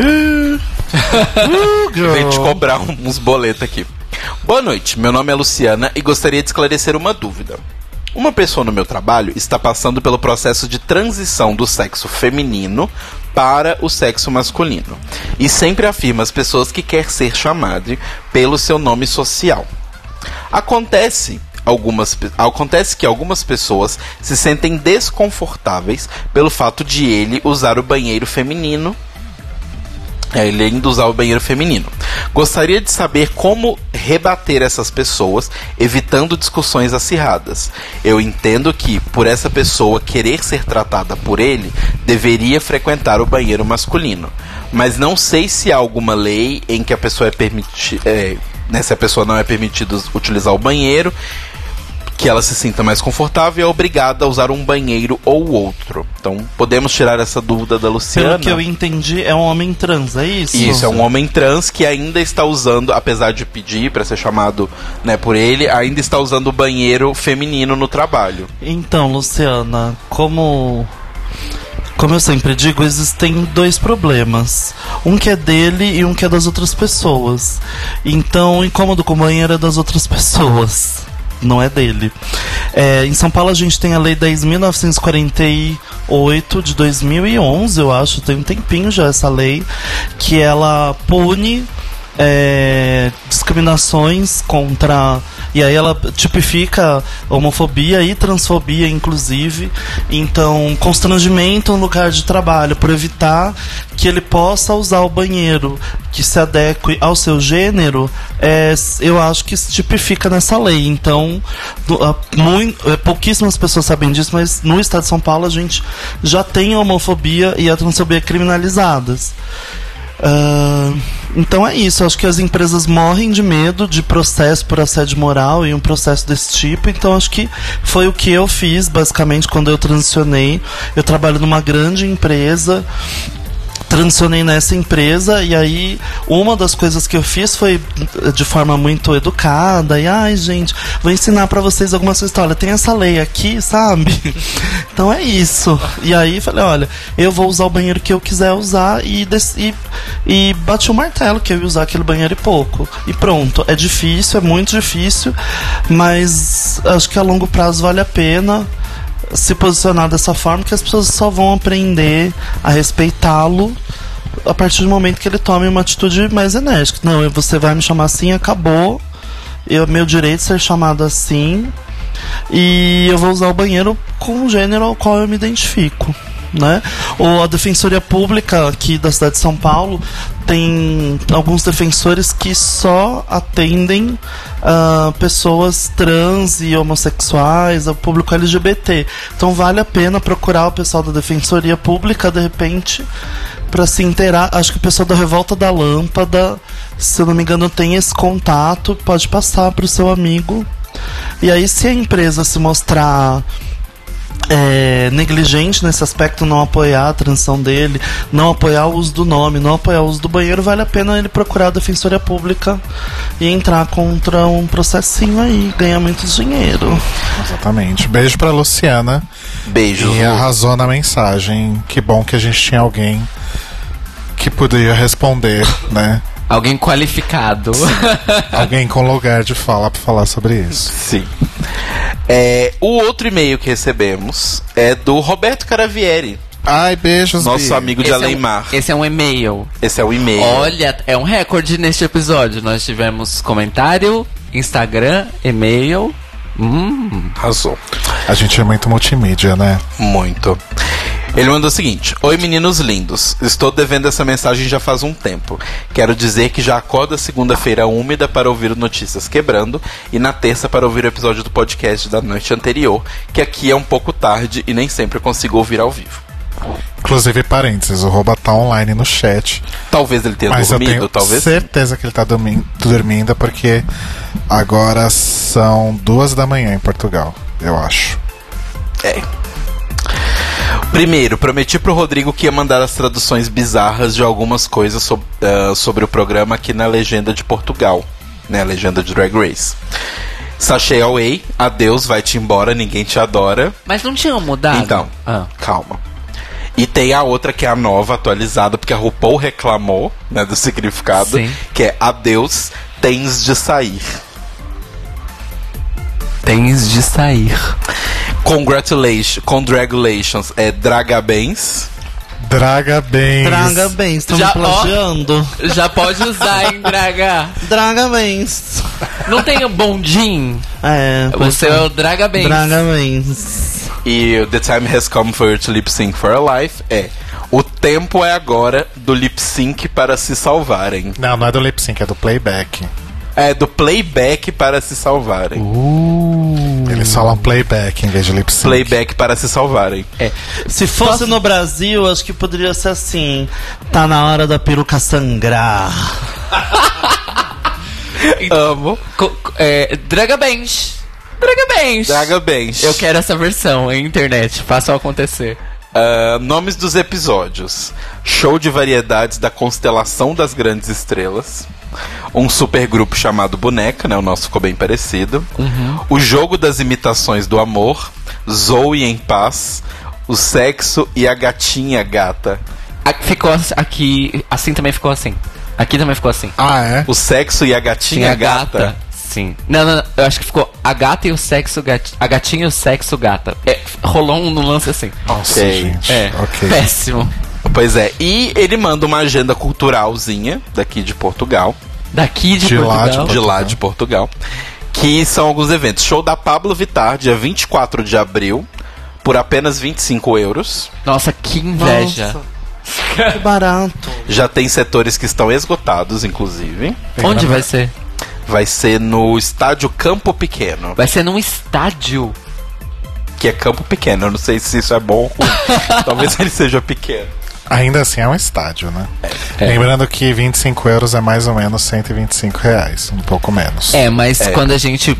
Vem te cobrar uns boletos aqui. Boa noite, meu nome é Luciana e gostaria de esclarecer uma dúvida. Uma pessoa no meu trabalho está passando pelo processo de transição do sexo feminino para o sexo masculino e sempre afirma às pessoas que quer ser chamado pelo seu nome social. Acontece algumas acontece que algumas pessoas se sentem desconfortáveis pelo fato de ele usar o banheiro feminino ele ainda usar o banheiro feminino. Gostaria de saber como rebater essas pessoas, evitando discussões acirradas. Eu entendo que, por essa pessoa querer ser tratada por ele, deveria frequentar o banheiro masculino. Mas não sei se há alguma lei em que a pessoa é permitida. É, né, se a pessoa não é permitida utilizar o banheiro, que ela se sinta mais confortável e é obrigada a usar um banheiro ou outro. Então, podemos tirar essa dúvida da Luciana. Pelo que eu entendi, é um homem trans, é isso? Isso, é um homem trans que ainda está usando, apesar de pedir para ser chamado né, por ele, ainda está usando o banheiro feminino no trabalho. Então, Luciana, como como eu sempre digo, existem dois problemas. Um que é dele e um que é das outras pessoas. Então, o incômodo com o banheiro é das outras pessoas. Não é dele. É, em São Paulo a gente tem a Lei 10.948 de 2011, eu acho, tem um tempinho já essa lei, que ela pune é, discriminações contra. E aí ela tipifica homofobia e transfobia, inclusive. Então, constrangimento no lugar de trabalho, por evitar que ele possa usar o banheiro que se adeque ao seu gênero, é, eu acho que se tipifica nessa lei. Então, do- a- mui- é, pouquíssimas pessoas sabem disso, mas no estado de São Paulo a gente já tem a homofobia e a transfobia criminalizadas. Ah, então é isso, acho que as empresas morrem de medo de processo por assédio moral e um processo desse tipo, então acho que foi o que eu fiz basicamente quando eu transicionei. Eu trabalho numa grande empresa transicionei nessa empresa e aí uma das coisas que eu fiz foi eh, de forma muito educada e ai gente vou ensinar pra vocês algumas coisas olha tem essa lei aqui sabe? Então é isso. E aí falei olha eu vou usar o banheiro que eu quiser usar e e, e bati o martelo que eu ia usar aquele banheiro e pouco. E pronto é difícil é muito difícil mas acho que a longo prazo vale a pena se posicionar dessa forma que as pessoas só vão aprender a respeitá-lo a partir do momento que ele tome uma atitude mais enérgica. Não, você vai me chamar assim, acabou. Eu meu direito de ser chamado assim. E eu vou usar o banheiro com o gênero ao qual eu me identifico. Né? Ou a Defensoria Pública aqui da cidade de São Paulo tem alguns defensores que só atendem ah, pessoas trans e homossexuais, o público LGBT. Então vale a pena procurar o pessoal da Defensoria Pública de repente para se inteirar. Acho que o pessoal da Revolta da Lâmpada, se eu não me engano, tem esse contato, pode passar para o seu amigo. E aí, se a empresa se mostrar é, negligente nesse aspecto, não apoiar a transição dele, não apoiar o uso do nome, não apoiar o uso do banheiro, vale a pena ele procurar a Defensoria Pública e entrar contra um processinho aí, ganhar muito dinheiro. Exatamente. Beijo pra Luciana. Beijos. E arrasou na mensagem. Que bom que a gente tinha alguém que poderia responder, né? Alguém qualificado. Alguém com lugar de fala pra falar sobre isso. Sim. É, o outro e-mail que recebemos é do Roberto Caravieri. Ai, beijos, Nosso Bi. amigo de Esse é um- Aleimar. esse é um e-mail. Esse é o e-mail. Olha, é um recorde neste episódio. Nós tivemos comentário, Instagram, e-mail. Hum. Arrasou. A gente é muito multimídia, né? Muito. Ele mandou o seguinte: Oi meninos lindos, estou devendo essa mensagem já faz um tempo. Quero dizer que já acordo a segunda-feira úmida para ouvir Notícias Quebrando e na terça para ouvir o episódio do podcast da noite anterior, que aqui é um pouco tarde e nem sempre consigo ouvir ao vivo. Inclusive, parênteses, o Roba tá online no chat. Talvez ele tenha Mas dormido, eu tenho talvez. certeza que ele tá dormindo, dormindo porque agora são duas da manhã em Portugal, eu acho. É. Primeiro, prometi pro Rodrigo que ia mandar as traduções bizarras de algumas coisas sob- ah, sobre o programa aqui na legenda de Portugal, né? A legenda de Drag Race. Sachei away, adeus, vai-te embora, ninguém te adora. Mas não tinham mudado? Então, Ah. calma. E tem a outra que é a nova, atualizada, porque a RuPaul reclamou, né, do significado, Sim. que é adeus, tens de sair. Tens de sair. Congratulations, congratulations, é dragabens. Draga bem. Draga bem, estão Já, ó. plagiando. Já pode usar, hein, Draga? Draga bem. Não tem o bondim? É. Você é o Draga bem. Draga bem. E o The Time Has Come for You to Lip Sync for a Life é o tempo é agora do lip sync para se salvarem. Não, não é do lip sync, é do playback. É do playback para se salvarem. Eles falam playback em vez de lip sync. Playback para se salvarem. É. Se fosse no Brasil, acho que poderia ser assim. Tá na hora da peruca sangrar. Amo. Co- é, Draga Bench. Draga Bench. Draga Bench. Eu quero essa versão em internet. Faça acontecer. Ah, nomes dos episódios: Show de variedades da constelação das grandes estrelas. Um supergrupo chamado Boneca, né? O nosso ficou bem parecido. O jogo das imitações do amor. Zoe em paz. O sexo e a gatinha gata. Aqui ficou aqui. Assim também ficou assim. Aqui também ficou assim. Ah, é? O sexo e a gatinha Tinha a gata. gata. Sim. Não, não, não. Eu acho que ficou a gata e o sexo gata. A gatinha e o sexo gata. É, rolou um lance assim. Nossa, Ok. gente. É. Ok. Péssimo. Pois é. E ele manda uma agenda culturalzinha daqui de Portugal. Daqui de, De lá Portugal. de de lá de Portugal. Que são alguns eventos. Show da Pablo Vittar, dia 24 de abril, por apenas 25 euros. Nossa, que inveja. Que barato. Já tem setores que estão esgotados, inclusive. Onde vai ser? Vai ser no estádio Campo Pequeno, Vai ser num estádio. que é Campo Pequeno. Eu não sei se isso é bom ou ruim. Talvez ele seja pequeno. Ainda assim é um estádio, né? É. Lembrando que 25 euros é mais ou menos 125 reais, um pouco menos. É, mas É. quando a gente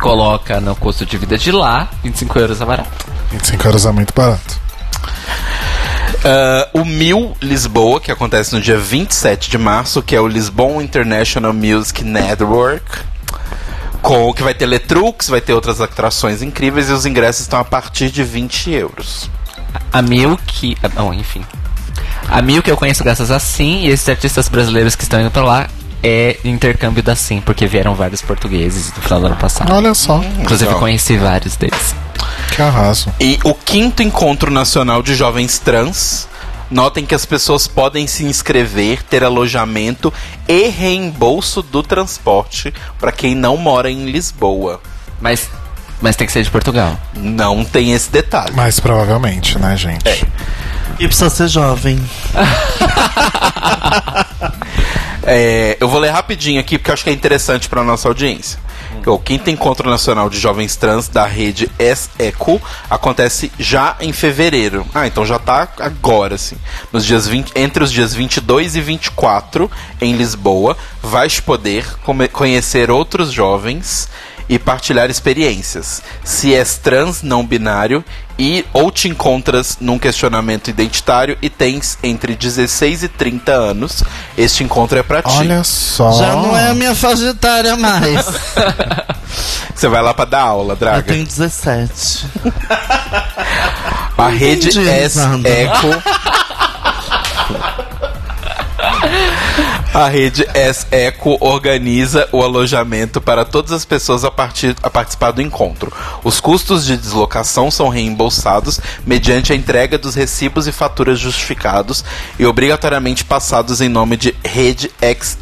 coloca no custo de vida de lá, 25 euros é barato. 25 euros é muito barato. Ah, o Mil Lisboa, que acontece no dia 27 de março, que é o Lisbon International Music Network. Com que vai ter Letrux, vai ter outras atrações incríveis e os ingressos estão a partir de 20 euros. A Mil que. ah, Não, enfim. A Mil que eu conheço graças a Sim e esses artistas brasileiros que estão indo pra lá é intercâmbio da Sim, porque vieram vários portugueses no final do ano passado. Olha só, Inclusive eu legal. conheci vários deles. que arraso. E o quinto encontro nacional de jovens trans. Notem que as pessoas podem se inscrever, ter alojamento e reembolso do transporte para quem não mora em Lisboa. Mas, mas tem que ser de Portugal. Não tem esse detalhe. Mas provavelmente, né, gente? E precisa ser jovem. É, eu vou ler rapidinho aqui porque eu acho que é interessante para nossa audiência. O quinto encontro nacional de jovens trans da rede SECO acontece já em fevereiro. Ah, então já tá agora, assim. Nos dias 20, entre os dias 22 e 24 em Lisboa, vais poder conhecer outros jovens e partilhar experiências. Se és trans não binário e ou te encontras num questionamento identitário e tens entre 16 e 30 anos, este encontro é pra ti. Olha só. Já não é a minha faixa etária mais. Você vai lá pra dar aula, Eu Draga. tenho 17. A rede Entendi, S. Eco. A rede Eco organiza o alojamento para todas as pessoas a, partir, a participar do encontro. Os custos de deslocação são reembolsados mediante a entrega dos recibos e faturas justificados e obrigatoriamente passados em nome de rede X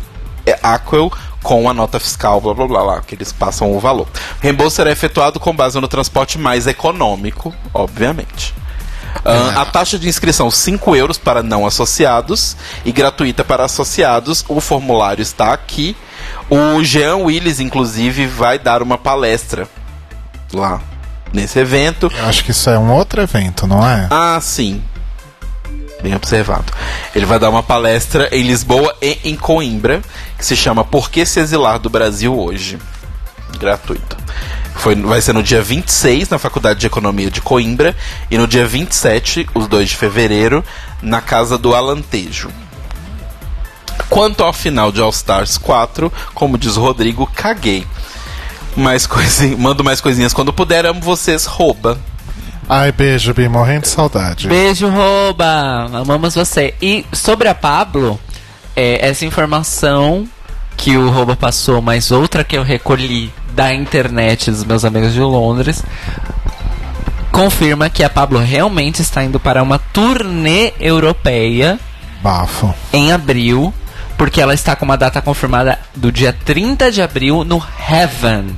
Aquel com a nota fiscal, blá blá blá, blá que eles passam o valor. O reembolso será efetuado com base no transporte mais econômico, obviamente. Ah, a taxa de inscrição 5 euros para não associados e gratuita para associados. O formulário está aqui. O Jean Willis, inclusive, vai dar uma palestra lá nesse evento. Eu acho que isso é um outro evento, não é? Ah, sim. Bem observado. Ele vai dar uma palestra em Lisboa e em Coimbra, que se chama Por que se exilar do Brasil hoje? Gratuito. Foi, vai ser no dia 26, na Faculdade de Economia de Coimbra, e no dia 27, os 2 de fevereiro, na Casa do Alantejo. Quanto ao final de All Stars 4, como diz o Rodrigo, caguei. Mais coisinha, mando mais coisinhas quando puder, amo vocês, rouba. Ai, beijo, Bi, morrendo de saudade. Beijo, rouba! Amamos você. E sobre a Pablo, é, essa informação que o rouba passou, mais outra que eu recolhi da internet dos meus amigos de Londres, confirma que a Pablo realmente está indo para uma turnê europeia Bafo. em abril, porque ela está com uma data confirmada do dia 30 de abril no Heaven,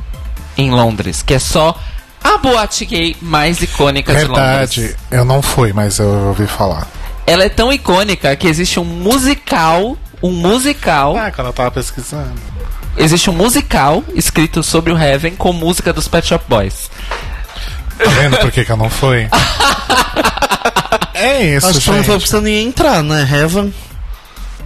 em Londres, que é só a boate gay mais icônica de Londres. Verdade, eu não fui, mas eu ouvi falar. Ela é tão icônica que existe um musical, um musical, Ah, quando eu tava pesquisando. existe um musical escrito sobre o Heaven com música dos Pet Shop Boys. Tá vendo por que, que eu não fui? é isso, Acho que não foi gente. não ia entrar, né? Heaven.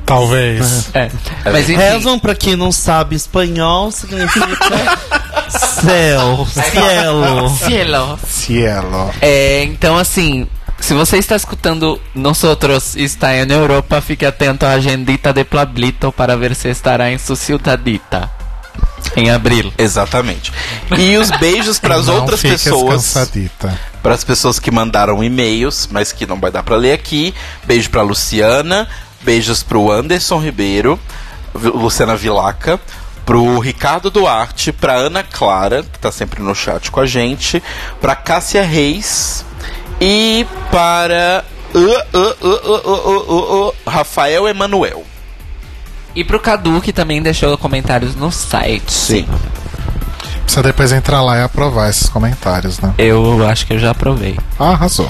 Talvez. É. Mas enfim, Heaven, pra quem não sabe espanhol, significa céu, cielo. Cielo. Cielo. É, então assim, se você está escutando nosotros e está na Europa, fique atento à agendita de Pablito para ver se estará em sua cidadita. Em abril. Exatamente. E os beijos para as outras pessoas. Para as pessoas que mandaram e-mails, mas que não vai dar para ler aqui. Beijo para Luciana, beijos pro Anderson Ribeiro, Luciana Vilaca, pro Ricardo Duarte, pra Ana Clara, que tá sempre no chat com a gente, pra Cássia Reis e para uh, uh, uh, uh, uh, uh, uh, Rafael Emanuel. E pro Cadu, que também deixou comentários no site. Sim. Precisa depois entrar lá e aprovar esses comentários, né? Eu acho que eu já aprovei. Ah, arrasou.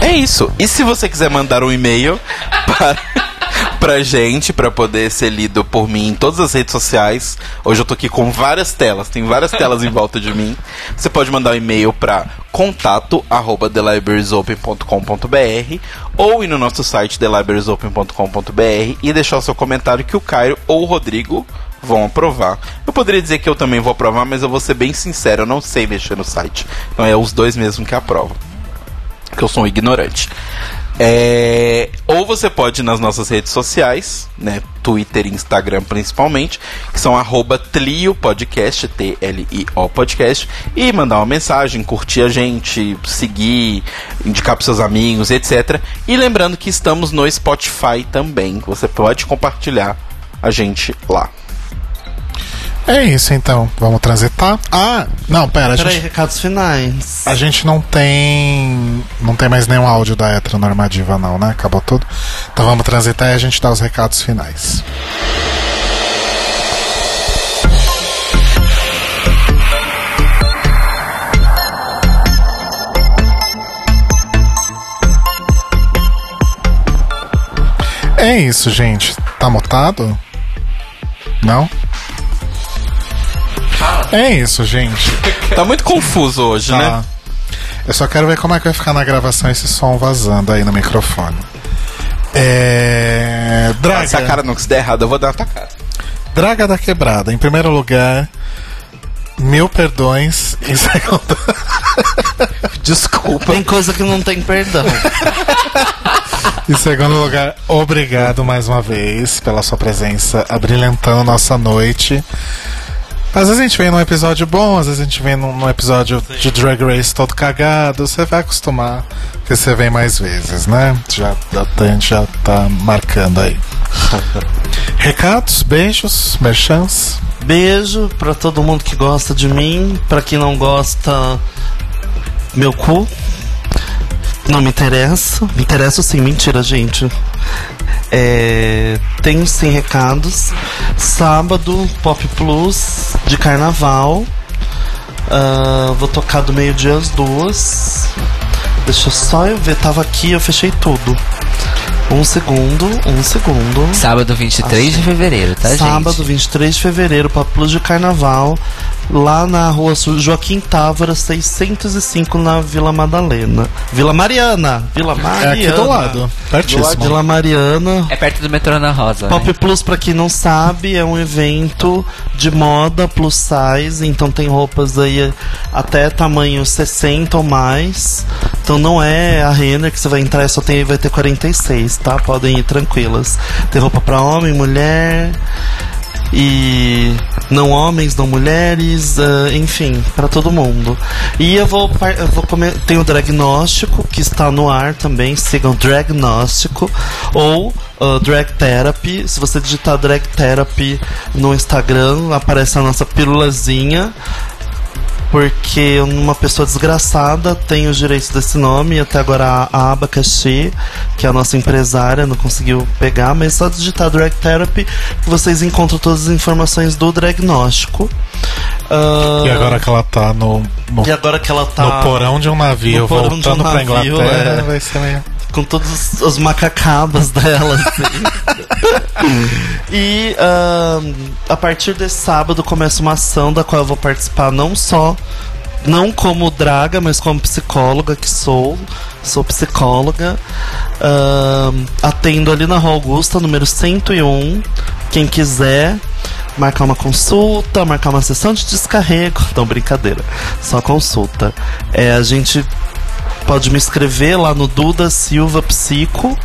É isso. E se você quiser mandar um e-mail para pra gente, pra poder ser lido por mim em todas as redes sociais. Hoje eu tô aqui com várias telas, tem várias telas em volta de mim. Você pode mandar um e-mail pra contato arroba thelibrariesopen.com.br ou ir no nosso site thelibrariesopen.com.br e deixar o seu comentário que o Cairo ou o Rodrigo vão aprovar. Eu poderia dizer que eu também vou aprovar, mas eu vou ser bem sincero, eu não sei mexer no site. Então é os dois mesmo que aprovam que eu sou um ignorante. É, ou você pode ir nas nossas redes sociais, né? Twitter e Instagram principalmente, que são arroba Tlio Podcast, T-L-I-O Podcast, e mandar uma mensagem, curtir a gente, seguir, indicar para seus amigos, etc. E lembrando que estamos no Spotify também. Você pode compartilhar a gente lá. É isso então, vamos transitar. Ah, não, pera, a Peraí, gente, recados finais. a gente não tem. Não tem mais nenhum áudio da heteronormativa, não, né? Acabou tudo. Então vamos transitar e a gente dá os recados finais. É isso, gente. Tá mutado? Não? É isso, gente. Tá muito confuso hoje, Tá. né? Eu só quero ver como é que vai ficar na gravação esse som vazando aí no microfone. É. Draga. Se a cara não se der errado, eu vou dar uma tacada. Draga da Quebrada. Em primeiro lugar, mil perdões. Em segundo. Desculpa. Tem coisa que não tem perdão. em segundo lugar, obrigado mais uma vez pela sua presença, abrilhantando nossa noite. Às vezes a gente vem num episódio bom, às vezes a gente vem num, num episódio de Drag Race todo cagado. Você vai acostumar, porque você vem mais vezes, né? Já, a gente já tá marcando aí. Recados, beijos, merchants. Beijo pra todo mundo que gosta de mim. Pra quem não gosta, meu cu. Não me interessa. Me interessa sim, mentira, gente. É, tenho sim recados. Sábado, Pop Plus de carnaval. Ah, vou tocar do meio-dia às duas. Deixa só eu ver, tava aqui, eu fechei tudo. Um segundo, um segundo. Sábado 23 de fevereiro, tá, gente? Sábado 23 de fevereiro, Papo de Carnaval, lá na rua Joaquim Távora, 605, na Vila Madalena. Vila Mariana! Vila Mariana. aqui do lado, pertíssimo. Vila Mariana. É perto do metrô Ana Rosa. Pop né? Plus, pra quem não sabe, é um evento de moda plus size, então tem roupas aí até tamanho 60 ou mais. Então não é a Renner que você vai entrar, só tem, vai ter 46, tá? Podem ir tranquilas. Tem roupa pra homem, mulher e não homens, não mulheres, ah, enfim, pra todo mundo. E eu vou, eu vou tem o Dragnóstico que está no ar também, sigam Dragnóstico ou ah, Drag Therapy. Se você digitar Drag Therapy no Instagram, aparece a nossa pílulazinha. Porque uma pessoa desgraçada tem os direitos desse nome e até agora a, Abacaxi, que é a nossa empresária, não conseguiu pegar, mas só digitar Drag Therapy que vocês encontram todas as informações do Diagnóstico. Ah, E agora que ela tá no, no, E agora que ela tá no porão de um navio, de um voltando pra navio, Inglaterra, é. vai ser meio... com todos os macacabas dela. assim. e a partir desse sábado começa uma ação da qual eu vou participar não só não como draga, mas como psicóloga que sou. Sou psicóloga. Atendo ali na Rua Augusta, número 101. Quem quiser marcar uma consulta, marcar uma sessão de descarrego. Não, brincadeira. Só consulta. É, a gente pode me escrever lá no Duda Silva Psico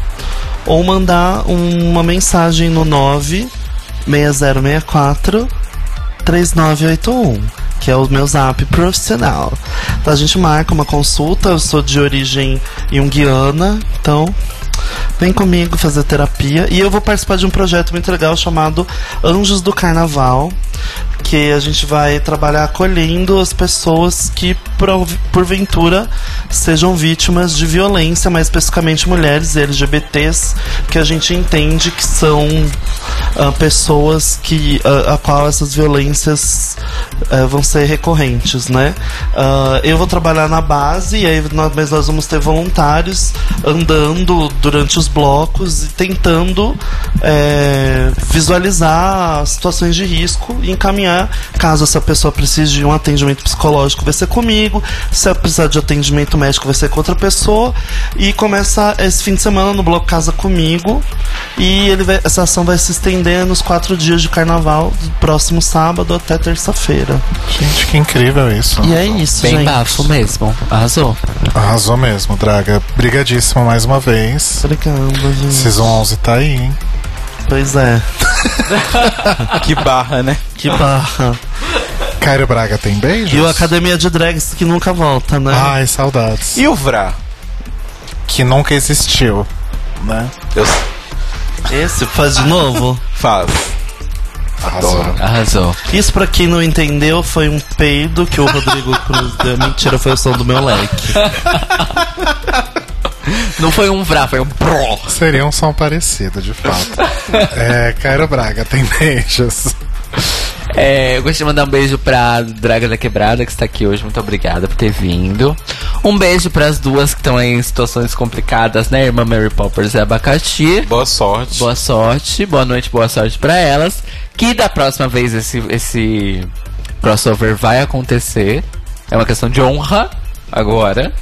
ou mandar um- uma mensagem no 96064 3981, que é o meu zap profissional. Então a gente marca uma consulta, eu sou de origem junguiana, então vem comigo fazer terapia. E eu vou participar de um projeto muito legal chamado Anjos do Carnaval, que a gente vai trabalhar acolhendo as pessoas que porventura sejam vítimas de violência, mais especificamente mulheres LGBTs, que a gente entende que são ah, pessoas que ah, a qual essas violências ah, vão ser recorrentes, né? Ah, eu vou trabalhar na base, e aí nós, mas nós vamos ter voluntários andando durante os blocos e tentando eh, visualizar situações de risco e encaminhar caso essa pessoa precise de um atendimento psicológico vai ser comigo, se ela precisar de atendimento médico vai ser com outra pessoa e começa esse fim de semana no bloco Casa Comigo e ele vai- essa ação vai se estender nos quatro dias de carnaval do próximo sábado até terça-feira. Gente, que incrível isso. E é isso, Bem gente. bafo mesmo. Arrasou. Arrasou mesmo, Draga. Brigadíssimo mais uma vez. Obrigado, gente. Season 11 tá aí, hein? Pois é. que barra, né? Que barra. Cairo Braga tem beijos? E o Academia de Drags que nunca volta, né? Ai, saudades. E o Vrá? Que nunca existiu, né? Eu... Esse faz de novo? Faz. Arrasou. Arrasou. Isso pra quem não entendeu foi um peido que o Rodrigo Cruz deu. Mentira, foi o som do meu leque. Não foi um vrá, foi um pro. Seria um som parecido, de fato. é, Cairo Braga tem beijos. É, eu gostaria de mandar um beijo pra Draga da Quebrada, que está aqui hoje. Muito obrigada por ter vindo. Um beijo pras duas que estão aí em situações complicadas, né? Irmã Mary Poppers e Abacaxi. Boa sorte. Boa sorte. Boa noite, boa sorte pra elas. Que da próxima vez esse, esse crossover vai acontecer. É uma questão de honra agora.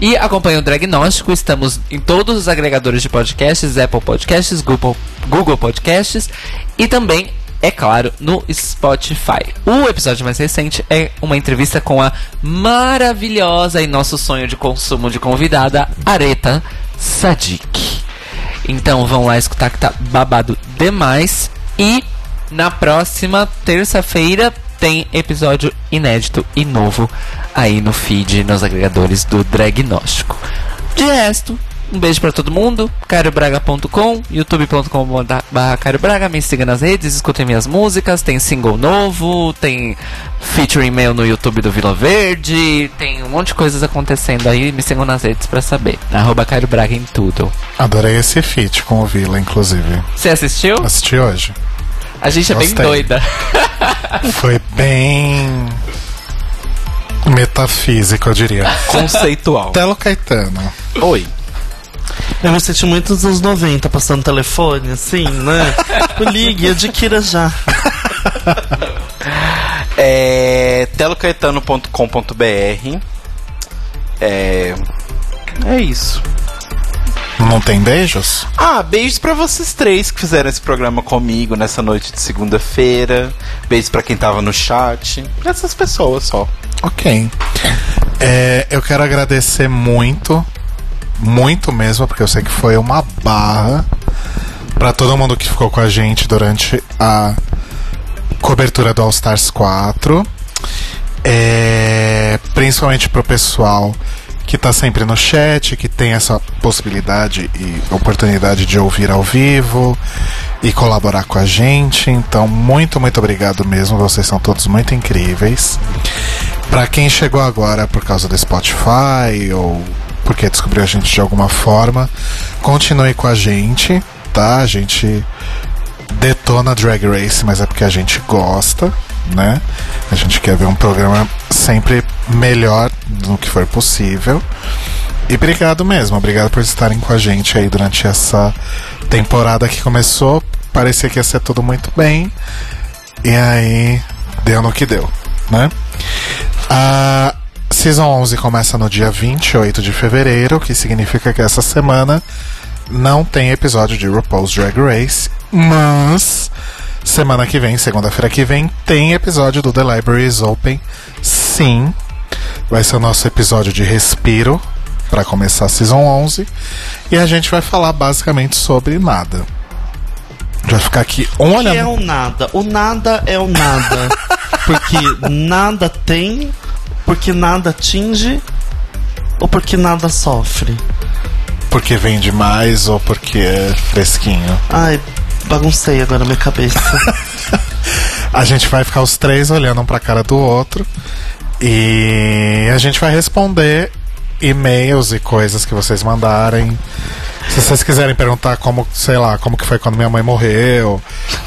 E acompanha o Dragnóstico. Estamos em todos os agregadores de podcasts, Apple Podcasts, Google, Google Podcasts e também, é claro, no Spotify. O episódio mais recente é uma entrevista com a maravilhosa e nosso sonho de consumo de convidada, Areta Sadik. Então vão lá escutar que tá babado demais. E na próxima terça-feira tem episódio inédito e novo aí no feed, nos agregadores do Dragnóstico. De resto, um beijo pra todo mundo. CarioBraga.com, youtube.com.br. Me siga nas redes, escutem minhas músicas. Tem single novo, tem featuring meu no YouTube do Vila Verde. Tem um monte de coisas acontecendo aí. Me sigam nas redes pra saber. Arroba Cairo Braga em tudo. Adorei esse feat com o Vila, inclusive. Você assistiu? Assisti hoje. A gente é bem Gostei. doida. Foi bem. metafísico, eu diria. Conceitual. Telo Caetano. Oi. Eu me senti muito nos anos 90, passando telefone, assim, né? Ligue, adquira já. É telocaetano.com.br É. É isso. Não tem beijos? Ah, beijos pra vocês três que fizeram esse programa comigo nessa noite de segunda-feira. Beijos pra quem tava no chat. Pra essas pessoas só. Ok. É, eu quero agradecer muito, muito mesmo, porque eu sei que foi uma barra para todo mundo que ficou com a gente durante a cobertura do All Stars 4. É, principalmente pro pessoal que tá sempre no chat, que tem essa possibilidade e oportunidade de ouvir ao vivo e colaborar com a gente. Então, muito, muito obrigado mesmo. Vocês são todos muito incríveis. Para quem chegou agora por causa do Spotify ou porque descobriu a gente de alguma forma, continue com a gente, tá? A gente detona Drag Race, mas é porque a gente gosta, né? A gente quer ver um programa sempre melhor do que for possível. E obrigado mesmo, obrigado por estarem com a gente aí durante essa temporada que começou. Parecia que ia ser tudo muito bem. E aí deu no que deu, né? A Season 11 começa no dia 28 de fevereiro, que significa que essa semana não tem episódio de RuPaul's Drag Race, mas semana que vem, segunda-feira que vem, tem episódio do The Library is Open. Sim, vai ser o nosso episódio de respiro para começar a Season 11 e a gente vai falar basicamente sobre nada. Vai ficar aqui um O que olhando. é o nada? O nada é o nada. Porque nada tem, porque nada atinge, ou porque nada sofre. Porque vende mais ou porque é fresquinho. Ai, baguncei agora minha cabeça. A gente vai ficar os três olhando um pra cara do outro e a gente vai responder e-mails e coisas que vocês mandarem. Se vocês quiserem perguntar como, sei lá, como que foi quando minha mãe morreu,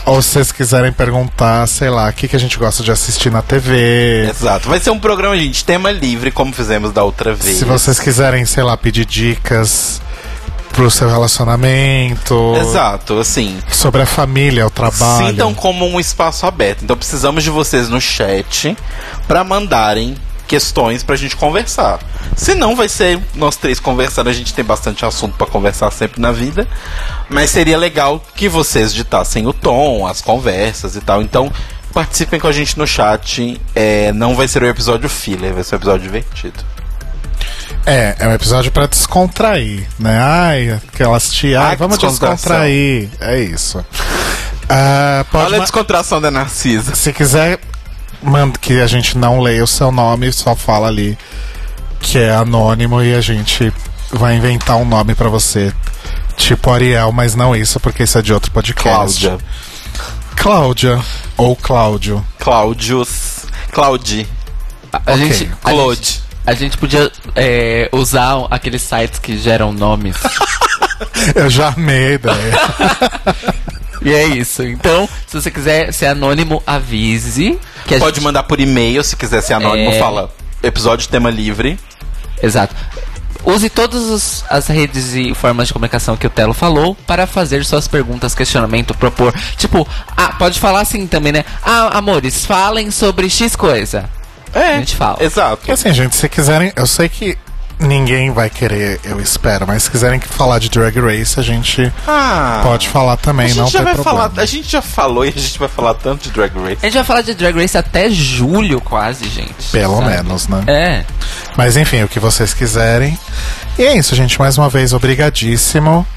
ou se vocês quiserem perguntar, sei lá, o que, que a gente gosta de assistir na TV. Exato. Vai ser um programa, gente, tema livre, como fizemos da outra vez. Se vocês quiserem, sei lá, pedir dicas pro seu relacionamento. Exato, assim. Sobre a família, o trabalho. Sintam como um espaço aberto. Então precisamos de vocês no chat pra mandarem questões pra gente conversar. Se não, vai ser nós três conversando. A gente tem bastante assunto pra conversar sempre na vida. Mas seria legal que vocês ditassem o tom, as conversas e tal. Então participem com a gente no chat. É, não vai ser o episódio filler, vai ser um episódio divertido. É, é um episódio pra descontrair, né? Ai, aquelas tia, ai, vamos descontrair. É isso. Ah, pode Olha a descontração da Narcisa. Se quiser manda que a gente não leia o seu nome, só fala ali que é anônimo e a gente vai inventar um nome pra você. Tipo Ariel, mas não isso, porque isso é de outro podcast. Cláudia. Cláudia. Ou Cláudio. Cláudios. Claudi. A, a Ok. gente, a Claude. A gente podia é, usar aqueles sites que geram nomes. Eu já amei a ideia. e é isso. Então, se você quiser ser anônimo, avise. Pode gente- mandar por e-mail se quiser ser anônimo. É. Fala episódio tema livre. Exato. Use todas as redes e formas de comunicação que o Telo falou para fazer suas perguntas, questionamento, propor. Tipo, ah, pode falar assim também, né? Ah, amores, falem sobre X coisa. É, a gente fala. Exato. E assim, gente, se quiserem, eu sei que ninguém vai querer, eu espero, mas se quiserem falar de Drag Race, a gente Ah. pode falar também, a gente não já tem vai problema. falar. A gente já falou e a gente vai falar tanto de Drag Race. A gente vai falar de Drag Race até julho, quase, gente. Pelo sabe? menos, né? É. Mas enfim, o que vocês quiserem. E é isso, gente. Mais uma vez, obrigadíssimo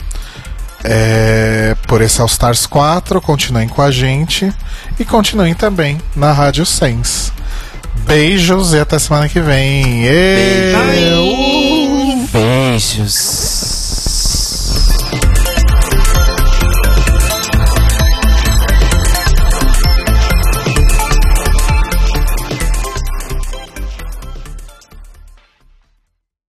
é, por esse All Stars 4. Continuem com a gente. E continuem também na Rádio Sense. Beijos e até semana que vem. Beijo, Beijos.